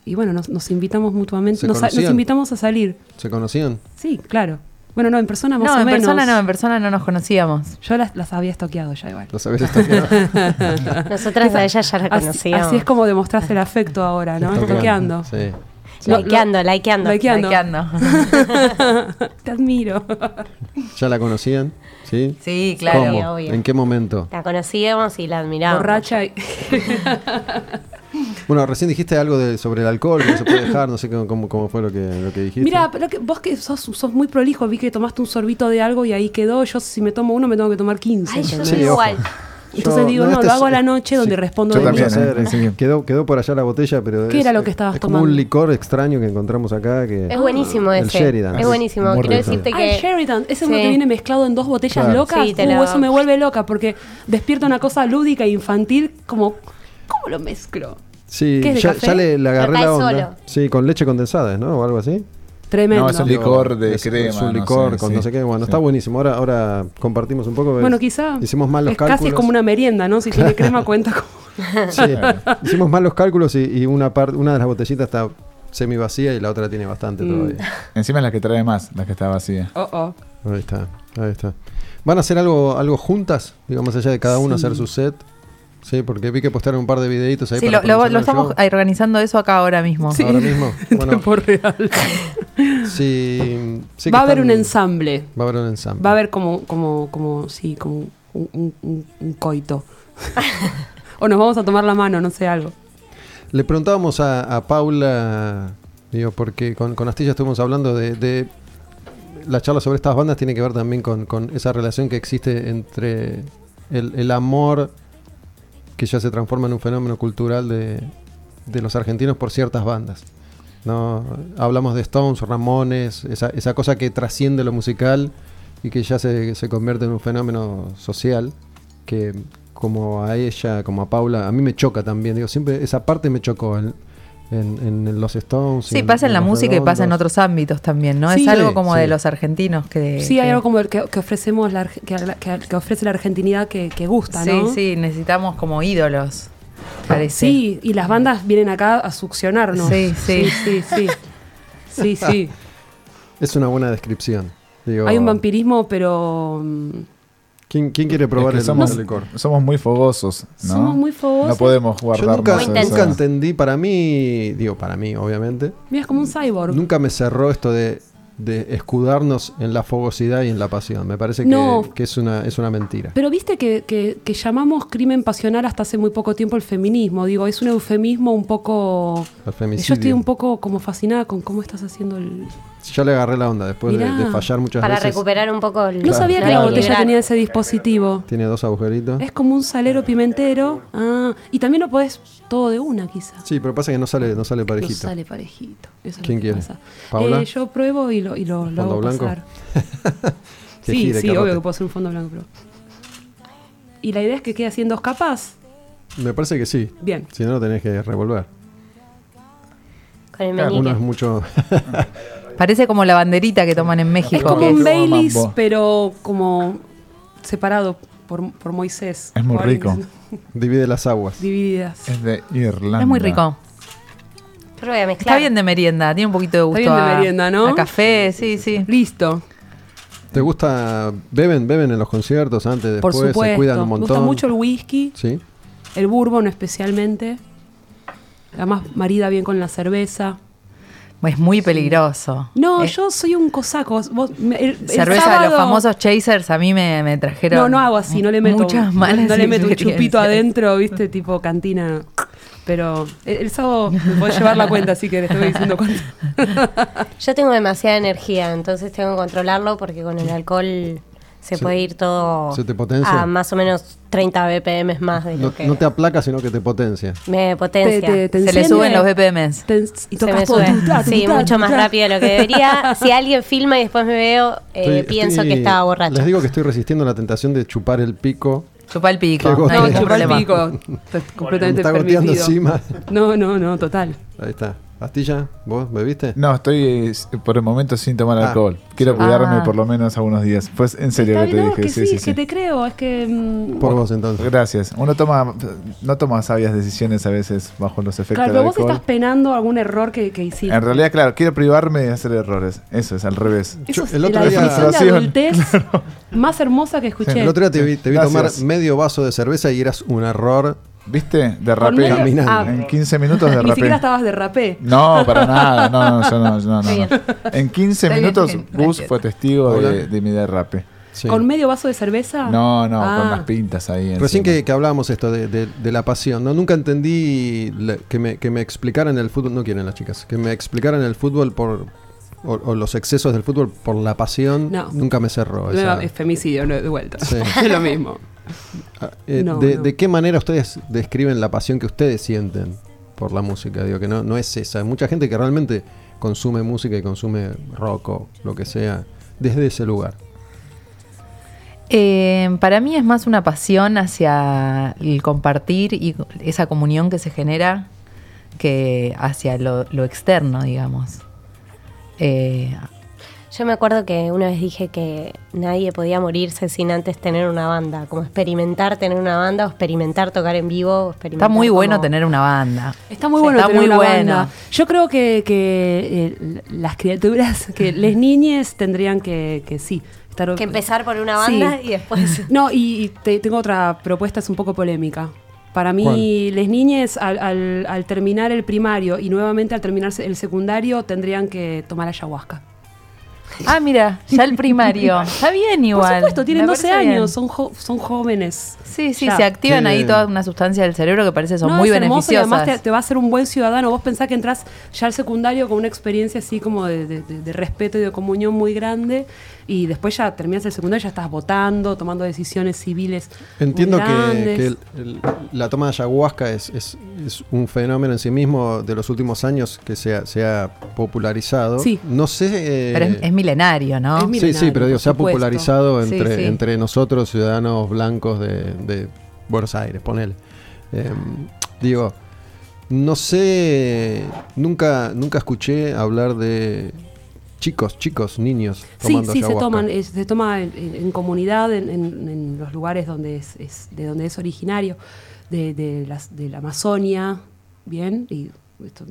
y bueno, nos, nos invitamos mutuamente. ¿Se Nos, nos invitamos a salir. ¿Se conocían? Sí, claro. Bueno, no, en persona más No, o en menos. persona no, en persona no nos conocíamos. Yo las, las había estoqueado ya igual. ¿Lo sabés estoqueado? *laughs* Nosotras a ella ya la conocíamos. así es como demostrarse el afecto ahora, ¿no? Estoqueando. Sí. No, Likeando, likeando. Likeando. Likeando. *laughs* Te admiro. ¿Ya la conocían? ¿Sí? Sí, claro. ¿Cómo? Sí, obvio. ¿En qué momento? La conocíamos y la admirábamos. Borracha y... *laughs* Bueno, recién dijiste algo de, sobre el alcohol, que no se puede dejar, no sé cómo, cómo, fue lo que, lo que dijiste. Mira, pero que vos que sos, sos muy prolijo, vi que tomaste un sorbito de algo y ahí quedó. Yo si me tomo uno me tengo que tomar 15. Ay, yo soy igual. Entonces Yo- digo, no, no, este lo hago a la noche donde sí. respondo Yo de también, mí. ¿eh? quedó, quedó por allá la botella, pero ¿Qué es, era lo que estabas es como un licor extraño que encontramos acá. Que Es buenísimo El ese. Sheridan. Es buenísimo. Quiero decirte Ah, el que. Sheridan, ese es Sí. uno que viene mezclado en dos botellas Claro. locas. Sí, te Uh, lo- eso me vuelve loca porque despierta una cosa lúdica e infantil como ¿cómo lo mezclo? Sí, ¿Qué es de ya, café? ya le, le agarré la onda. solo. Sí, con leche condensada, ¿no? O algo así. Tremendo. No, es un licor de Es- crema. Es un no licor sé, con sí. no sé qué. Bueno, Sí. está buenísimo. Ahora, ahora compartimos un poco. bueno, Es- quizá Hicimos mal los es cálculos. casi como una merienda, ¿no? Si tiene crema cuenta como *laughs* Sí, hicimos mal los cálculos y, y una, de las botellitas está semi vacía y la otra tiene bastante Mm. todavía. Encima es la que trae más, la que está vacía. Oh, oh. Ahí está, ahí está. ¿Van a hacer algo, algo juntas? Digo, más allá de cada uno hacer su set. Sí, porque vi que postearon un par de videitos ahí Sí, para lo, estamos show. organizando eso acá ahora mismo. Sí. Ahora mismo. *laughs* en Bueno, tiempo real. *laughs* sí, Va a haber están- un ensamble. Va a haber un ensamble. Va a haber como, como, como, sí, como un, un- un- un coito. *laughs* o nos vamos a tomar la mano, no sé, algo. Le preguntábamos a, a Paula, digo, porque con, con Astilla estuvimos hablando de, de la charla sobre estas bandas tiene que ver también con, con esa relación que existe entre el, el amor que ya se transforma en un fenómeno cultural de, de los argentinos por ciertas bandas. ¿no? Hablamos de Stones, Ramones, esa, esa cosa que trasciende lo musical y que ya se, se convierte en un fenómeno social que como a ella, como a Paula, a mí me choca también. Digo, siempre esa parte me chocó en- en los Stones. y Sí, pasa en la música y pasa en otros ámbitos también, ¿no? Sí. es algo Sí, como sí. de los argentinos que... Sí, hay algo como el que, que ofrecemos, la, que, que- que ofrece la argentinidad que, que gusta, Sí, ¿no? sí, necesitamos como ídolos, parece. Sí, y las bandas vienen acá a succionarnos. Sí, sí. sí, sí. Sí, sí. *laughs* Es una buena descripción. Digo, Hay un vampirismo, pero mm, ¿quién, quién quiere probar Es que el, somos, el licor? somos muy fogosos, ¿no? somos muy fogosos. No podemos Yo guardarnos nunca, nunca entendí, para mí, digo, para mí, obviamente, Mira, es como un cyborg. nunca me cerró esto de, de escudarnos en la fogosidad y en la pasión. Me parece que, No. que es, una, es una mentira. Pero viste que, que- que llamamos crimen pasional hasta hace muy poco tiempo el feminismo. Digo, es un eufemismo un poco... El Yo estoy un poco como fascinada con cómo estás haciendo el... Ya le agarré la onda después de, fallar muchas Para veces. recuperar un poco el. No sabía que la el botella tenía ese dispositivo. Tiene dos agujeritos. Es como un salero pimentero. Ah, y también lo podés todo de una, quizá. Sí, pero pasa que no sale, no sale No parejito. sale parejito. Eso es ¿Quién quiere? Eh, yo pruebo y lo, y lo, lo ¿Fondo hago blanco? pasar. *laughs* Sí, gire, sí, obvio que puedo hacer un fondo blanco, pero... ¿Y la idea es que quede así en dos capas? Me parece que sí. Bien. Si no, lo tenés que revolver. Con el Uno meñique. es mucho. *laughs* Parece como la banderita que toman en Es México. como que un es- Baileys, pero como separado por, por Moisés. Es muy rico. divide las aguas. Divididas. Es de Irlanda. es muy rico. Yo lo voy a mezclar. Está bien de merienda, tiene un poquito de gusto bien de a, merienda, ¿no? a café, sí, sí. Listo, ¿Te gusta? ¿Beben? ¿Beben en los conciertos antes, por después? supuesto. ¿Se cuidan un Me montón? gusta mucho el whisky, Sí. el bourbon especialmente. Además, marida bien con la cerveza. Es muy peligroso. No, Es yo soy un cosaco. Vos- me- el- el cerveza de los famosos chasers a mí me, me trajeron No, no hago así, no le meto, muchas malas no le meto un chupito adentro, viste, tipo cantina. Pero el, sábado me podés llevar la cuenta, así que les estoy diciendo cuánto. *laughs* Yo tengo demasiada energía, entonces tengo que controlarlo porque con el alcohol se Se- puede ir todo se te potencia. a más o menos 30 BPM más de No, lo que no te aplaca, sino que te potencia. me potencia. Te- te- te Se le suben los BPMs. te- y se me todo. sube. Sí, mucho más rápido de lo que debería. *laughs* Si alguien filma y después me veo, eh, Estoy- pienso estoy- que estaba borracho. Les digo que estoy resistiendo la tentación de chupar el pico. Chupa el pico. No chupar el pico. Está completamente permitido. encima. No, no, no, total. Ahí está. ¿Astilla? ¿Vos bebiste? No, estoy eh, por el momento sin tomar Ah. alcohol. Quiero Ah. cuidarme por lo menos algunos días. Pues en serio Está que te dije. que sí, sí, sí, que te creo. Es que. mm, Por vos entonces. Gracias. Uno toma, no toma sabias decisiones a veces bajo los efectos claro, del pero vos alcohol. estás penando algún error que, que hiciste. En realidad, claro, quiero privarme de hacer errores. Eso es al revés. Eso Yo- es el otro la día- definición de adultez *laughs* más hermosa que escuché. El otro día te vi, te vi tomar medio vaso de cerveza y eras un error. ¿Viste? Derrapé. Caminando. Ah, En 15 minutos Ni siquiera derrapé. estabas de rapé. No, para *laughs* nada. No, no, yo no, no, no, Está bien. no. En 15 Está bien, minutos, Gus fue testigo de, de mi derrape. Sí. ¿Con medio vaso de cerveza? No, no, Ah. con las pintas ahí. Recién que, que hablábamos esto de, de- de la pasión, ¿no? Nunca entendí que, me, que me explicaran el fútbol, no quieren las chicas, que me explicaran el fútbol por, o, o los excesos del fútbol por la pasión, No. nunca me cerró. No, esa- es femicidio, no, de vuelta. Sí. *laughs* Es lo mismo. Ah, eh, No, de, no. de qué manera ustedes describen la pasión que ustedes sienten por la música? Digo que no, no es esa. Hay mucha gente que realmente consume música y consume rock o lo que sea desde ese lugar. Eh, para mí es más una pasión hacia el compartir y esa comunión que se genera que hacia lo, lo externo, digamos. Eh, Yo me acuerdo que una vez dije que nadie podía morirse sin antes tener una banda, como experimentar tener una banda o experimentar tocar en vivo. o está experimentar muy bueno tener una banda. Está muy bueno Está tener muy una bueno. banda. Yo creo que, que, eh, las criaturas, que las niñes tendrían que, que sí. Estar, Que empezar por una Sí. banda y después... *laughs* No, y, y te- tengo otra propuesta, es un poco polémica. Para mí, las niñas al, al- al terminar el primario y nuevamente al terminar el secundario tendrían que tomar ayahuasca. Ah, mira, ya el primario. *laughs* Está bien igual. Por supuesto, tienen Me 12 parece bien. años, son, jo- son jóvenes. Sí, sí, Ya. se activan ahí toda una sustancia del cerebro que parece son No, muy es hermoso y beneficiosas. además te, te va a hacer un buen ciudadano. Vos pensás que entras ya al secundario con una experiencia así como de, de- de- de respeto y de comunión muy grande y después ya terminas el secundario, ya estás votando, tomando decisiones civiles. muy Entiendo que, grandes. que el- el- la toma de ayahuasca es, es- es un fenómeno en sí mismo de los últimos años que se ha, se ha popularizado. Sí. No sé. eh, Pero es, es milenario, ¿no? Es sí, milenario, sí, pero digo, se ha popularizado Sí, entre, sí. entre nosotros, ciudadanos blancos de, de Buenos Aires, ponele. Eh, digo, no sé, nunca, nunca escuché hablar de chicos, chicos, niños Sí, tomando sí, se toman, es- se toma en, en- en comunidad, en, en- en los lugares donde es, es- de donde es originario, de, de las, de la Amazonia, bien, y esto,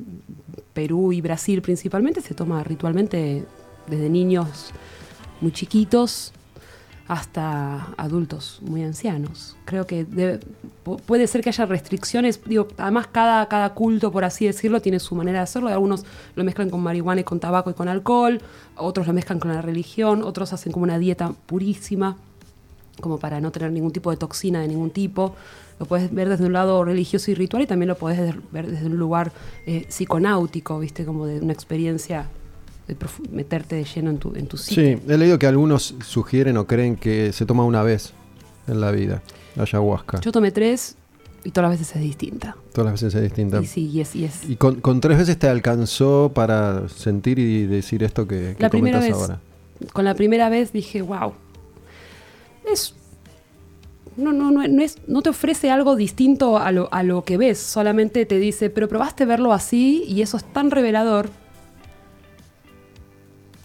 Perú y Brasil principalmente, se toma ritualmente desde niños muy chiquitos hasta adultos muy ancianos. Creo que debe- pu- puede ser que haya restricciones. Digo, además cada, cada culto, por así decirlo, tiene su manera de hacerlo. Algunos lo mezclan con marihuana y con tabaco y con alcohol, otros lo mezclan con la religión, otros hacen como una dieta purísima, como para no tener ningún tipo de toxina de ningún tipo. Lo puedes ver desde un lado religioso y ritual y también lo puedes de- ver desde un lugar eh, psiconáutico, ¿viste? Como de una experiencia de meterte de lleno en tu, en tu. Sí, he leído que algunos sugieren o creen que se toma una vez en la vida, la ayahuasca. Yo tomé tres y todas las veces es distinta. Todas las veces es distinta. Y sí, y es, y es- Y con, con tres veces te alcanzó para sentir y decir esto que, que La primera comentas vez. ahora. Con la primera vez dije, wow. Es. No, no, no, no es, no te ofrece algo distinto a lo, a lo que ves, solamente te dice, pero probaste verlo así y eso es tan revelador.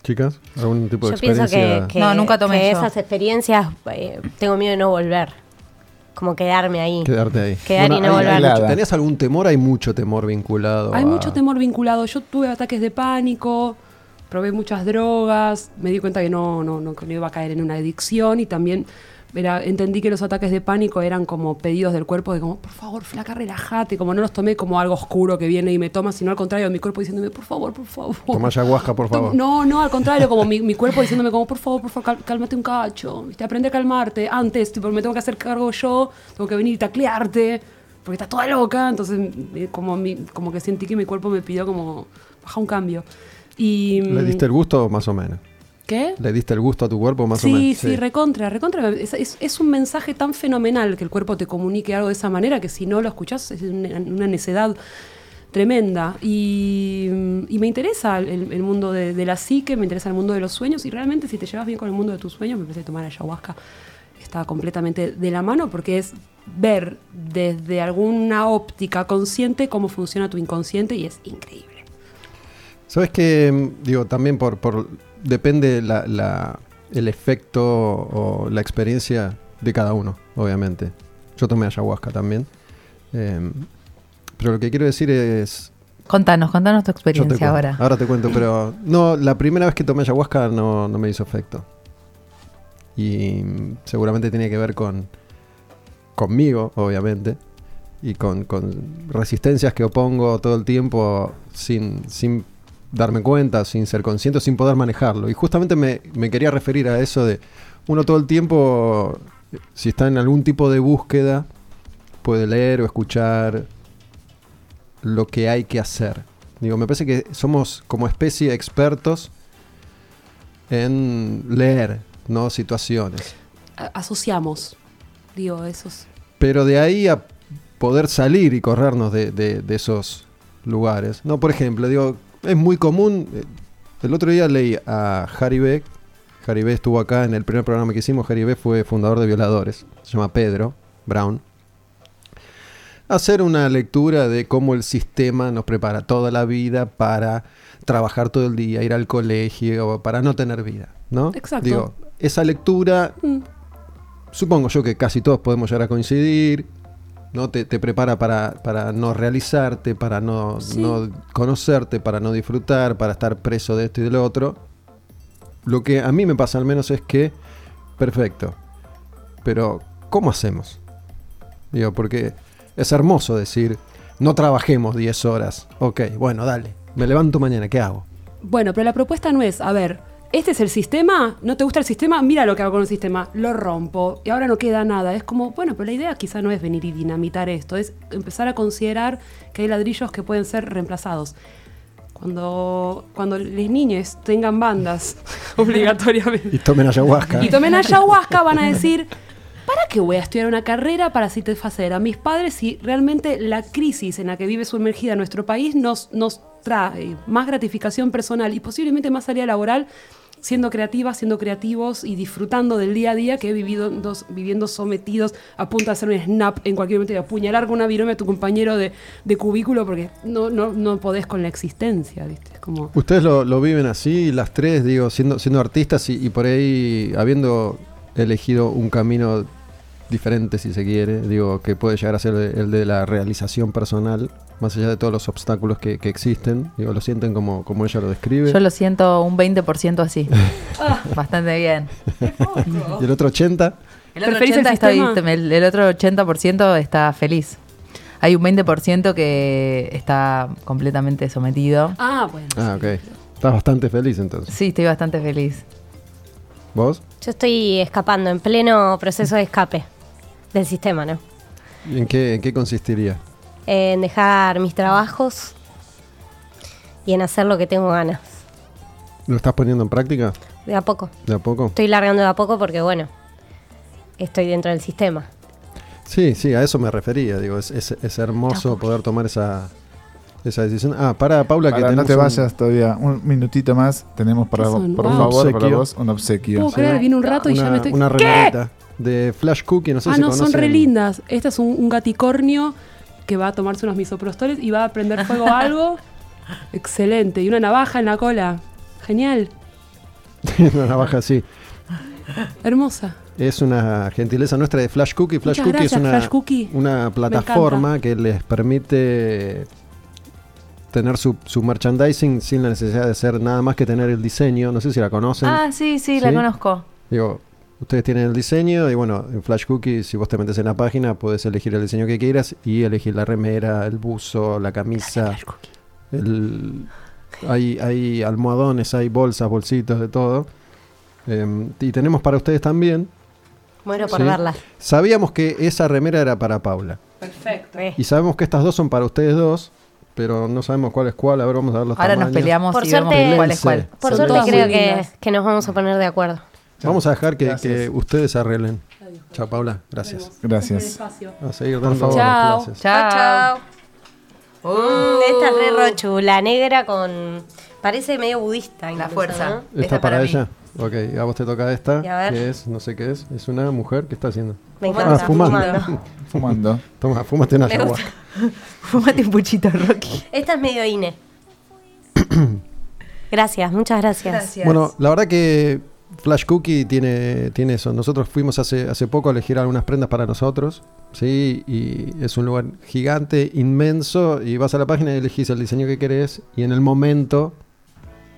Chicas, ¿algún tipo de Yo pienso que, que- No, nunca tomé que esas experiencias eh, tengo miedo de no volver. Como quedarme ahí. Quedarte ahí. Quedar y no hay- volver. ¿Tenías algún temor? Hay mucho temor vinculado. Hay a- mucho temor vinculado. Yo tuve ataques de pánico, probé muchas drogas, me di cuenta que no, no, no, que no iba a caer en una adicción y también era, entendí que los ataques de pánico eran como pedidos del cuerpo de como, por favor, flaca, relájate, como no los tomé como algo oscuro que viene y me toma, sino al contrario, mi cuerpo diciéndome, por favor, por favor. Toma ayahuasca, por *laughs* favor. No, no, al contrario, como mi, mi cuerpo diciéndome como, por favor, por favor, cálmate un cacho, ¿viste? aprende a calmarte. Antes, tipo, me tengo que hacer cargo yo, tengo que venir y taclearte, porque está toda loca. Entonces, eh, como, mi- como que sentí que mi cuerpo me pidió como, baja un cambio. Y, ¿Le diste el gusto más o menos? ¿Qué? ¿Le diste el gusto a tu cuerpo más sí, o menos? Sí, recontra, recontra. Es, es- es un mensaje tan fenomenal que el cuerpo te comunique algo de esa manera que si no lo escuchás es una, una necedad tremenda. Y, y me interesa el, el mundo de, de la psique, me interesa el mundo de los sueños y realmente si te llevas bien con el mundo de tus sueños, me parece que tomar ayahuasca está completamente de la mano porque es ver desde alguna óptica consciente cómo funciona tu inconsciente y es increíble. ¿Sabes que Digo, también por, por depende la, la- el efecto o la experiencia de cada uno, obviamente. Yo tomé ayahuasca también. Eh, pero lo que quiero decir es... Contanos, contanos tu experiencia ahora. Ahora te cuento, pero... No, la primera vez que tomé ayahuasca no, no me hizo efecto. Y seguramente tenía que ver con... Conmigo, obviamente. Y con, con resistencias que opongo todo el tiempo sin, sin darme cuenta, sin ser consciente, sin poder manejarlo. Y justamente me, me quería referir a eso de uno todo el tiempo, si está en algún tipo de búsqueda, puede leer o escuchar lo que hay que hacer. Digo, me parece que somos como especie expertos en leer, ¿no? Situaciones. Asociamos, digo, esos. Pero de ahí a poder salir y corrernos de, de- de esos lugares. No, por ejemplo, digo, es muy común. El otro día leí a Harry Beck. Harry Beck estuvo acá en el primer programa que hicimos. Harry Beck fue fundador de Violadores. Se llama Pedro Brown. Hacer una lectura de cómo el sistema nos prepara toda la vida para trabajar todo el día, ir al colegio, para no tener vida, ¿no? Exacto. Digo, esa lectura Mm, supongo yo que casi todos podemos llegar a coincidir, ¿no? Te, te prepara para, para no realizarte, para no, Sí. no conocerte, para no disfrutar, para estar preso de esto y de lo otro. Lo que a mí me pasa al menos es que, perfecto, pero ¿cómo hacemos? Digo, porque es hermoso decir, no trabajemos 10 horas. Ok, bueno, dale, me levanto mañana, ¿qué hago? Bueno, pero la propuesta no es, a ver, este es el sistema, ¿no te gusta el sistema? Mira lo que hago con el sistema, lo rompo y ahora no queda nada. Es como, bueno, pero la idea quizá no es venir y dinamitar esto, es empezar a considerar que hay ladrillos que pueden ser reemplazados. Cuando, cuando las niñas tengan bandas, *laughs* obligatoriamente, Y tomen ayahuasca. y tomen ayahuasca, van a decir, ¿para qué voy a estudiar una carrera para satisfacer a mis padres si realmente la crisis en la que vive sumergida nuestro país nos, nos trae más gratificación personal y posiblemente más salida laboral siendo creativas, siendo creativos y disfrutando del día a día que he vivido dos- viviendo sometidos a punto de hacer un snap en cualquier momento y apuñalar con una virome a tu compañero de, de cubículo porque no, no, no podés con la existencia, ¿viste? Es como... Ustedes lo, lo viven así, las tres, digo, siendo, siendo artistas y, y por ahí habiendo elegido un camino diferente, si se quiere, digo, que puede llegar a ser el, el de la realización personal, más allá de todos los obstáculos que, que existen, digo, lo sienten como, como ella lo describe. Yo lo siento un 20% así. *laughs* Bastante bien. Y el otro 80, El otro, ¿Preferís el 80 está, sistema? el, el otro 80% está feliz. Hay un 20% que está completamente sometido. Ah, bueno. ah, ok. Estás bastante feliz entonces. Sí, estoy bastante feliz. ¿Vos? Yo estoy escapando, en pleno proceso de escape del sistema, ¿no? ¿Y ¿En qué, en qué consistiría? En dejar mis trabajos y en hacer lo que tengo ganas. ¿Lo estás poniendo en práctica? De a poco. ¿De a poco? Estoy largando de a poco porque, bueno, estoy dentro del sistema. Sí, sí, a eso me refería. Digo, es, es- es hermoso poder tomar esa, esa decisión. Ah, para Paula, que Para, no tenemos te un- vayas todavía. Un minutito más. Tenemos para, por favor, para vos un obsequio. Puedo creer, viene un rato y ya me estoy... una remerita de Flash Cookie, no sé ah, si no, son re lindas. Este es un, un gaticornio que va a tomarse unos misoprostoles y va a prender fuego a algo. *laughs* Excelente. Y una navaja en la cola. Genial. *laughs* una navaja así. Hermosa. Es una gentileza nuestra de Flash Cookie. Flash Muchas Cookie gracias, es una, Flash Cookie. una plataforma que les permite tener su, su merchandising sin la necesidad de hacer nada más que tener el diseño. No sé si la conocen. Ah, sí, sí, la ¿Sí? conozco. Digo, ustedes tienen el diseño y bueno, en Flash Cookie, si vos te metes en la página, puedes elegir el diseño que quieras y elegir la remera, el buzo, la camisa. el- hay, hay almohadones, hay bolsas, bolsitos, de todo. Em, y tenemos para ustedes también. Muero por Sí. verla. Sabíamos que esa remera era para Paula. Perfecto. Eh. Y sabemos que estas dos son para ustedes dos, pero no sabemos cuál es cuál. A ver, vamos a ver los Ahora nos peleamos Por y suerte- vemos cuál es cuál. Por Son suerte creo que, que nos vamos a poner de acuerdo. Vamos a dejar que, que ustedes arreglen. Chao, Paula. Gracias. Gracias. A seguir dando favor. Chao. clases. Chao. Mm, esta es re rochu, la negra con... Parece medio budista. La incluso, fuerza. ¿no? ¿Esta Esta para, para mí. ella? Ok, a vos te toca esta. Que es, no sé qué es. Es una mujer que está haciendo. Me Ah, encanta. fumando. fumando. *laughs* Fumando. Toma, fúmate una ayahuasca. *laughs* Fúmate un puchito, Rocky. Esta es medio INE. *coughs* Gracias, muchas gracias. Gracias. Bueno, la verdad que Flash Cookie tiene, tiene eso. Nosotros fuimos hace, hace poco a elegir algunas prendas para nosotros. Sí, y es un lugar gigante, inmenso, y vas a la página y elegís el diseño que querés y en el momento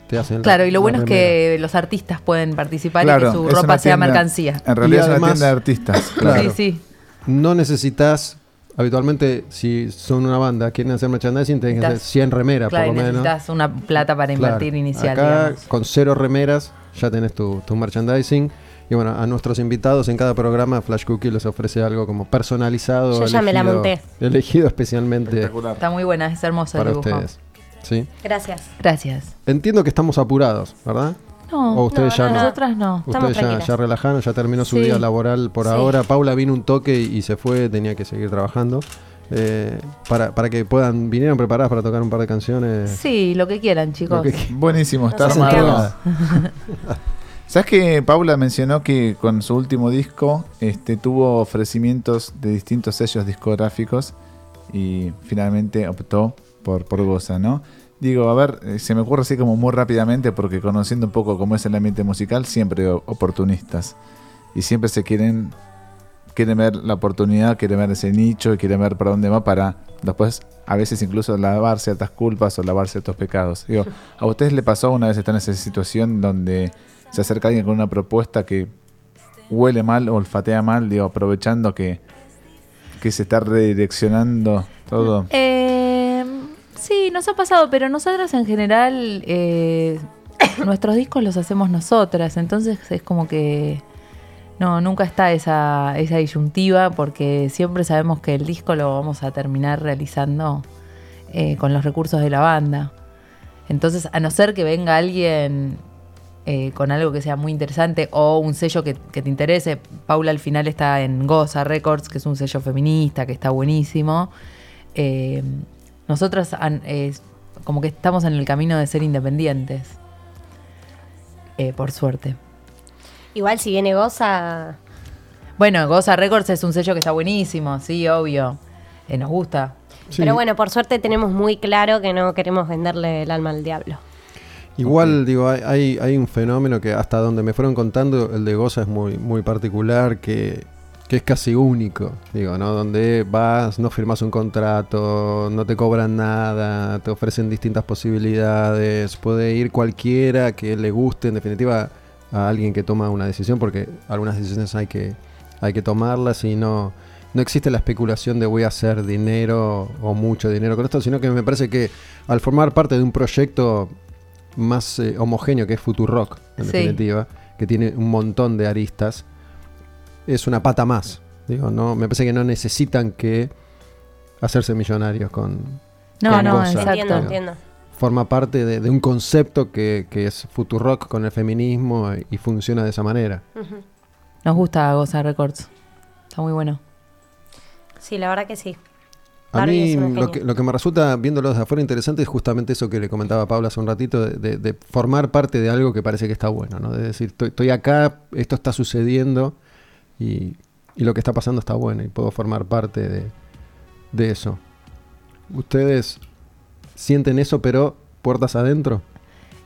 te hacen la- Claro, y lo la bueno es que los artistas pueden participar y Claro, que su ropa una sea tienda- mercancía. En realidad Y es una además- tienda de artistas. Claro. Sí, sí. No necesitas, habitualmente, si son una banda, quieren hacer merchandising, tienen que hacer Necesitas- 100 remeras Claro, por lo menos. necesitas una plata para Claro. invertir inicial. Acá, digamos. con cero remeras, ya tenés tu, tu merchandising. Y bueno, a nuestros invitados en cada programa, Flash Cookie les ofrece algo como personalizado. Yo ya me la monté. Elegido especialmente Está muy buena, es hermoso para el dibujo. ustedes. ¿Sí? Gracias. Gracias. Entiendo que estamos apurados, ¿verdad? No, O ustedes ya no. nosotras no. Estamos Ustedes ya, ya relajaron, ya terminó su Sí. día laboral por Sí. ahora. Paula vino un toque y, y se fue, tenía que seguir trabajando. Eh, para, para que puedan, vinieron preparadas para tocar un par de canciones. Sí, lo que quieran, chicos. *laughs* Buenísimo, está entregamos. *laughs* ¿Sabes que Paula mencionó que con su último disco este, tuvo ofrecimientos de distintos sellos discográficos y finalmente optó por, por Goza, ¿no? Digo, a ver, eh, se me ocurre así como muy rápidamente porque conociendo un poco cómo es el ambiente musical, siempre oportunistas y siempre se quieren quieren ver la oportunidad, quieren ver ese nicho y quieren ver para dónde va para después a veces incluso lavar ciertas culpas o lavar ciertos pecados. Digo, ¿a ustedes le pasó una vez estar en esa situación donde se acerca alguien con una propuesta que huele mal olfatea mal, digo, aprovechando que, que se está redireccionando todo? Eh, sí, nos ha pasado, pero nosotras en general eh, *coughs* nuestros discos los hacemos nosotras, entonces es como que no, nunca está esa, esa disyuntiva porque siempre sabemos que el disco lo vamos a terminar realizando eh, con los recursos de la banda. Entonces, a no ser que venga alguien eh, con algo que sea muy interesante o un sello que, te interese, Paula al final está en Goza Records, que es un sello feminista, que está buenísimo. Nosotras eh, como que estamos en el camino de ser independientes. Eh, por suerte. Igual si viene Goza, Bueno, Goza Records es un sello que está buenísimo, sí, obvio. Eh, nos gusta. Sí. pero bueno, por suerte tenemos muy claro que no queremos venderle el alma al diablo. Igual, digo, hay, hay, hay un fenómeno que hasta donde me fueron contando, el de Goza es muy, muy particular, que, que es casi único, digo, ¿no? Donde vas, no firmas un contrato, no te cobran nada, te ofrecen distintas posibilidades, puede ir cualquiera que le guste, en definitiva, a alguien que toma una decisión, porque algunas decisiones hay que, hay que tomarlas y no, no existe la especulación de voy a hacer dinero o mucho dinero con esto, sino que me parece que al formar parte de un proyecto más eh, homogéneo que es Futurock, en Sí. definitiva, que tiene un montón de aristas, es una pata más. Digo, no, me parece que no necesitan que hacerse millonarios con. No, con no, Goza. Entiendo, entiendo. Forma parte de, de un concepto que, que es Futurock con el feminismo y, y funciona de esa manera. Nos gusta Goza Records. Está muy bueno. Sí, la verdad que sí. A Barbie mí es lo que, lo que me resulta viéndolo desde afuera interesante es justamente eso que le comentaba Paula hace un ratito, de, de- de formar parte de algo que parece que está bueno, ¿no? De decir, estoy, estoy acá, esto está sucediendo y, y lo que está pasando está bueno y puedo formar parte de, de eso. ¿Ustedes sienten eso pero puertas adentro?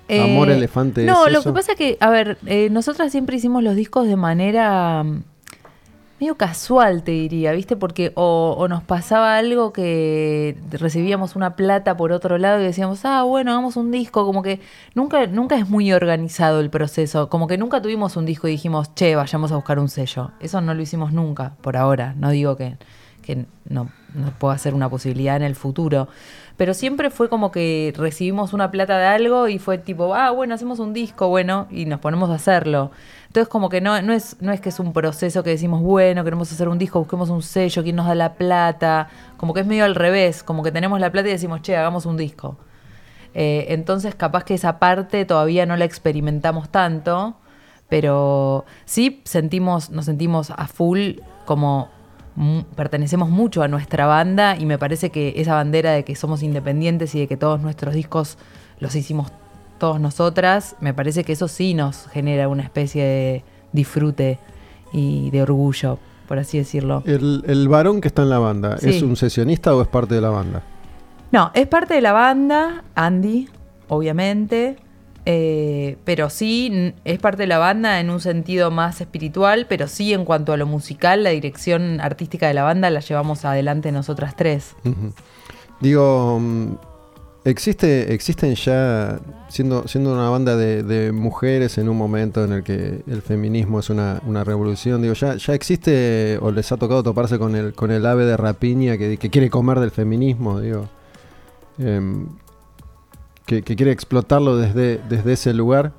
Amor Eh, elefante No, es lo eso? que pasa es que, a ver, eh, nosotras siempre hicimos los discos de manera medio casual, te diría, ¿viste? Porque o, o nos pasaba algo que recibíamos una plata por otro lado y decíamos, ah, bueno, hagamos un disco, como que nunca, nunca es muy organizado el proceso, como que nunca tuvimos un disco y dijimos, che, vayamos a buscar un sello. Eso no lo hicimos nunca, por ahora, no digo que, que no, no pueda ser una posibilidad en el futuro. Pero siempre fue como que recibimos una plata de algo y fue tipo, ah, bueno, hacemos un disco, bueno, y nos ponemos a hacerlo. Entonces como que no, no, es, no es que es un proceso que decimos, bueno, queremos hacer un disco, busquemos un sello, ¿quién nos da la plata? Como que es medio al revés, como que tenemos la plata y decimos, che, hagamos un disco. Eh, entonces capaz que esa parte todavía no la experimentamos tanto, pero sí sentimos, nos sentimos a full como pertenecemos mucho a nuestra banda y me parece que esa bandera de que somos independientes y de que todos nuestros discos los hicimos todos nosotras, me parece que eso sí nos genera una especie de disfrute y de orgullo, por así decirlo. El, el varón que está en la banda, Sí. ¿es un sesionista o es parte de la banda? No, es parte de la banda, Andy, obviamente. Eh, pero sí, es parte de la banda en un sentido más espiritual, pero sí en cuanto a lo musical, la dirección artística de la banda la llevamos adelante nosotras tres. Digo, mm, existe, existen ya, siendo, siendo una banda de, de mujeres en un momento en el que el feminismo es una, una revolución, digo, ya, ya existe o les ha tocado toparse con el, con el ave de rapiña que, que quiere comer del feminismo, digo, Em, que, que quiere explotarlo desde, desde ese lugar.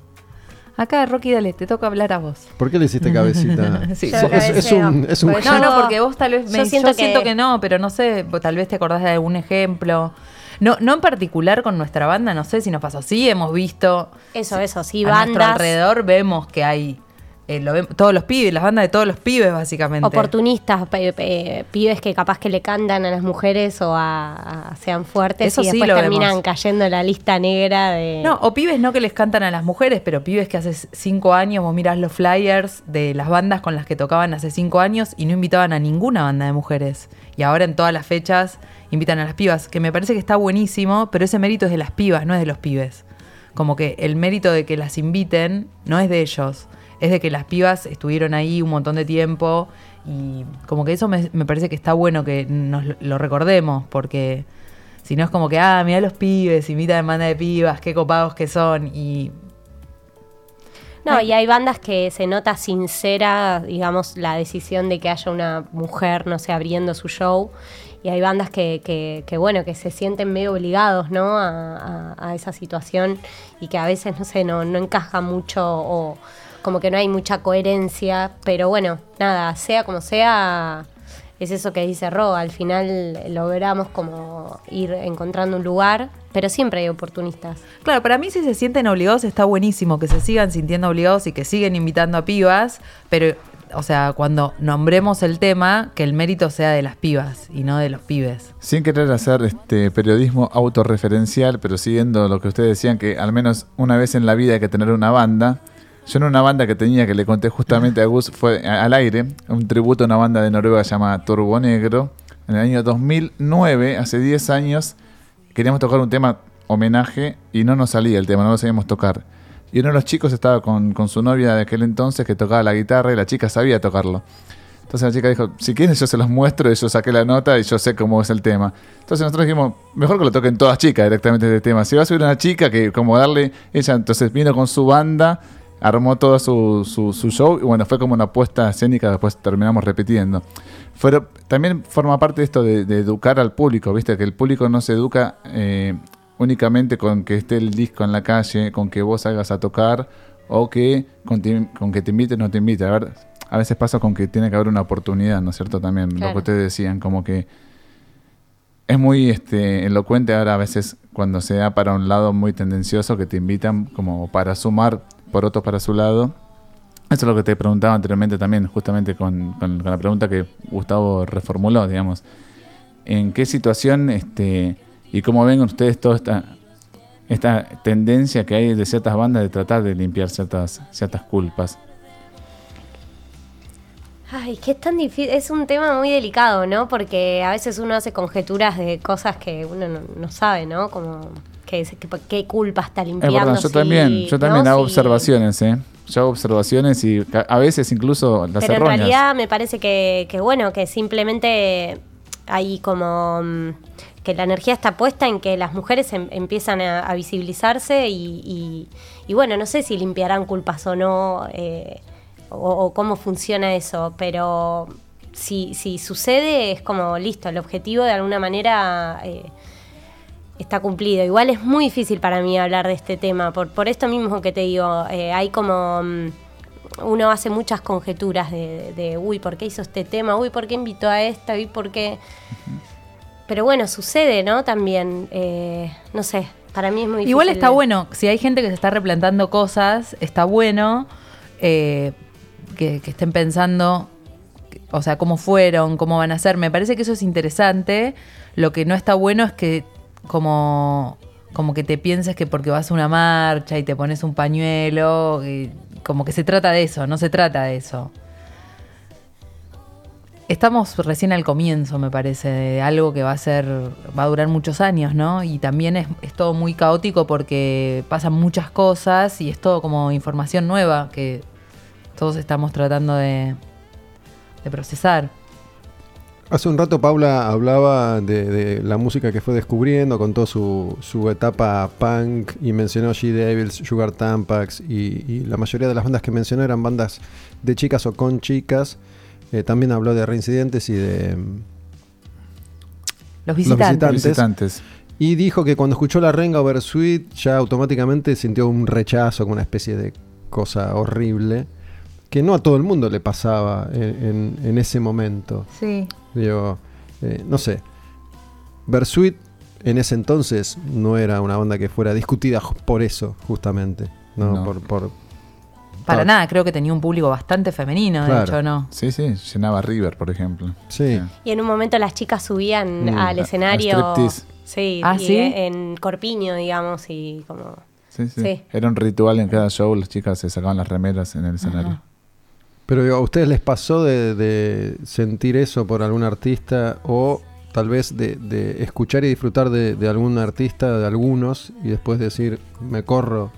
Acá, Rocky, dale, te toca hablar a vos. ¿Por qué le hiciste *laughs* cabecita? Sí. Es, un, es un Pues No, no, porque vos tal vez me yo yo siento siento, que- que... no, pero no sé, vos tal vez te acordás de algún ejemplo. No, no en particular con nuestra banda, no sé si nos pasó. Sí, hemos visto Eso, eso, sí, a nuestro bandas. alrededor, vemos que hay eh, lo todos los pibes, las bandas de todos los pibes, básicamente. Oportunistas, pibes que capaz que le cantan a las mujeres o a, a- sean fuertes Eso y sí después lo terminan vemos. cayendo en la lista negra de... No, o pibes no que les cantan a las mujeres, pero pibes que hace cinco años vos mirás los flyers de las bandas con las que tocaban hace cinco años y no invitaban a ninguna banda de mujeres. Y ahora en todas las fechas invitan a las pibas, que me parece que está buenísimo, pero ese mérito es de las pibas, no es de los pibes. Como que el mérito de que las inviten no es de ellos, es de que las pibas estuvieron ahí un montón de tiempo y como que eso me, me parece que está bueno que nos lo- recordemos, porque si no es como que, ah, mira los pibes, invitan a banda de pibas, qué copados que son. Y No, y hay bandas que se nota sincera, digamos, la decisión de que haya una mujer, no sé, abriendo su show. Y hay bandas que, que, que, bueno, que se sienten medio obligados, ¿no? A, a- a esa situación y que a veces, no sé, no, no encaja mucho o como que no hay mucha coherencia. Pero bueno, nada, sea como sea, es eso que dice Ro. Al final logramos como ir encontrando un lugar, pero siempre hay oportunistas. claro, para mí si se sienten obligados está buenísimo, que se sigan sintiendo obligados y que siguen invitando a pibas, pero, o sea, cuando nombremos el tema, que el mérito sea de las pibas y no de los pibes. Sin querer hacer este periodismo autorreferencial, pero siguiendo lo que ustedes decían, que al menos una vez en la vida hay que tener una banda. Yo en una banda que tenía, que le conté justamente a Gus, fue al aire, un tributo a una banda de Noruega llamada Turbo Negro. En el año 2009, hace 10 años, queríamos tocar un tema homenaje y no nos salía el tema, no lo sabíamos tocar. Y uno de los chicos estaba con, con su novia de aquel entonces que tocaba la guitarra y la chica sabía tocarlo. Entonces la chica dijo, si quieren yo se los muestro y yo saqué la nota y yo sé cómo es el tema. Entonces nosotros dijimos, mejor que lo toquen todas chicas directamente este tema. Si va a subir una chica que como darle, ella entonces vino con su banda, armó todo su, su, su show y bueno, fue como una apuesta escénica, después terminamos repitiendo. Pero también forma parte de esto de, de educar al público, viste, que el público no se educa eh, únicamente con que esté el disco en la calle, con que vos salgas a tocar o que con, ti- con que te inviten o no te inviten. A ver, a veces pasa con que tiene que haber una oportunidad, ¿no es cierto? También lo Claro. que ustedes decían, como que es muy este, elocuente ahora a veces cuando se da para un lado muy tendencioso que te invitan como para sumar por otros para su lado. Eso es lo que te preguntaba anteriormente también, justamente con, la pregunta que Gustavo reformuló, digamos. ¿En qué situación este, y cómo ven ustedes toda esta, esta tendencia que hay de ciertas bandas de tratar de limpiar ciertas, ciertas culpas? Ay, que es tan difícil, es un tema muy delicado, ¿no? Porque a veces uno hace conjeturas de cosas que uno no, no sabe, ¿no? Como que, qué culpa está Es limpiando. yo también, yo también ¿no? hago observaciones, ¿eh? Yo hago observaciones y a veces incluso las Pero en realidad me parece que, que, bueno, que simplemente hay como mm, que la energía está puesta en que las mujeres em- empiezan a, a visibilizarse y, y- y bueno, no sé si limpiarán culpas o no, eh, o, o cómo funciona eso, pero si, si sucede es como listo, el objetivo de alguna manera... eh, está cumplido. Igual es muy difícil para mí hablar de este tema, por, por esto mismo que te digo, eh, hay como... mm, uno hace muchas conjeturas de, de, uy, ¿por qué hizo este tema? Uy, ¿por qué invitó a esta? Uy, ¿por qué...? Pero bueno, sucede, ¿no? También, eh, no sé, para mí es muy difícil. Igual está de- bueno, si hay gente que se está replantando cosas, está bueno eh, que, que estén pensando, o sea, cómo fueron, cómo van a ser. Me parece que eso es interesante. Lo que no está bueno es que como, como que te pienses que porque vas a una marcha y te pones un pañuelo, como que se trata de eso, no se trata de eso. Estamos recién al comienzo, me parece, de algo que va a ser, va a durar muchos años, ¿no? Y también es, es todo muy caótico porque pasan muchas cosas y es todo como información nueva que todos estamos tratando de, de procesar. Hace un rato Paula hablaba de, de la música que fue descubriendo, contó su, su etapa punk y mencionó G Devils, Sugar Tampax y, y la mayoría de las bandas que mencionó eran bandas de chicas o con chicas. Eh, también habló de reincidentes y de mm, Los visitantes. visitantes. Visitantes. Y dijo que cuando escuchó la renga over Sweet ya automáticamente sintió un rechazo, como una especie de cosa horrible, que no a todo el mundo le pasaba en, en- en ese momento. Sí. Digo, eh, no sé. Bersuit en ese entonces no era una banda que fuera discutida por eso, justamente. No, No. Por, por- Para nada, creo que tenía un público bastante femenino, de hecho, ¿no? Sí, sí, llenaba River, por ejemplo. Sí. Y en un momento las chicas subían Mm, al a- a escenario. Sí, Ah, y ¿sí? en Corpiño, digamos, y como. Sí, sí, Sí. Era un ritual en cada show, las chicas se sacaban las remeras en el escenario. Pero digo, ¿a ustedes les pasó de, sentir eso por algún artista o tal vez de, escuchar y disfrutar de, algún artista, de algunos, y después decir, me corro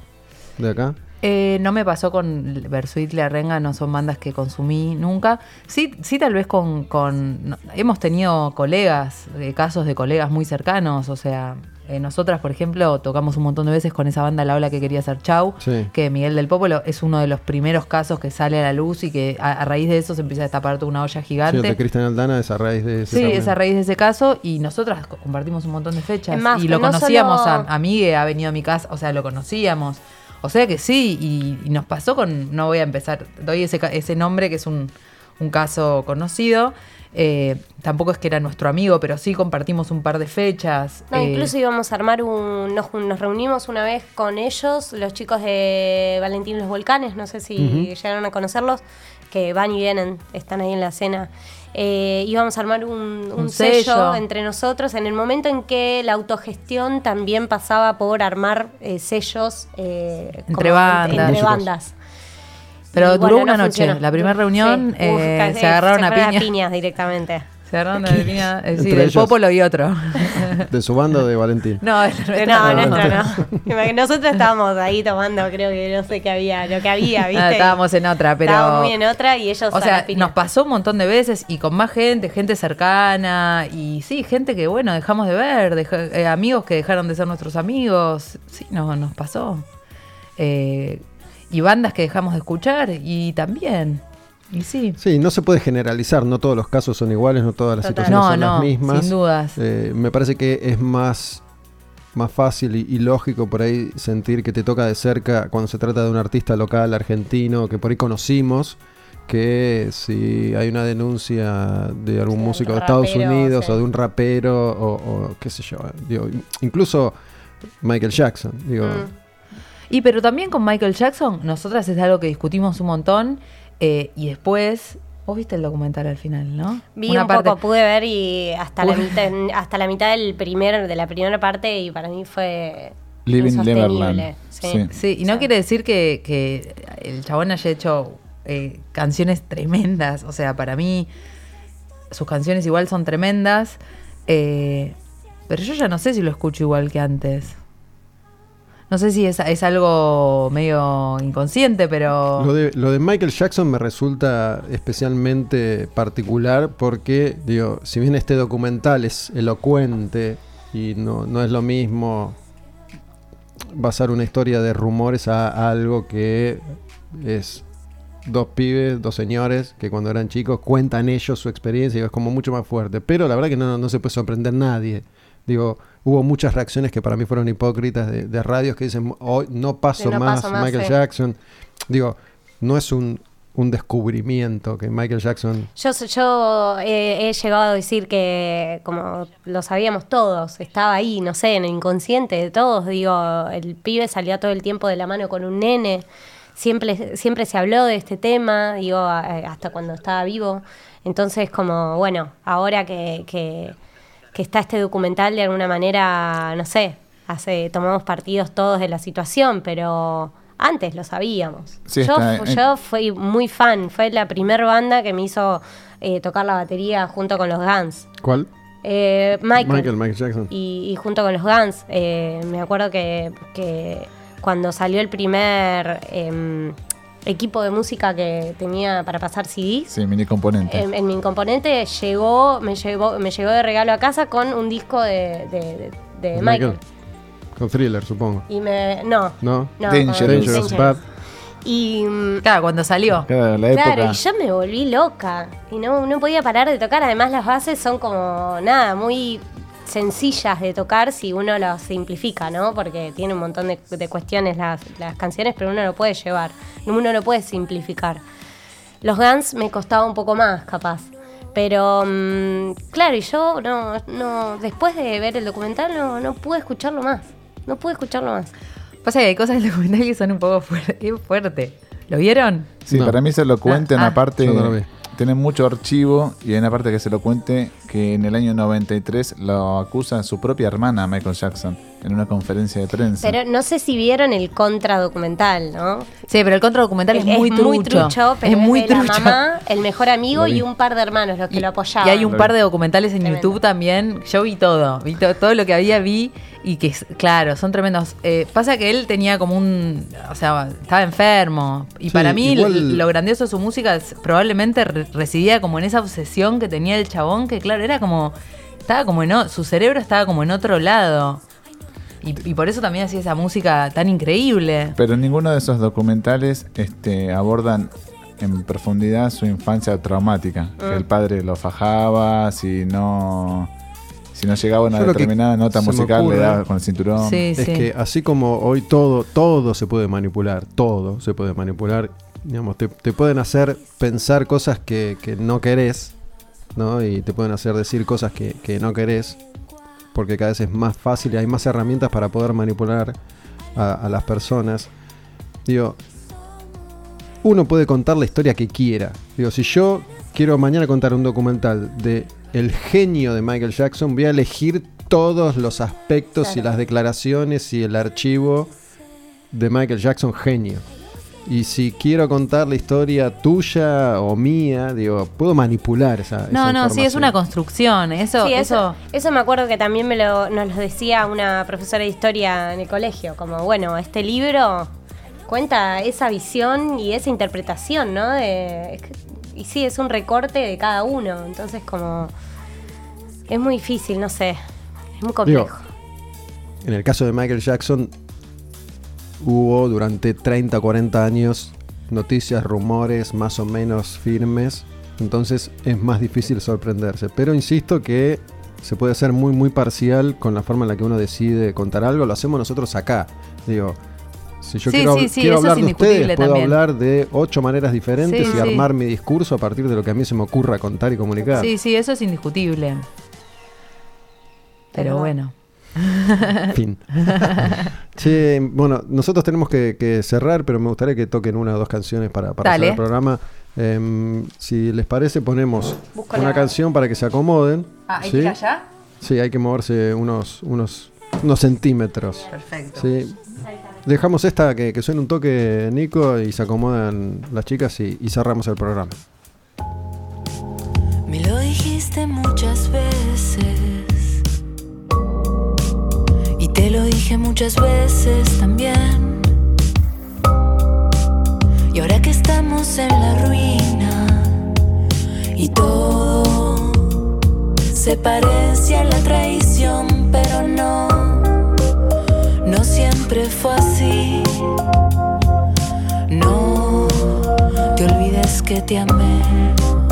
de acá? Eh, no me pasó con Versuit La Renga, no son bandas que consumí nunca. Sí, sí tal vez con... con- hemos tenido colegas, eh, casos de colegas muy cercanos, o sea, eh, nosotras, por ejemplo, tocamos un montón de veces con esa banda La Ola que quería ser Chau, Sí. que Miguel del Popolo es uno de los primeros casos que sale a la luz y que a, a raíz de eso se empieza a destapar toda una olla Sí, gigante. de Cristian Aldana es a raíz de ese Sí, también. es a raíz de ese caso y nosotras co- compartimos un montón de fechas. Más, y lo no conocíamos, solo- a, a Migue ha venido a mi casa, o sea, lo conocíamos. O sea que sí, y, y nos pasó con, no voy a empezar, doy ese, ese nombre que es un, un caso conocido. Eh, tampoco es que era nuestro amigo, pero sí compartimos un par de fechas. No, Eh, incluso íbamos a armar un. Nos, nos reunimos una vez con ellos, los chicos de Valentín Los Volcanes, no sé si llegaron a conocerlos, que van y vienen, están ahí en la escena. Eh, íbamos a armar un, un Un sello. sello. entre nosotros en el momento en que la autogestión también pasaba por armar eh, sellos eh, Entre como bandas. entre Músicos. bandas. Pero duró bueno, una no noche. funcionó. La primera reunión, Sí. Uf, eh, casi- se agarraron a piñas directamente. *laughs* Se agarraron a piña, eh, sí, Entre del ellos. Popolo y otro. *laughs* De su banda o de Valentín. no, No, no. nuestro no. *laughs* Nosotros estábamos ahí tomando, creo que no sé qué había, lo que había, ¿viste? Ah, estábamos en otra, pero. Estábamos muy en otra y ellos O sea, la piña. nos pasó un montón de veces y con más gente, gente cercana y sí, gente que, bueno, dejamos de ver, deja- eh, amigos que dejaron de ser nuestros amigos. Sí, no, nos pasó. Eh, y bandas que dejamos de escuchar y también. Y sí. Sí, no se puede generalizar, no todos los casos son iguales, no todas las Total. situaciones No, son no, las mismas. sin dudas. Eh, me parece que es más, más fácil y, y lógico por ahí sentir que te toca de cerca cuando se trata de un artista local argentino que por ahí conocimos que si hay una denuncia de algún Sí, músico de Estados rapero, Unidos sí. o de un rapero o, o qué sé yo, digo, incluso Michael Jackson, digo, Mm. Y pero también con Michael Jackson, nosotras es algo que discutimos un montón eh, y después... Vos viste el documental al final, ¿no? Vi Una un parte- poco, pude ver y hasta la mitad, hasta la mitad del primer, de la primera parte y para mí fue Living. Neverland. Sí. Sí. Sí, y no quiere decir que, que el chabón haya hecho eh, canciones tremendas. O sea, para mí, sus canciones igual son tremendas. eh, pero yo ya no sé si lo escucho igual que antes. No sé si es, es algo medio inconsciente, pero. Lo de, lo de Michael Jackson me resulta especialmente particular porque, digo, si bien este documental es elocuente y no, no es lo mismo basar una historia de rumores a algo que es dos pibes, dos señores que cuando eran chicos cuentan ellos su experiencia y es como mucho más fuerte. Pero la verdad que no, no se puede sorprender nadie. Digo, hubo muchas reacciones que para mí fueron hipócritas de, de radios que dicen, hoy no paso, no más, paso más, Michael sí. Jackson. Digo, no es un, un descubrimiento que Michael Jackson... Yo, yo eh, he llegado a decir que, como lo sabíamos todos, estaba ahí, no sé, en el inconsciente de todos. Digo, el pibe salía todo el tiempo de la mano con un nene. Siempre, siempre se habló de este tema, digo, hasta cuando estaba vivo. Entonces, como, bueno, ahora que, que, que está este documental, de alguna manera, no sé, hace, tomamos partidos todos de la situación, pero antes lo sabíamos. Sí, yo, está yo fui muy fan, fue la primera banda que me hizo eh, tocar la batería junto con los Guns. ¿Cuál? Eh, Michael. Michael, Michael Jackson. Y, y junto con los Guns, eh, me acuerdo que, que cuando salió el primer em, equipo de música que tenía para pasar CDs, Sí, mini componente. en, en mi componente llegó, me llevó, me llegó de regalo a casa con un disco de, de- de- de Michael. Con thriller, supongo. Y me. No. ¿No? No, Dangerous. Dangerous, Bad. Y. mm, Claro, cuando salió. Claro, la Claro, época. y yo me volví loca. Y no, no podía parar de tocar. Además, las bases son como nada, muy sencillas de tocar si uno las simplifica, ¿no? Porque tiene un montón de, de cuestiones las, las canciones, pero uno lo puede llevar. Uno lo puede simplificar. Los Guns me costaba un poco más, capaz. Pero, mm, claro, y yo no, no, después de ver el documental no, no pude escucharlo más. No pude escucharlo más. Pasa que hay cosas del documental que son un poco fuer- es fuerte. ¿Lo vieron? Sí, No. para mí se lo cuente Ah, ah. parte. Yo no lo vi. Tiene mucho archivo y hay una parte que se lo cuente que en el año 93 lo acusa su propia hermana, Michael Jackson, en una conferencia de prensa. Pero no sé si vieron el contra documental, ¿no? Sí, pero el contradocumental es, muy trucho. pero es muy de la trucho. mamá, el mejor amigo y un par de hermanos los que Y, lo apoyaban. y hay un par de documentales en Tremendo. YouTube también. Yo vi todo. Vi to- todo lo que había, vi. Y que, es- claro, son tremendos. Eh, pasa que él tenía como un. O sea, estaba enfermo. Y Sí, para mí, igual- lo grandioso de su música es- probablemente re- residía como en esa obsesión que tenía el chabón. Que, claro, era como. Estaba como en. o- Su cerebro estaba como en otro lado. Y, y por eso también hacía esa música tan increíble. Pero ninguno de esos documentales este, abordan en profundidad su infancia traumática. Ah. Que el padre lo fajaba, si no, si no llegaba a una Yo determinada nota musical, ocurre- le daba con el cinturón. Sí, Es sí. que así como hoy todo, todo se puede manipular, todo se puede manipular, digamos, te, te pueden hacer pensar cosas que, que no querés, ¿no? Y te pueden hacer decir cosas que, que no querés, porque cada vez es más fácil y hay más herramientas para poder manipular a, a las personas. Digo, uno puede contar la historia que quiera. Digo, si yo quiero mañana contar un documental de el genio de Michael Jackson, voy a elegir todos los aspectos y las declaraciones y el archivo de Michael Jackson genio. Y si quiero contar la historia tuya o mía, digo, puedo manipular esa. No, esa no, sí, es una construcción. Eso, Sí, eso, eso, eso me acuerdo que también me lo, nos lo decía una profesora de historia en el colegio, como bueno, este libro cuenta esa visión y esa interpretación, ¿no? De, es que- y sí, es un recorte de cada uno, entonces como es muy difícil, no sé, es muy Digo, complejo. En el caso de Michael Jackson, hubo durante 30 o 40 años noticias, rumores más o menos firmes. Entonces es más difícil sorprenderse. Pero insisto que se puede ser muy, muy parcial con la forma en la que uno decide contar algo. Lo hacemos nosotros acá. Digo, si yo Sí, quiero, sí, sí, quiero eso hablar de ustedes, puedo también. hablar de ocho maneras diferentes Sí, y sí. armar mi discurso a partir de lo que a mí se me ocurra contar y comunicar. Sí, sí, eso es indiscutible. Pero Pero- bueno. *laughs* Fin. *laughs* che, bueno, nosotros tenemos que, que cerrar, pero me gustaría que toquen una o dos canciones para, para hacer el programa. Em, si les parece, ponemos Busco una la- canción para que se acomoden. Ah, ¿hay ¿sí? que ir allá? Sí, hay que moverse unos, unos, unos centímetros. Perfecto. ¿sí? Dejamos esta que, que suene un toque, Nico, y se acomodan las chicas y, y cerramos el programa. Me lo dijiste muchas veces dije muchas veces también. Y ahora que estamos en la ruina y todo se parece a la traición, pero no, no siempre fue así. No te olvides que te amé.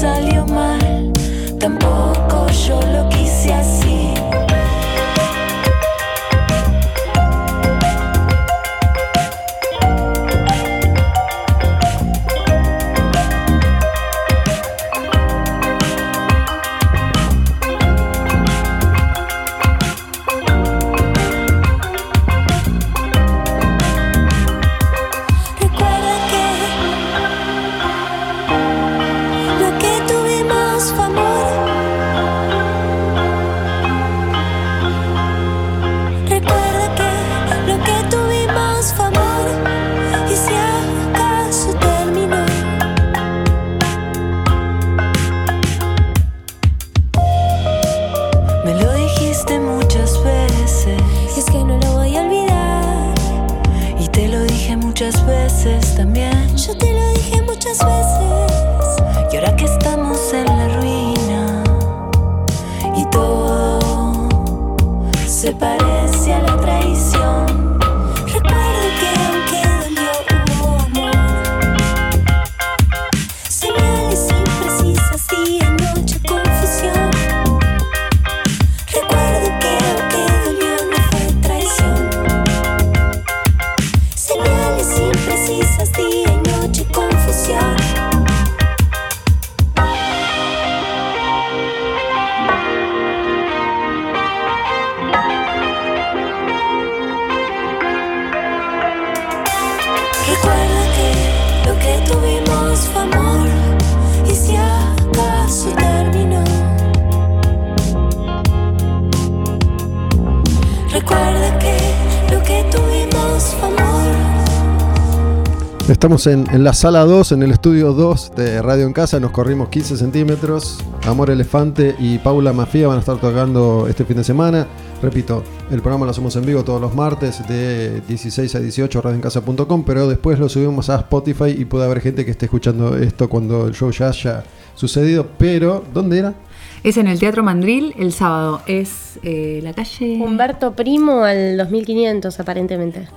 Salió mal, tampoco yo lo quise así. Estamos en, en la sala 2, en el estudio 2 de Radio en Casa. Nos corrimos 15 centímetros. Amor Elefante y Paula Mafia van a estar tocando este fin de semana. Repito, el programa lo hacemos en vivo todos los martes de 16 a 18 radioencasa.com, pero después lo subimos a Spotify y puede haber gente que esté escuchando esto cuando el show ya haya sucedido. Pero, ¿dónde era? Es en el Teatro Mandril el sábado. Es eh, la calle. Humberto Primo al 2500, aparentemente.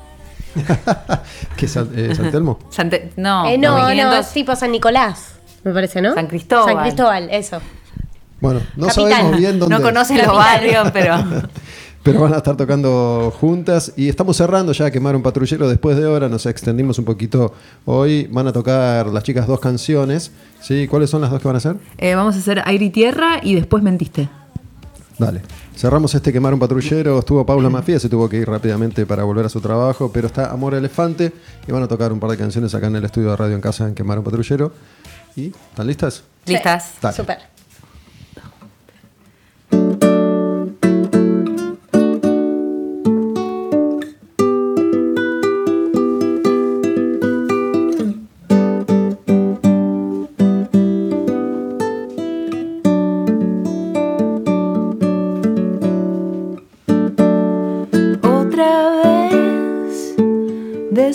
*laughs* ¿Qué es San, eh, San Telmo? *laughs* No, Eh, no, no, 1500. es tipo San Nicolás, me parece, ¿no? San Cristóbal. San Cristóbal, eso. Bueno, no Capital. sabemos bien dónde. No conocen los barrios, pero. *laughs* Pero van a estar tocando juntas y estamos cerrando ya quemaron patrullero después de hora, nos extendimos un poquito hoy, van a tocar las chicas dos canciones, ¿sí? ¿Cuáles son las dos que van a hacer? Eh, vamos a hacer aire y tierra y después mentiste. Dale. Cerramos este quemaron patrullero, estuvo Paula Mafia, se tuvo que ir rápidamente para volver a su trabajo, pero está Amor Elefante y van a tocar un par de canciones acá en el estudio de Radio en Casa en Quemaron Patrullero. ¿Y están listas? ¿Listas? Dale. Súper.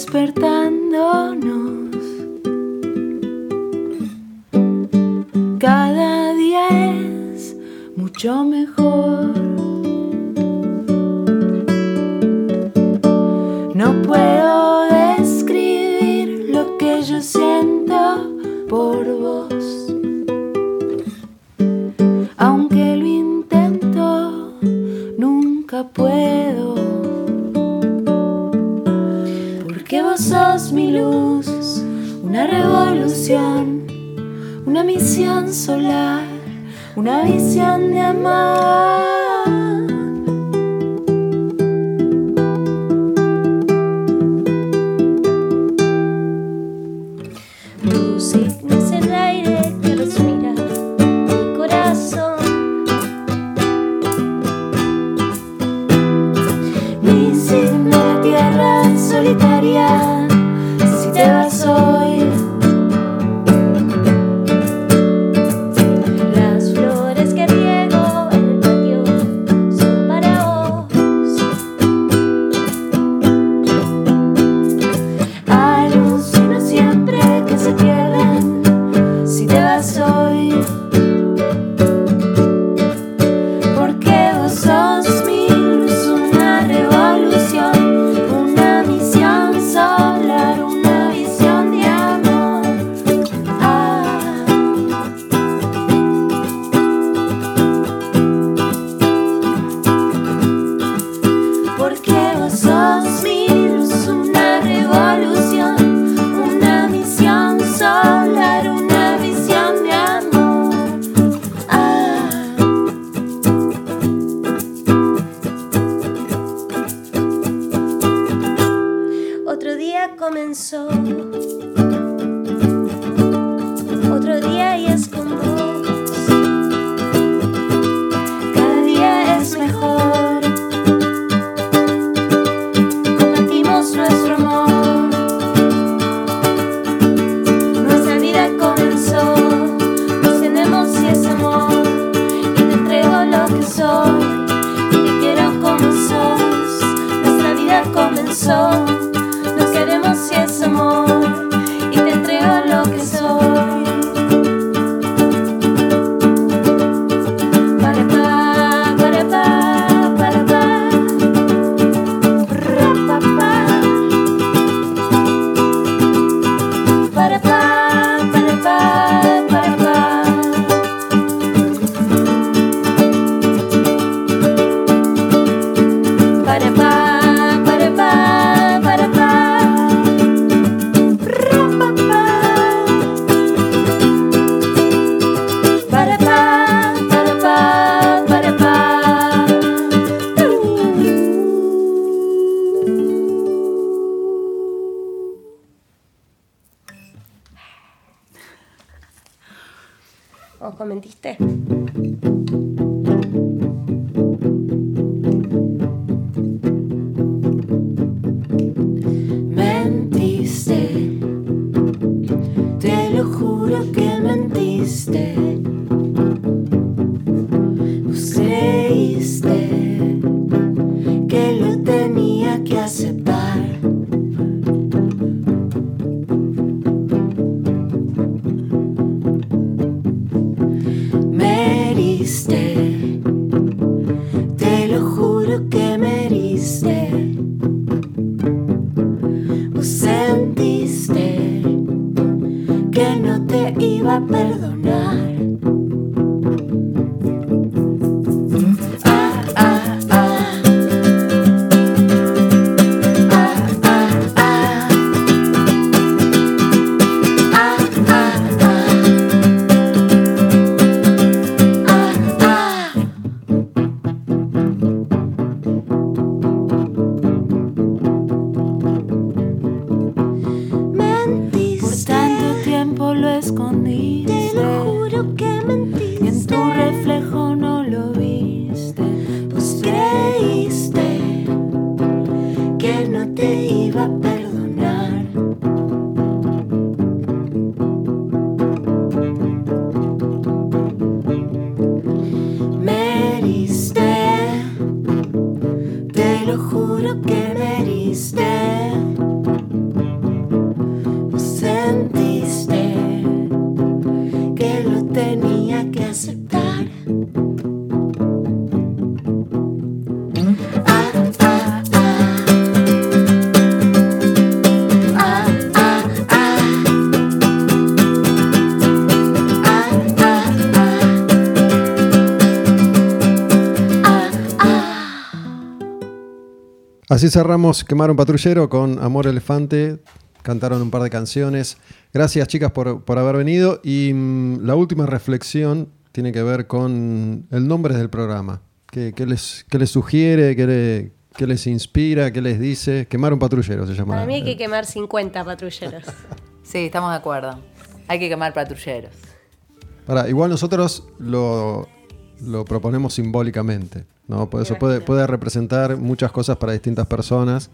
Despertándonos. Cada día es mucho mejor. Una misión solar, una visión de amor. Así cerramos Quemar un patrullero con Amor Elefante. Cantaron un par de canciones. Gracias, chicas, por, por haber venido. Y mm, la última reflexión tiene que ver con el nombre del programa. ¿Qué, qué les, qué les sugiere? ¿Qué, le- qué les inspira? ¿Qué les dice? Quemar un patrullero se llama. Para mí hay que quemar 50 patrulleros. *laughs* Sí, estamos de acuerdo. Hay que quemar patrulleros. Pará, igual nosotros lo, lo proponemos simbólicamente, ¿no? Por eso puede, puede representar muchas cosas para distintas personas.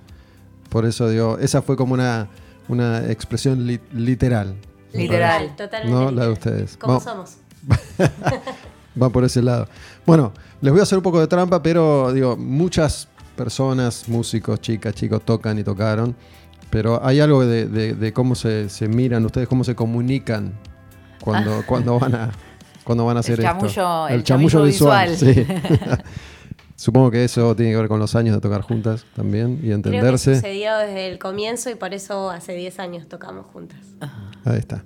Por eso digo, esa fue como una, una expresión li- literal. Literal. totalmente. No, la de ustedes. ¿Cómo Va- somos? *laughs* Va por ese lado. Bueno, les voy a hacer un poco de trampa, pero digo, muchas personas, músicos, chicas, chicos, tocan y tocaron. Pero hay algo de, de- de cómo se, se miran ustedes, cómo se comunican cuando, cuando van a *laughs* cuando van a hacer El esto. chamullo- el chamullo visual. visual. sí. *laughs* *laughs* Supongo que eso tiene que ver con los años de tocar juntas también y Creo que entenderse. sucedió desde el comienzo y por eso hace 10 años tocamos juntas. Ahí está.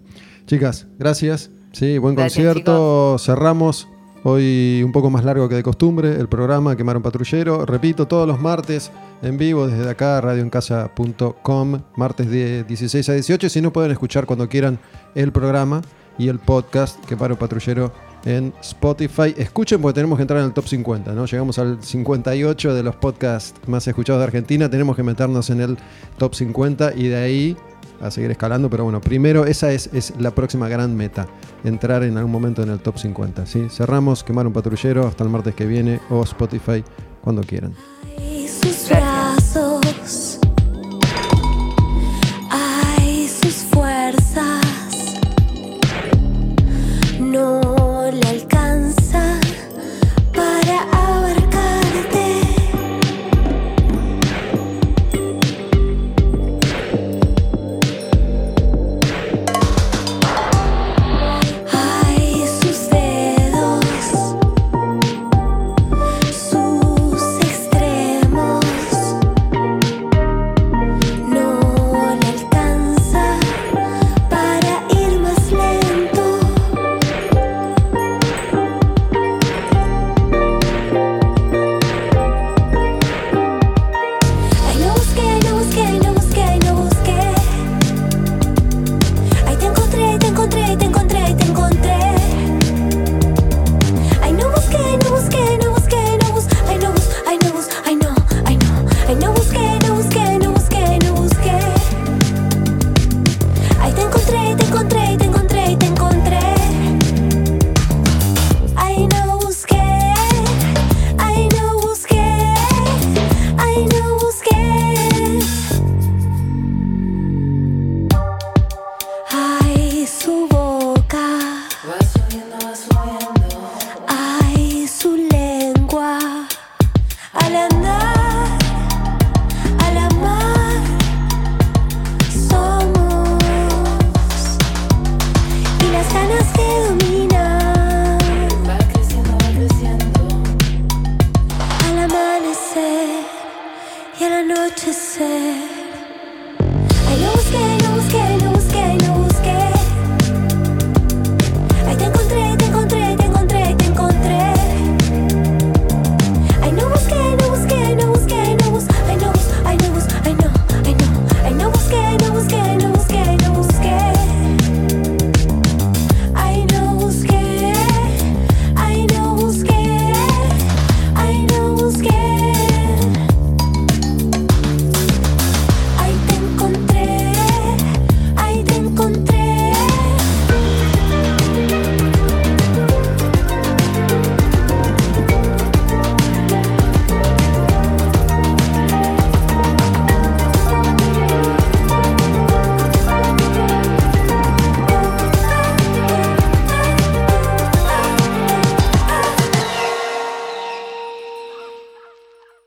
Chicas, gracias. Sí, buen Gracias, concierto. Cerramos hoy un poco más largo que de costumbre el programa Quemaron Patrullero. Repito, todos los martes en vivo desde acá, radioencasa.com, martes de 16 a 18. Si no, pueden escuchar cuando quieran el programa y el podcast Quemaron Patrullero en Spotify. Escuchen porque tenemos que entrar en el top 50, ¿no? Llegamos al 58 de los podcasts más escuchados de Argentina. Tenemos que meternos en el top 50 y de ahí a seguir escalando, pero bueno, primero esa es, es la próxima gran meta, entrar en algún momento en el top 50. ¿sí? Cerramos, quemar un patrullero hasta el martes que viene o Spotify cuando quieran. no le alcanza.